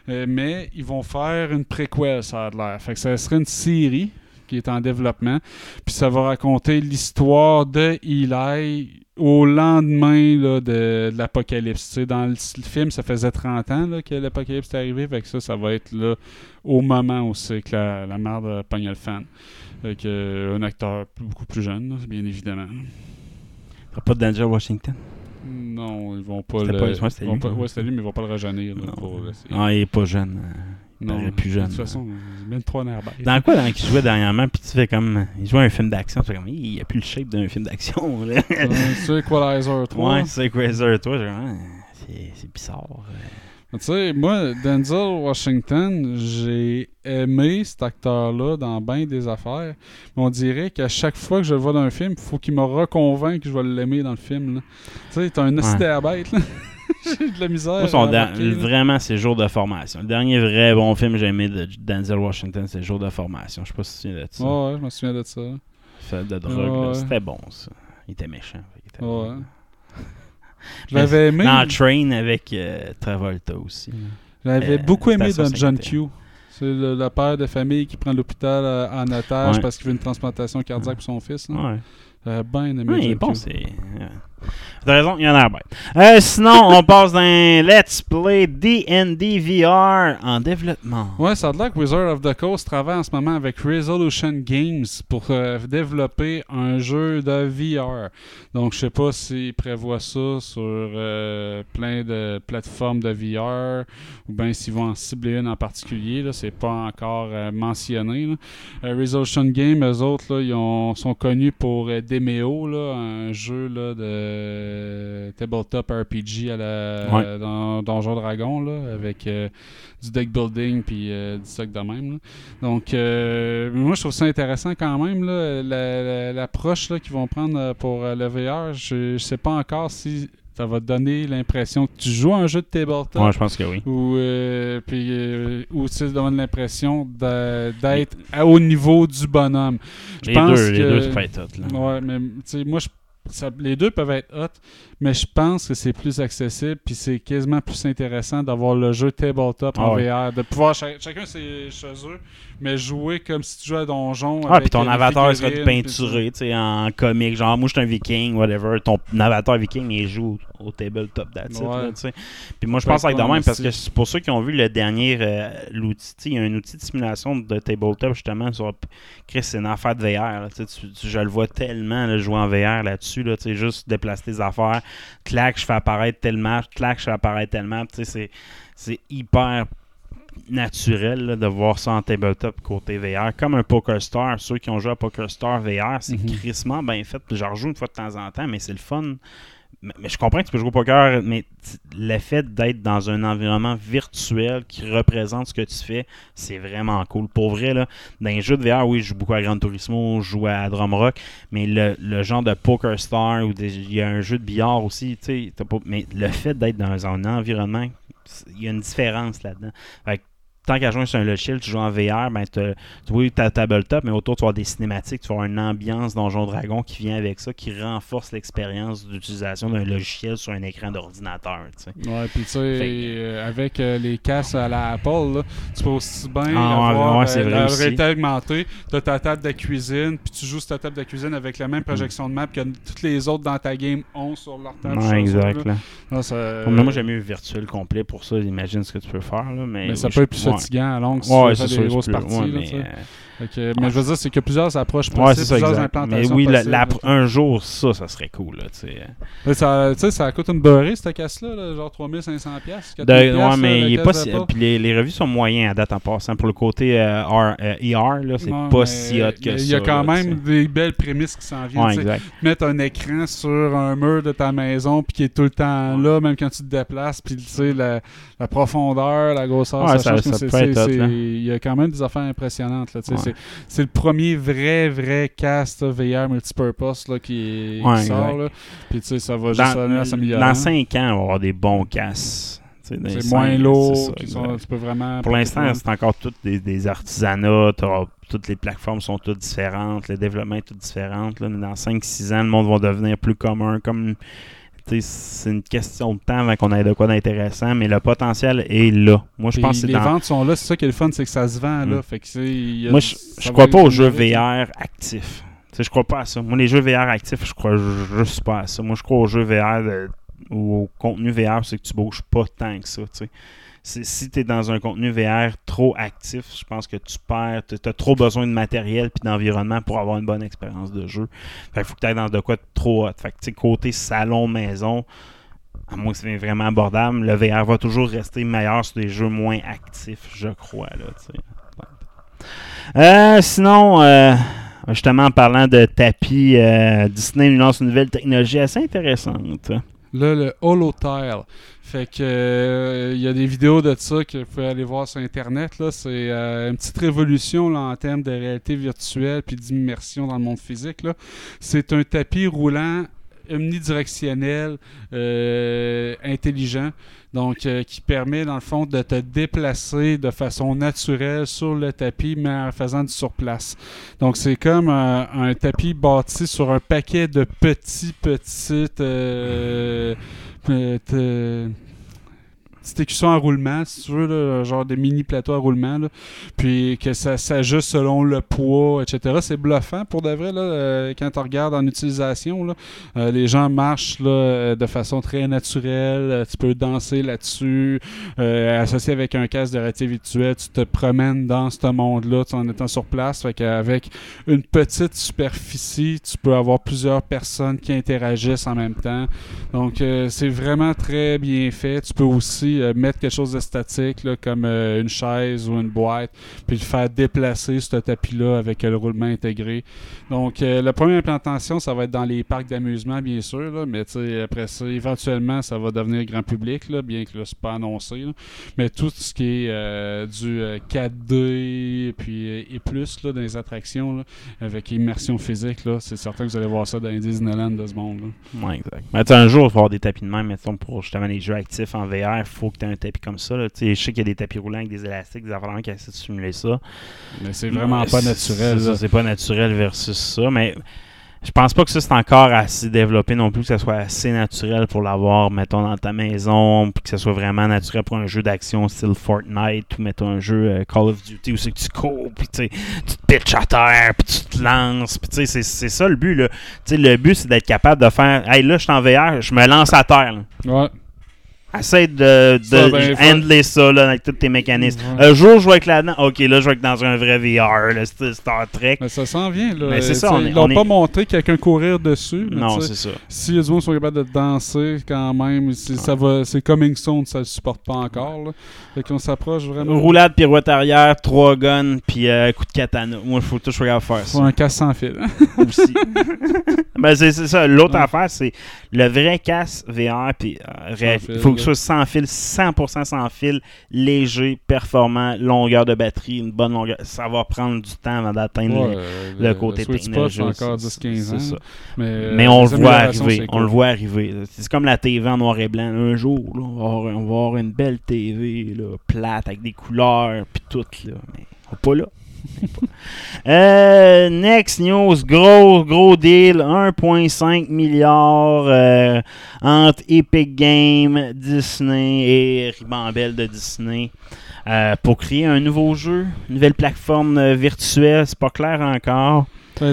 Euh, mais ils vont faire une préquelle, ça a l'air. Fait que ça serait une série qui est en développement. Puis ça va raconter l'histoire de Eli au lendemain là, de, de l'apocalypse. Dans le, le film, ça faisait 30 ans là, que l'apocalypse est arrivé. Fait que ça, ça va être là au moment où c'est que la, la merde a pogné le fan. Fait que, euh, un acteur beaucoup plus jeune, là, bien évidemment. T'as pas de Danger Washington? Non, ils vont pas le. pas- ouais, c'était lui. ouais, mais ils vont pas le rajeunir. là, Non. pour Ah, il est pas jeune. euh. Non, paraît plus jeune. De toute façon, trois nerfs. Dans quoi, dans qui jouait dernièrement, puis tu fais comme. Il jouait un film d'action, tu fais comme. Il a plus le shape d'un film d'action. là. C'est Equalizer 3. ouais, c'est genre, ah, C'est c'est bizarre. euh. Tu sais, moi, Denzel Washington, j'ai aimé cet acteur-là dans bien des affaires. Mais on dirait qu'à chaque fois que je le vois dans un film, il faut qu'il me reconvainque que je vais l'aimer dans le film. Tu sais, t'as un à bête, là. (laughs) j'ai de la misère. Moi, son vraiment, c'est Jour de formation. Le dernier vrai bon film que j'ai aimé de Denzel Washington, c'est Jour de formation. Je sais pas si tu te souviens de ça. Ouais, je me souviens de ça. Fait de drogue, là. Ouais. C'était bon, ça. Il était méchant. fait qu'il était Ouais. bon. Je l'avais aimé. Dans Train avec euh, Travolta aussi. Je l'avais Euh, beaucoup aimé dans John 61. Q. C'est le, le père de famille qui prend l'hôpital euh, en otage Ouais. parce qu'il veut une transplantation cardiaque pour son fils. là. Ouais. J'avais bien aimé Ouais, il est John bon, Q. c'est. ouais. T'as raison, il y en a un. Euh, sinon, on passe d'un Let's Play D&D VR en développement. Ouais, ça a l'air que Wizard of the Coast travaille en ce moment avec Resolution Games pour euh, développer un jeu de VR. Donc, je sais pas s'ils prévoient ça sur euh, plein de plateformes de VR ou bien s'ils vont en cibler une en particulier. Là, c'est pas encore euh, mentionné. Resolution Games, eux autres, là, ils ont- sont connus pour Demeo, là, un jeu là, de tabletop RPG à la Ouais. dans Donjon Dragon là, avec euh, du deck building puis euh, du stock de même. là. Donc euh, moi je trouve ça intéressant quand même là, la- la- l'approche là qu'ils vont prendre euh, pour euh, le VR. Je, je sais pas encore si ça va te donner l'impression que tu joues à un jeu de tabletop. Ouais, je pense que oui. Ou, euh, puis, euh, ou tu sais, ça donne l'impression d'être au niveau du bonhomme. Je Les pense deux, les que- deux, ça peut être hot, là. Ouais, mais tu sais, moi, je- les deux peuvent être hot, mais je pense que c'est plus accessible, puis c'est quasiment plus intéressant d'avoir le jeu tabletop en Ah ouais. VR, de pouvoir cha- chacun c'est chez eux, mais jouer comme si tu jouais à donjon. Ah, puis ton avatar serait peinturé, tu sais, en comique. Genre, moi, je suis un viking, whatever. Ton avatar viking, il joue au, tabletop, it, Ouais. là, tu sais. Puis moi, je pense avec de même, parce que c'est pour ceux qui ont vu le dernier, euh, l'outil, il y a un outil de simulation de tabletop, justement, sur Chris, c'est une affaire de VR, là, tu- je le vois tellement, là, jouer en VR là-dessus, là, tu sais, juste déplacer tes affaires, clac, je fais apparaître tel map, clac, je fais apparaître tel map, tu sais, c'est- c'est hyper naturel là, de voir ça en tabletop côté VR. Comme un Poker Star, ceux qui ont joué à Poker Star VR, c'est Mhm. crissement bien fait. J'en rejoue une fois de temps en temps, mais c'est le fun. Mais, je comprends que tu peux jouer au poker, mais le fait d'être dans un environnement virtuel qui représente ce que tu fais, c'est vraiment cool. Pour vrai, là, dans les jeux de VR, oui, je joue beaucoup à Gran Turismo, je joue à Drumrock, mais le, le genre de Poker Star, ou il y a un jeu de billard aussi, tu sais, mais le fait d'être dans un environnement, il y a une différence là-dedans. Fait que tant qu'à jouer sur un logiciel, tu joues en VR, ben tu vois ta tabletop, mais autour tu vas des cinématiques, tu vas une ambiance Donjon Dragon qui vient avec ça, qui renforce l'expérience d'utilisation d'un logiciel sur un écran d'ordinateur. Ouais, puis tu sais, euh, avec euh, les casques à la Apple, là, tu peux aussi bien Ah, avoir ouais, euh, la réalité augmentée. Tu as ta table de cuisine, puis tu joues sur ta table de cuisine avec la même projection de map que toutes les autres dans ta game ont sur leur table. Ouais, exact. là. là. Non, ça- Pour moi, moi, j'aime mieux virtuel complet pour ça. Imagine ce que tu peux faire. Là, mais mais ça oui, peut être plus. Fatigant à longue si Ouais, tu fais des grosses parties. ouais, là, mais, que- mais je veux dire, c'est a plusieurs approches possibles, Ouais, ça, plusieurs exact. Mais implantations oui, possibles, la- là. un jour, ça, ça serait cool. Là. Mais ça, coûte une beurrée, cette casse-là, là, genre 3500$, piastres, De- 4000$, ouais, là, mais la il est casse pas d'Apple. si, puis les, les revues sont moyennes à date en passant. Pour le côté euh, R- euh, ER, là, c'est Ouais, pas mais si hot que ça. Il y a quand là, même des belles prémices qui s'en viennent. Ouais, mettre un écran sur un mur de ta maison puis qui est tout le temps là, même quand tu te déplaces, puis tu sais, la, la profondeur, la grosseur, ça, change, mais là. Il y a quand même des affaires impressionnantes. Là. C'est, le premier vrai, vrai cast VR multipurpose là, qui, est- Ouais, qui sort. Là. Puis tu sais, ça va juste aller à Dans, s'améliorer. dans 5 ans, on va avoir des bons les C'est moins lourd. Pour l'instant, c'est encore toutes des, des artisanats. Toutes les plateformes sont toutes différentes. Le développement est tout différent. Là, dans 5-6 ans, le monde va devenir plus commun. Comme, c'est une question de temps avant qu'on ait de quoi d'intéressant, mais le potentiel est là. Moi, je pense que c'est les dans. vends sont là, c'est ça qui est le fun, c'est que ça se vend là. Mm. Fait que y a- Moi, je, je crois pas aux jeux. VR actifs. Tu sais, je crois pas à ça. Moi, les jeux VR actifs, je crois juste pas à ça. Moi, je crois aux jeux VR de- ou au contenu VR, c'est que tu bouges pas tant que ça. tu sais. C'est- Si tu es dans un contenu VR trop actif, je pense que tu perds. Tu as trop besoin de matériel et d'environnement pour avoir une bonne expérience de jeu. Fait faut que tu ailles dans de quoi trop hot. Fait que, côté salon-maison, à moins que c'est vraiment abordable, le VR va toujours rester meilleur sur des jeux moins actifs, je crois. Euh, sinon, euh, justement, en parlant de tapis, euh, Disney nous lance une nouvelle technologie assez intéressante. Là, le Holotile. Fait que euh, il y a des vidéos de ça que vous pouvez aller voir sur internet. C'est euh, une petite révolution là, en termes de réalité virtuelle puis d'immersion dans le monde physique. C'est un tapis roulant omnidirectionnel, euh, intelligent, donc euh, qui permet dans le fond de te déplacer de façon naturelle sur le tapis, mais en faisant du surplace. Donc c'est comme un, un tapis bâti sur un paquet de petits, petites, euh, euh, petite écusson à roulement, si tu veux, genre des mini plateaux à roulement, puis que ça s'ajuste selon le poids, etc. C'est bluffant pour de vrai, là, euh, quand tu regardes en utilisation. Là, Euh, les gens marchent là, euh, de façon très naturelle, tu peux danser là-dessus, associé avec un casque de réalité virtuelle, tu te promènes dans ce monde-là en étant sur place. Fait qu'avec une petite superficie, tu peux avoir plusieurs personnes qui interagissent en même temps. Donc, c'est vraiment très bien fait. Tu peux aussi euh, mettre quelque chose de statique, là, comme euh, une chaise ou une boîte, puis le faire déplacer ce tapis-là avec euh, le roulement intégré. Donc, la première implantation, ça va être dans les parcs d'amusement, bien sûr, là, mais après ça, éventuellement, ça va devenir grand public, là, bien que là, c'est pas annoncé. Mais tout ce qui est du euh, 4D puis, et plus dans les attractions, avec immersion physique, c'est certain que vous allez voir ça dans les Disneyland de ce monde. Ouais, exact. Mais un jour, il y avoir des tapis de même, mettons, pour justement les jeux actifs en VR, il faut que tu aies un tapis comme ça. là. Je sais qu'il y a des tapis roulants avec des élastiques, des affaires qui essaient de simuler ça. Mais c'est vraiment Mais pas naturel. C'est pas naturel versus ça, mais je pense pas que ça c'est encore assez développé non plus, que ça soit assez naturel pour l'avoir, mettons, dans ta maison, puis que ça soit vraiment naturel pour un jeu d'action style Fortnite ou mettons un jeu euh, Call of Duty où c'est que tu cours, puis tu te pitches à terre, puis tu te lances, puis tu sais, c'est- ça le but, là. Tu sais, le but c'est d'être capable de faire, hey là, je suis en VR, je me lance à terre, là. Ouais. Essaye de, ben, handler ça là, avec tous tes mécanismes. Ouais. Un jour, je vais être là-dedans. Ok, là, je vais être dans un vrai VR, là, Star Trek. Mais ça s'en vient. Là. Mais c'est Euh, ça, on est- ils l'ont on est- pas montré quelqu'un courir dessus. mais Non, c'est ça. Si les gens sont capables de danser quand même, c'est, ça va, c'est coming soon, ça le supporte pas encore. Là. Fait qu'on s'approche vraiment. Roulade, pirouette arrière, trois guns, puis euh, coup de katana. Moi, il faut tout je regarde faire Faut ça un casse sans fil. (laughs) aussi. (laughs) ben, c'est ça. L'autre Ouais. affaire, c'est le vrai casque VR, puis euh, ce soit sans fil, 100% sans fil, léger, performant, longueur de batterie, une bonne longueur. Ça va prendre du temps avant d'atteindre Ouais, euh, le côté Spot, technologique. encore 10-15 C'est ans. ça. Mais, euh, Mais on le voit arriver. c'est On le voit arriver. C'est comme la TV en noir et blanc. Un jour, là, on, va avoir, on va avoir une belle TV là, plate avec des couleurs puis tout. Là. Mais on pas là. Euh, next news, gros gros deal, 1.5 milliard euh, entre Epic Games, Disney et Ribambelle de Disney euh, pour créer un nouveau jeu, une nouvelle plateforme euh, virtuelle. C'est pas clair encore.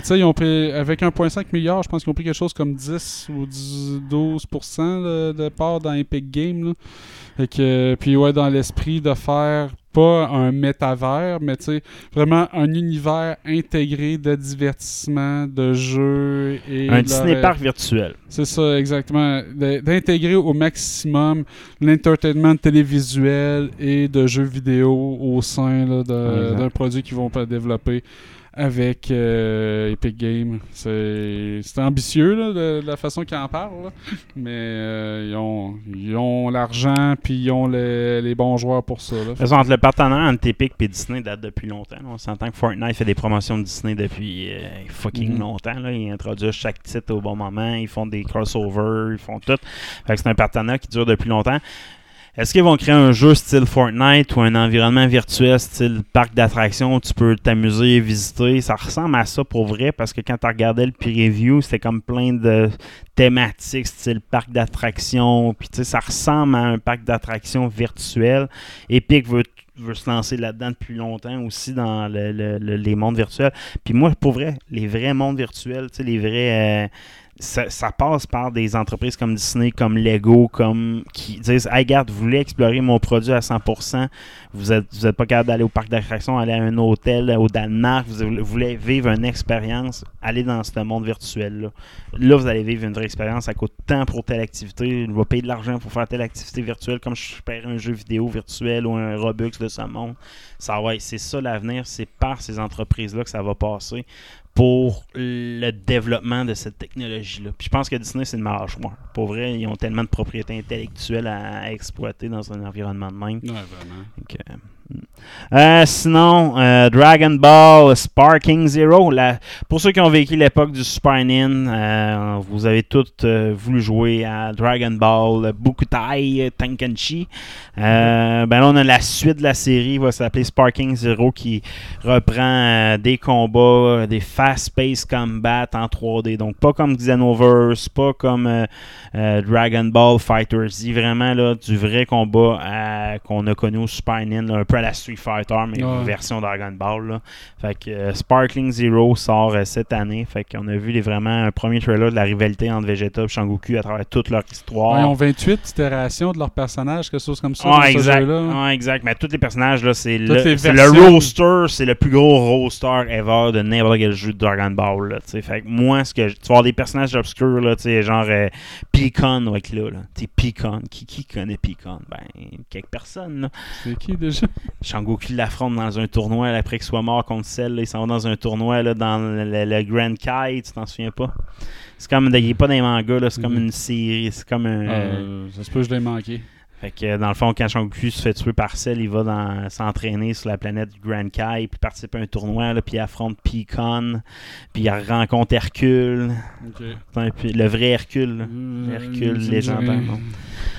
Sais, ils ont pris, avec 1,5 milliard, je pense qu'ils ont pris quelque chose comme 10 ou 10, 12% de, de part dans Epic Games. Là. Fait que, puis ouais, dans l'esprit de faire pas un métavers, mais tu sais, vraiment un univers intégré de divertissement, de jeux et Un Park virtuel. C'est ça, exactement. D'intégrer au maximum l'entertainment télévisuel et de jeux vidéo au sein d'un produit qu'ils vont développer avec euh, Epic Games. C'est c'est ambitieux là, de, de la façon qu'ils en parlent, là. mais euh, ils ont ils ont l'argent puis ils ont les, les bons joueurs pour ça. Là. Parce entre le partenaire entre Epic et Disney date depuis longtemps. là. On s'entend que Fortnite fait des promotions de Disney depuis euh, fucking Mhm. longtemps. Là. Ils introduisent chaque titre au bon moment. Ils font des crossovers. Ils font tout. Fait que c'est un partenaire qui dure depuis longtemps. Est-ce qu'ils vont créer un jeu style Fortnite ou un environnement virtuel style parc d'attractions où tu peux t'amuser visiter? Ça ressemble à ça pour vrai parce que quand tu regardais le preview, c'était comme plein de thématiques style parc d'attractions. Puis tu sais, ça ressemble à un parc d'attractions virtuel. Epic veut, veut se lancer là-dedans depuis longtemps aussi dans le- le- le- les mondes virtuels. Puis moi, pour vrai, les vrais mondes virtuels, les vrais. euh, ça, passe par des entreprises comme Disney, comme Lego, comme qui disent Hey, regarde, vous voulez explorer mon produit à 100%, vous n'êtes vous pas capable d'aller au parc d'attractions, aller à un hôtel au Danemark, vous voulez- vivre une expérience, allez dans ce monde virtuel-là. Là, vous allez vivre une vraie expérience, ça coûte tant pour telle activité, on va payer de l'argent pour faire telle activité virtuelle, comme je paierais un jeu vidéo virtuel ou un Robux de ce monde. Ça, ouais, c'est ça l'avenir, c'est par ces entreprises-là que ça va passer pour le développement de cette technologie-là. Puis je pense que Disney, c'est une meilleure choix. Pour vrai, ils ont tellement de propriétés intellectuelles à, à exploiter dans un environnement de même. Ouais, vraiment. Donc, euh, Euh, sinon, euh, Dragon Ball Sparking Zero. la- pour ceux qui ont vécu l'époque du Super Nin, euh, vous avez tous euh, voulu jouer à Dragon Ball Bukutai Tenkenchi. Euh, ben là, on a la suite de la série, il va s'appeler Sparking Zero, qui reprend des combats, des fast-paced combat en 3D. Donc, pas comme Xenoverse, pas comme Dragon Ball Fighter Z. Vraiment, là, du vrai combat qu'on a connu au Super Nin, là, un peu à la Street Fighter, mais Ouais. version Dragon Ball. Là. Fait que euh, Sparkling Zero sort euh, cette année. Fait qu'on a vu les, vraiment un premier trailer de la rivalité entre Vegeta et Shangoku à travers toute leur histoire. Ouais, ils ont 28 itérations de leurs personnages, quelque chose comme ça. Ouais, ce exact. Ouais, exact. Mais tous les personnages, là, c'est le, le roster, c'est le plus gros roster ever de n'importe quel jeu de Dragon Ball. Là, fait que moi, ce que, tu vas avoir des personnages obscurs, là, genre euh, va être là. là. Peacon. Qui, qui connaît Peacon Ben, quelques personnes. Là. C'est qui déjà? Shangoku l'affronte dans un tournoi là, après qu'il soit mort contre Cell. là, ils s'en vont dans un tournoi là, dans le, Grand Kai, tu t'en souviens pas? C'est comme, il est pas dans les mangas, là, c'est comme Mhm. une série, c'est comme un. Euh, Ça se peut que je l'ai manqué. Fait que dans le fond, quand Shangoku se fait tuer par Cell, il va s'entraîner sur la planète du Grand Kai, puis participe à un tournoi, là, puis il affronte Peacon, puis il rencontre Hercule, puis le vrai Hercule. là. Euh, Hercule ça me légendaire.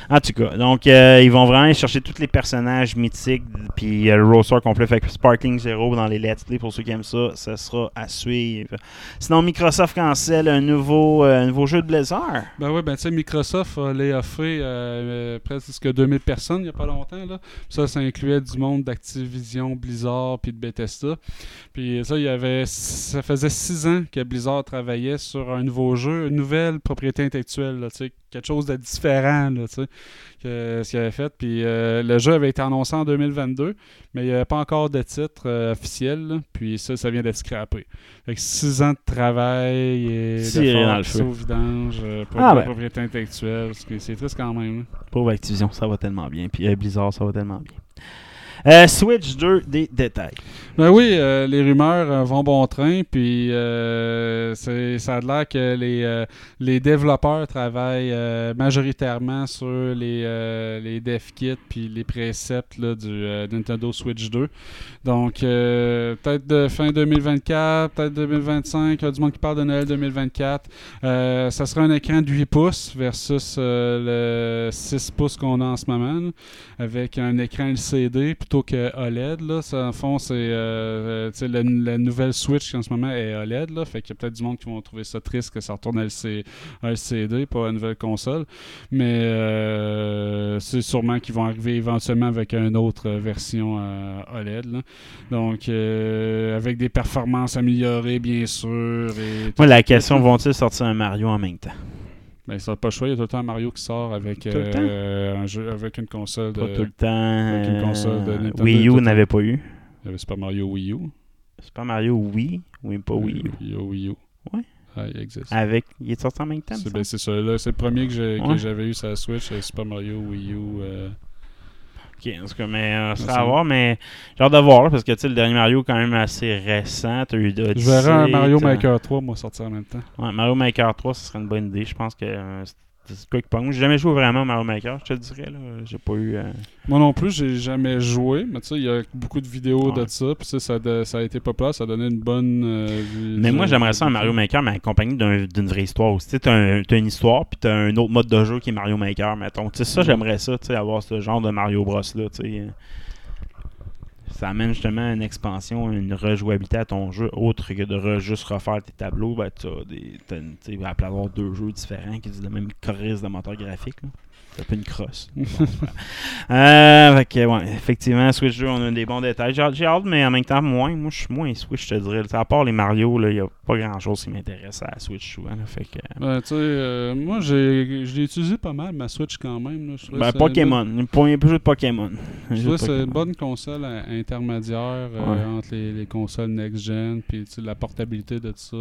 En tout cas, donc euh, ils vont vraiment aller chercher tous les personnages mythiques, puis euh, le roster complet. Fait Sparkling Zero dans les Let's Play, pour ceux qui aiment ça, ça sera à suivre. Sinon, Microsoft cancelle un nouveau, euh, nouveau jeu de Blizzard. Ben oui, ben tu sais, Microsoft a les offert euh, presque 2000 personnes il n'y a pas longtemps. Là. Ça, ça incluait du monde d'Activision, Blizzard, puis de Bethesda. Puis ça, il y avait, ça faisait six ans que Blizzard travaillait sur un nouveau jeu, une nouvelle propriété intellectuelle, tu sais, quelque chose de différent, là, tu sais, que ce qu'il avait fait. Puis euh, le jeu avait été annoncé en 2022, mais il n'y avait pas encore de titre euh, officiel. là. Puis ça, ça vient d'être scrappé. Fait que six ans de travail et d'efforts dans le feu. vidange euh, pour Ah la ben. propriété intellectuelle. parce que C'est triste quand même. là. Pauvre Activision, ça va tellement bien. Puis euh, Blizzard, ça va tellement bien. Euh, Switch 2, des détails. Ben oui, euh, les rumeurs euh, vont bon train, puis euh, ça a l'air que les, les développeurs travaillent majoritairement sur les, les dev kits puis les préceptes là, du Nintendo Switch 2. Donc, peut-être fin 2024, peut-être 2025, il y a du monde qui parle de Noël 2024. Euh, ça sera un écran de 8 pouces versus le 6 pouces qu'on a en ce moment, avec un écran LCD plutôt que OLED. Là. Ça, en fond, c'est euh, sais, la, la nouvelle Switch qui en ce moment est OLED. Là, fait qu'il y a peut-être du monde qui vont trouver ça triste que ça retourne à LC à LCD, pas à une nouvelle console. Mais euh, c'est sûrement qu'ils vont arriver éventuellement avec une autre version euh, OLED. là. Donc, euh, avec des performances améliorées, bien sûr. Et la question, vont-ils sortir un Mario en même temps? Ben, ça n'a pas le choix. Il y a tout le temps un Mario qui sort avec, euh, un jeu, avec une console de. Pas tout le temps. avec une console de euh, Nintendo, Wii U n'avait pas eu. Il y avait Super Mario Wii U. Super Mario Wii, oui, pas Wii U. Il y a Wii U. Ouais. Ah, il existe. Avec, il est sorti en même temps. C'est ben, c'est ça. Là, c'est le premier que j'ai- que Ouais. j'avais eu sur la Switch, euh, Super Mario Wii U. euh, Ok, en tout cas, mais euh, ça à voir, mais j'ai hâte de voir, là, parce que tu sais, le dernier Mario, quand même assez récent. T'as eu Je Odyssey, verrais un Mario Maker 3, moi, sortir en même temps. Ouais, Mario Maker 3, ce serait une bonne idée. Je pense que euh, c'est quoi qui pogne. J'ai jamais joué vraiment à Mario Maker, je te le dirais. là. J'ai pas eu. euh, Moi non plus, j'ai jamais joué, mais tu sais, il y a beaucoup de vidéos Ouais. de ça, puis ça, ça, a de- ça a été populaire, ça a donné une bonne. euh, Mais moi, j'aimerais ça un Mario Maker, mais accompagné d'un- d'une vraie histoire aussi. Tu sais, t'as un- une histoire, puis t'as un autre mode de jeu qui est Mario Maker, mettons. Tu sais, ça, j'aimerais ça, tu sais, avoir ce genre de Mario Bros. là, tu sais. Ça amène justement une expansion, une rejouabilité à ton jeu, autre que de re- juste refaire tes tableaux. Ben, des. Tu sais, à avoir deux jeux différents qui utilisent le même chorisme de moteur graphique. là. Un peu une crosse. (laughs) Euh, fait que, ouais, effectivement, Switch 2, on a des bons détails. J'ai hâte- mais en même temps, moins. Moi, je suis moins Switch, je te dirais. À part les Mario, il n'y a pas grand chose qui m'intéresse à la Switch souvent. là. fait que, Ben, tu sais, euh, moi, j'ai, je l'ai utilisé pas mal, ma Switch quand même. là. Ben, Pokémon. Pas un peu de Pokémon. Je que c'est une bonne console euh, intermédiaire euh, Ouais. entre les, les consoles next-gen, puis la portabilité de tout ça.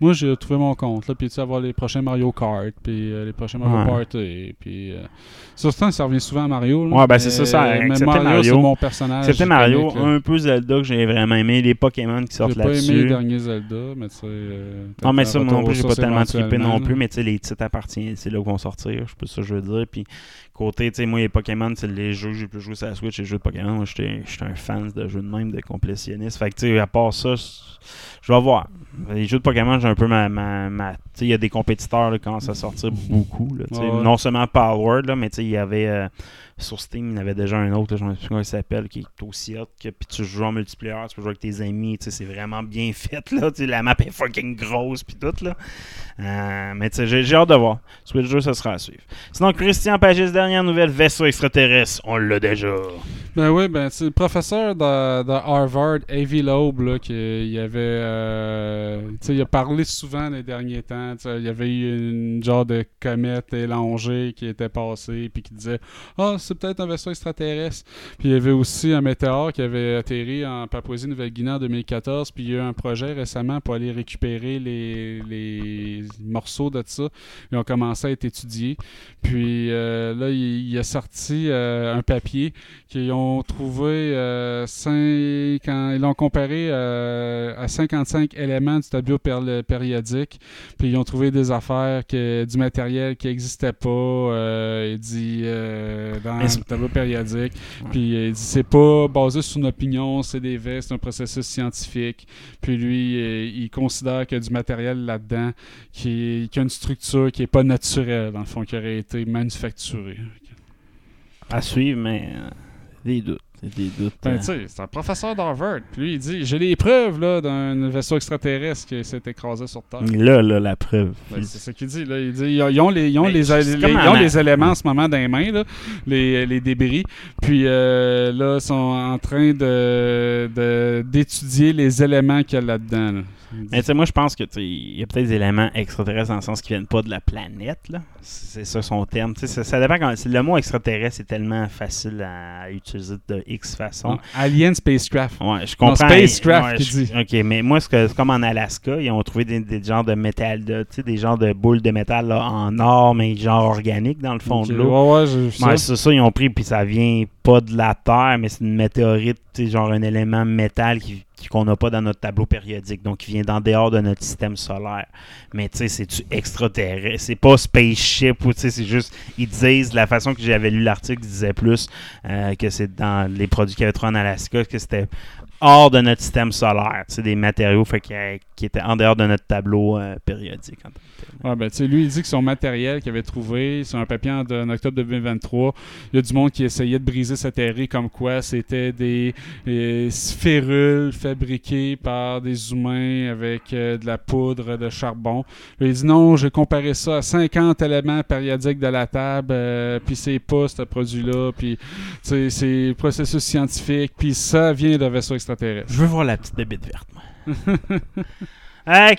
Moi, j'ai trouvé mon compte, là, puis avoir les prochains Mario Kart, puis euh, les prochains Mario Ouais. Party, puis... euh, ça revient souvent à Mario. là. Ouais, ben, c'est ça, Mais- ça, Mais excepté Mario, Mario. c'est mon personnage. C'était Mario, un peu Zelda que j'ai vraiment aimé, les Pokémon qui J'ai sortent pas aimé les là-dessus. derniers Zelda, mais tu sais. euh, Non, mais ça, moi non plus, j'ai pas tellement trippé non plus, mais tu sais, les titres appartiennent, c'est là qu'ils vont sortir, je sais pas ça que je veux dire. Puis, côté, tu sais, moi, les Pokémon, c'est les jeux que j'ai pu jouer sur la Switch, les jeux de Pokémon. Moi, j'étais j'étais un fan de jeux de même, de complétionniste. Fait que, tu sais, à part ça, je vais voir. Les jeux de Pokémon, j'ai un peu ma. ma, ma- tu sais, il y a des compétiteurs qui commencent à sortir beaucoup. Là, tu sais. Ouais, ouais. Non seulement Power, là, mais tu sais, il y avait. euh, sur Steam, il y en avait déjà un autre, je ne sais plus comment il s'appelle, qui est aussi hot. Que, puis tu joues en multiplayer, tu peux jouer avec tes amis, c'est vraiment bien fait. Là, la map est fucking grosse, puis tout. Là. Euh, mais tu j'ai hâte de voir. Switch 2, ça sera à suivre. Sinon, Christian Pagis, dernière nouvelle, vaisseau extraterrestre, on l'a déjà. Ben oui, ben c'est le professeur de, de Harvard, Avi Loeb, là, qui il avait, euh, il a parlé souvent les derniers temps. Il y avait eu une genre de comète élongée qui était passée, puis qui disait, ah, c'est peut-être un vaisseau extraterrestre. Puis il y avait aussi un météore qui avait atterri en Papouasie-Nouvelle-Guinée en 2014, puis il y a eu un projet récemment pour aller récupérer les, les morceaux de ça. Ils ont commencé à être étudiés. Puis euh, là, il, a sorti euh, un papier qu'ils ont trouvé euh, ils l'ont comparé euh, à 55 éléments du tableau péri- périodique puis ils ont trouvé des affaires que du matériel qui n'existait pas il dit C'est- le tableau périodique? Puis il dit c'est pas basé sur une opinion c'est des faits c'est un processus scientifique. Puis lui euh, il considère qu'il y a du matériel là-dedans qui, qui a une structure qui est pas naturelle dans le fond qui aurait été manufacturée. À suivre, mais euh, des doutes. Des doutes. Ben, sais, c'est un professeur d'Harvard. Puis lui, il dit J'ai les preuves là, d'un vaisseau extraterrestre qui s'est écrasé sur Terre. Là, là, la preuve. Ben, c'est ça qu'il dit. Là. Il dit ils ont- les, ils ont Mais les, c'est les- comme ils en ont a- les éléments en ce moment dans les mains, là, les, les débris. Puis euh, là, ils sont en train de, de- d'étudier les éléments qu'il y a là-dedans. là. Mais tu sais, moi, je pense que il y a peut-être des éléments extraterrestres dans le sens qui viennent pas de la planète. là. C'est ça son terme. Tu sais, ça, ça dépend quand. Le mot extraterrestre est tellement facile à utiliser de X façon. Ah, Alien Spacecraft. Ouais, je comprends. spacecraft Ouais, je- dit. Ok, mais moi, c'est comme en Alaska, ils ont trouvé des, des genres de métal, de, tu sais, des genres de boules de métal là, en or, mais genre organique dans le fond de l'eau. Ouais, ouais. Ouais, c'est ça, ils ont pris, puis ça vient pas de la Terre, mais c'est une météorite, tu sais, genre un élément métal qui- qu'on n'a pas dans notre tableau périodique, donc qui vient d'en dehors de notre système solaire. Mais tu sais, c'est-tu extraterrestre? C'est pas spaceship, ou tu sais, c'est juste, ils disent, la façon que j'avais lu l'article, ils disaient plus euh, que c'est dans les produits qu'il y avait en Alaska, que c'était hors de notre système solaire, sais, des matériaux fait, qui, qui étaient en dehors de notre tableau euh, périodique. en tant. Ouais, ben, tu sais, lui, il dit que son matériel qu'il avait trouvé sur un papier en, en octobre 2023, il y a du monde qui essayait de briser sa théorie comme quoi c'était des, euh, sphérules fabriquées par des humains avec euh, de la poudre de charbon. Là, il dit non, j'ai comparé ça à 50 éléments périodiques de la table, euh, puis c'est pas ce produit-là, puis c'est processus scientifique, puis ça vient d'un vaisseau extraterrestre. Je veux voir la petite bébite verte, moi.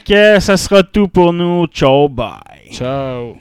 Que ça sera tout pour nous. Ciao, bye. Ciao!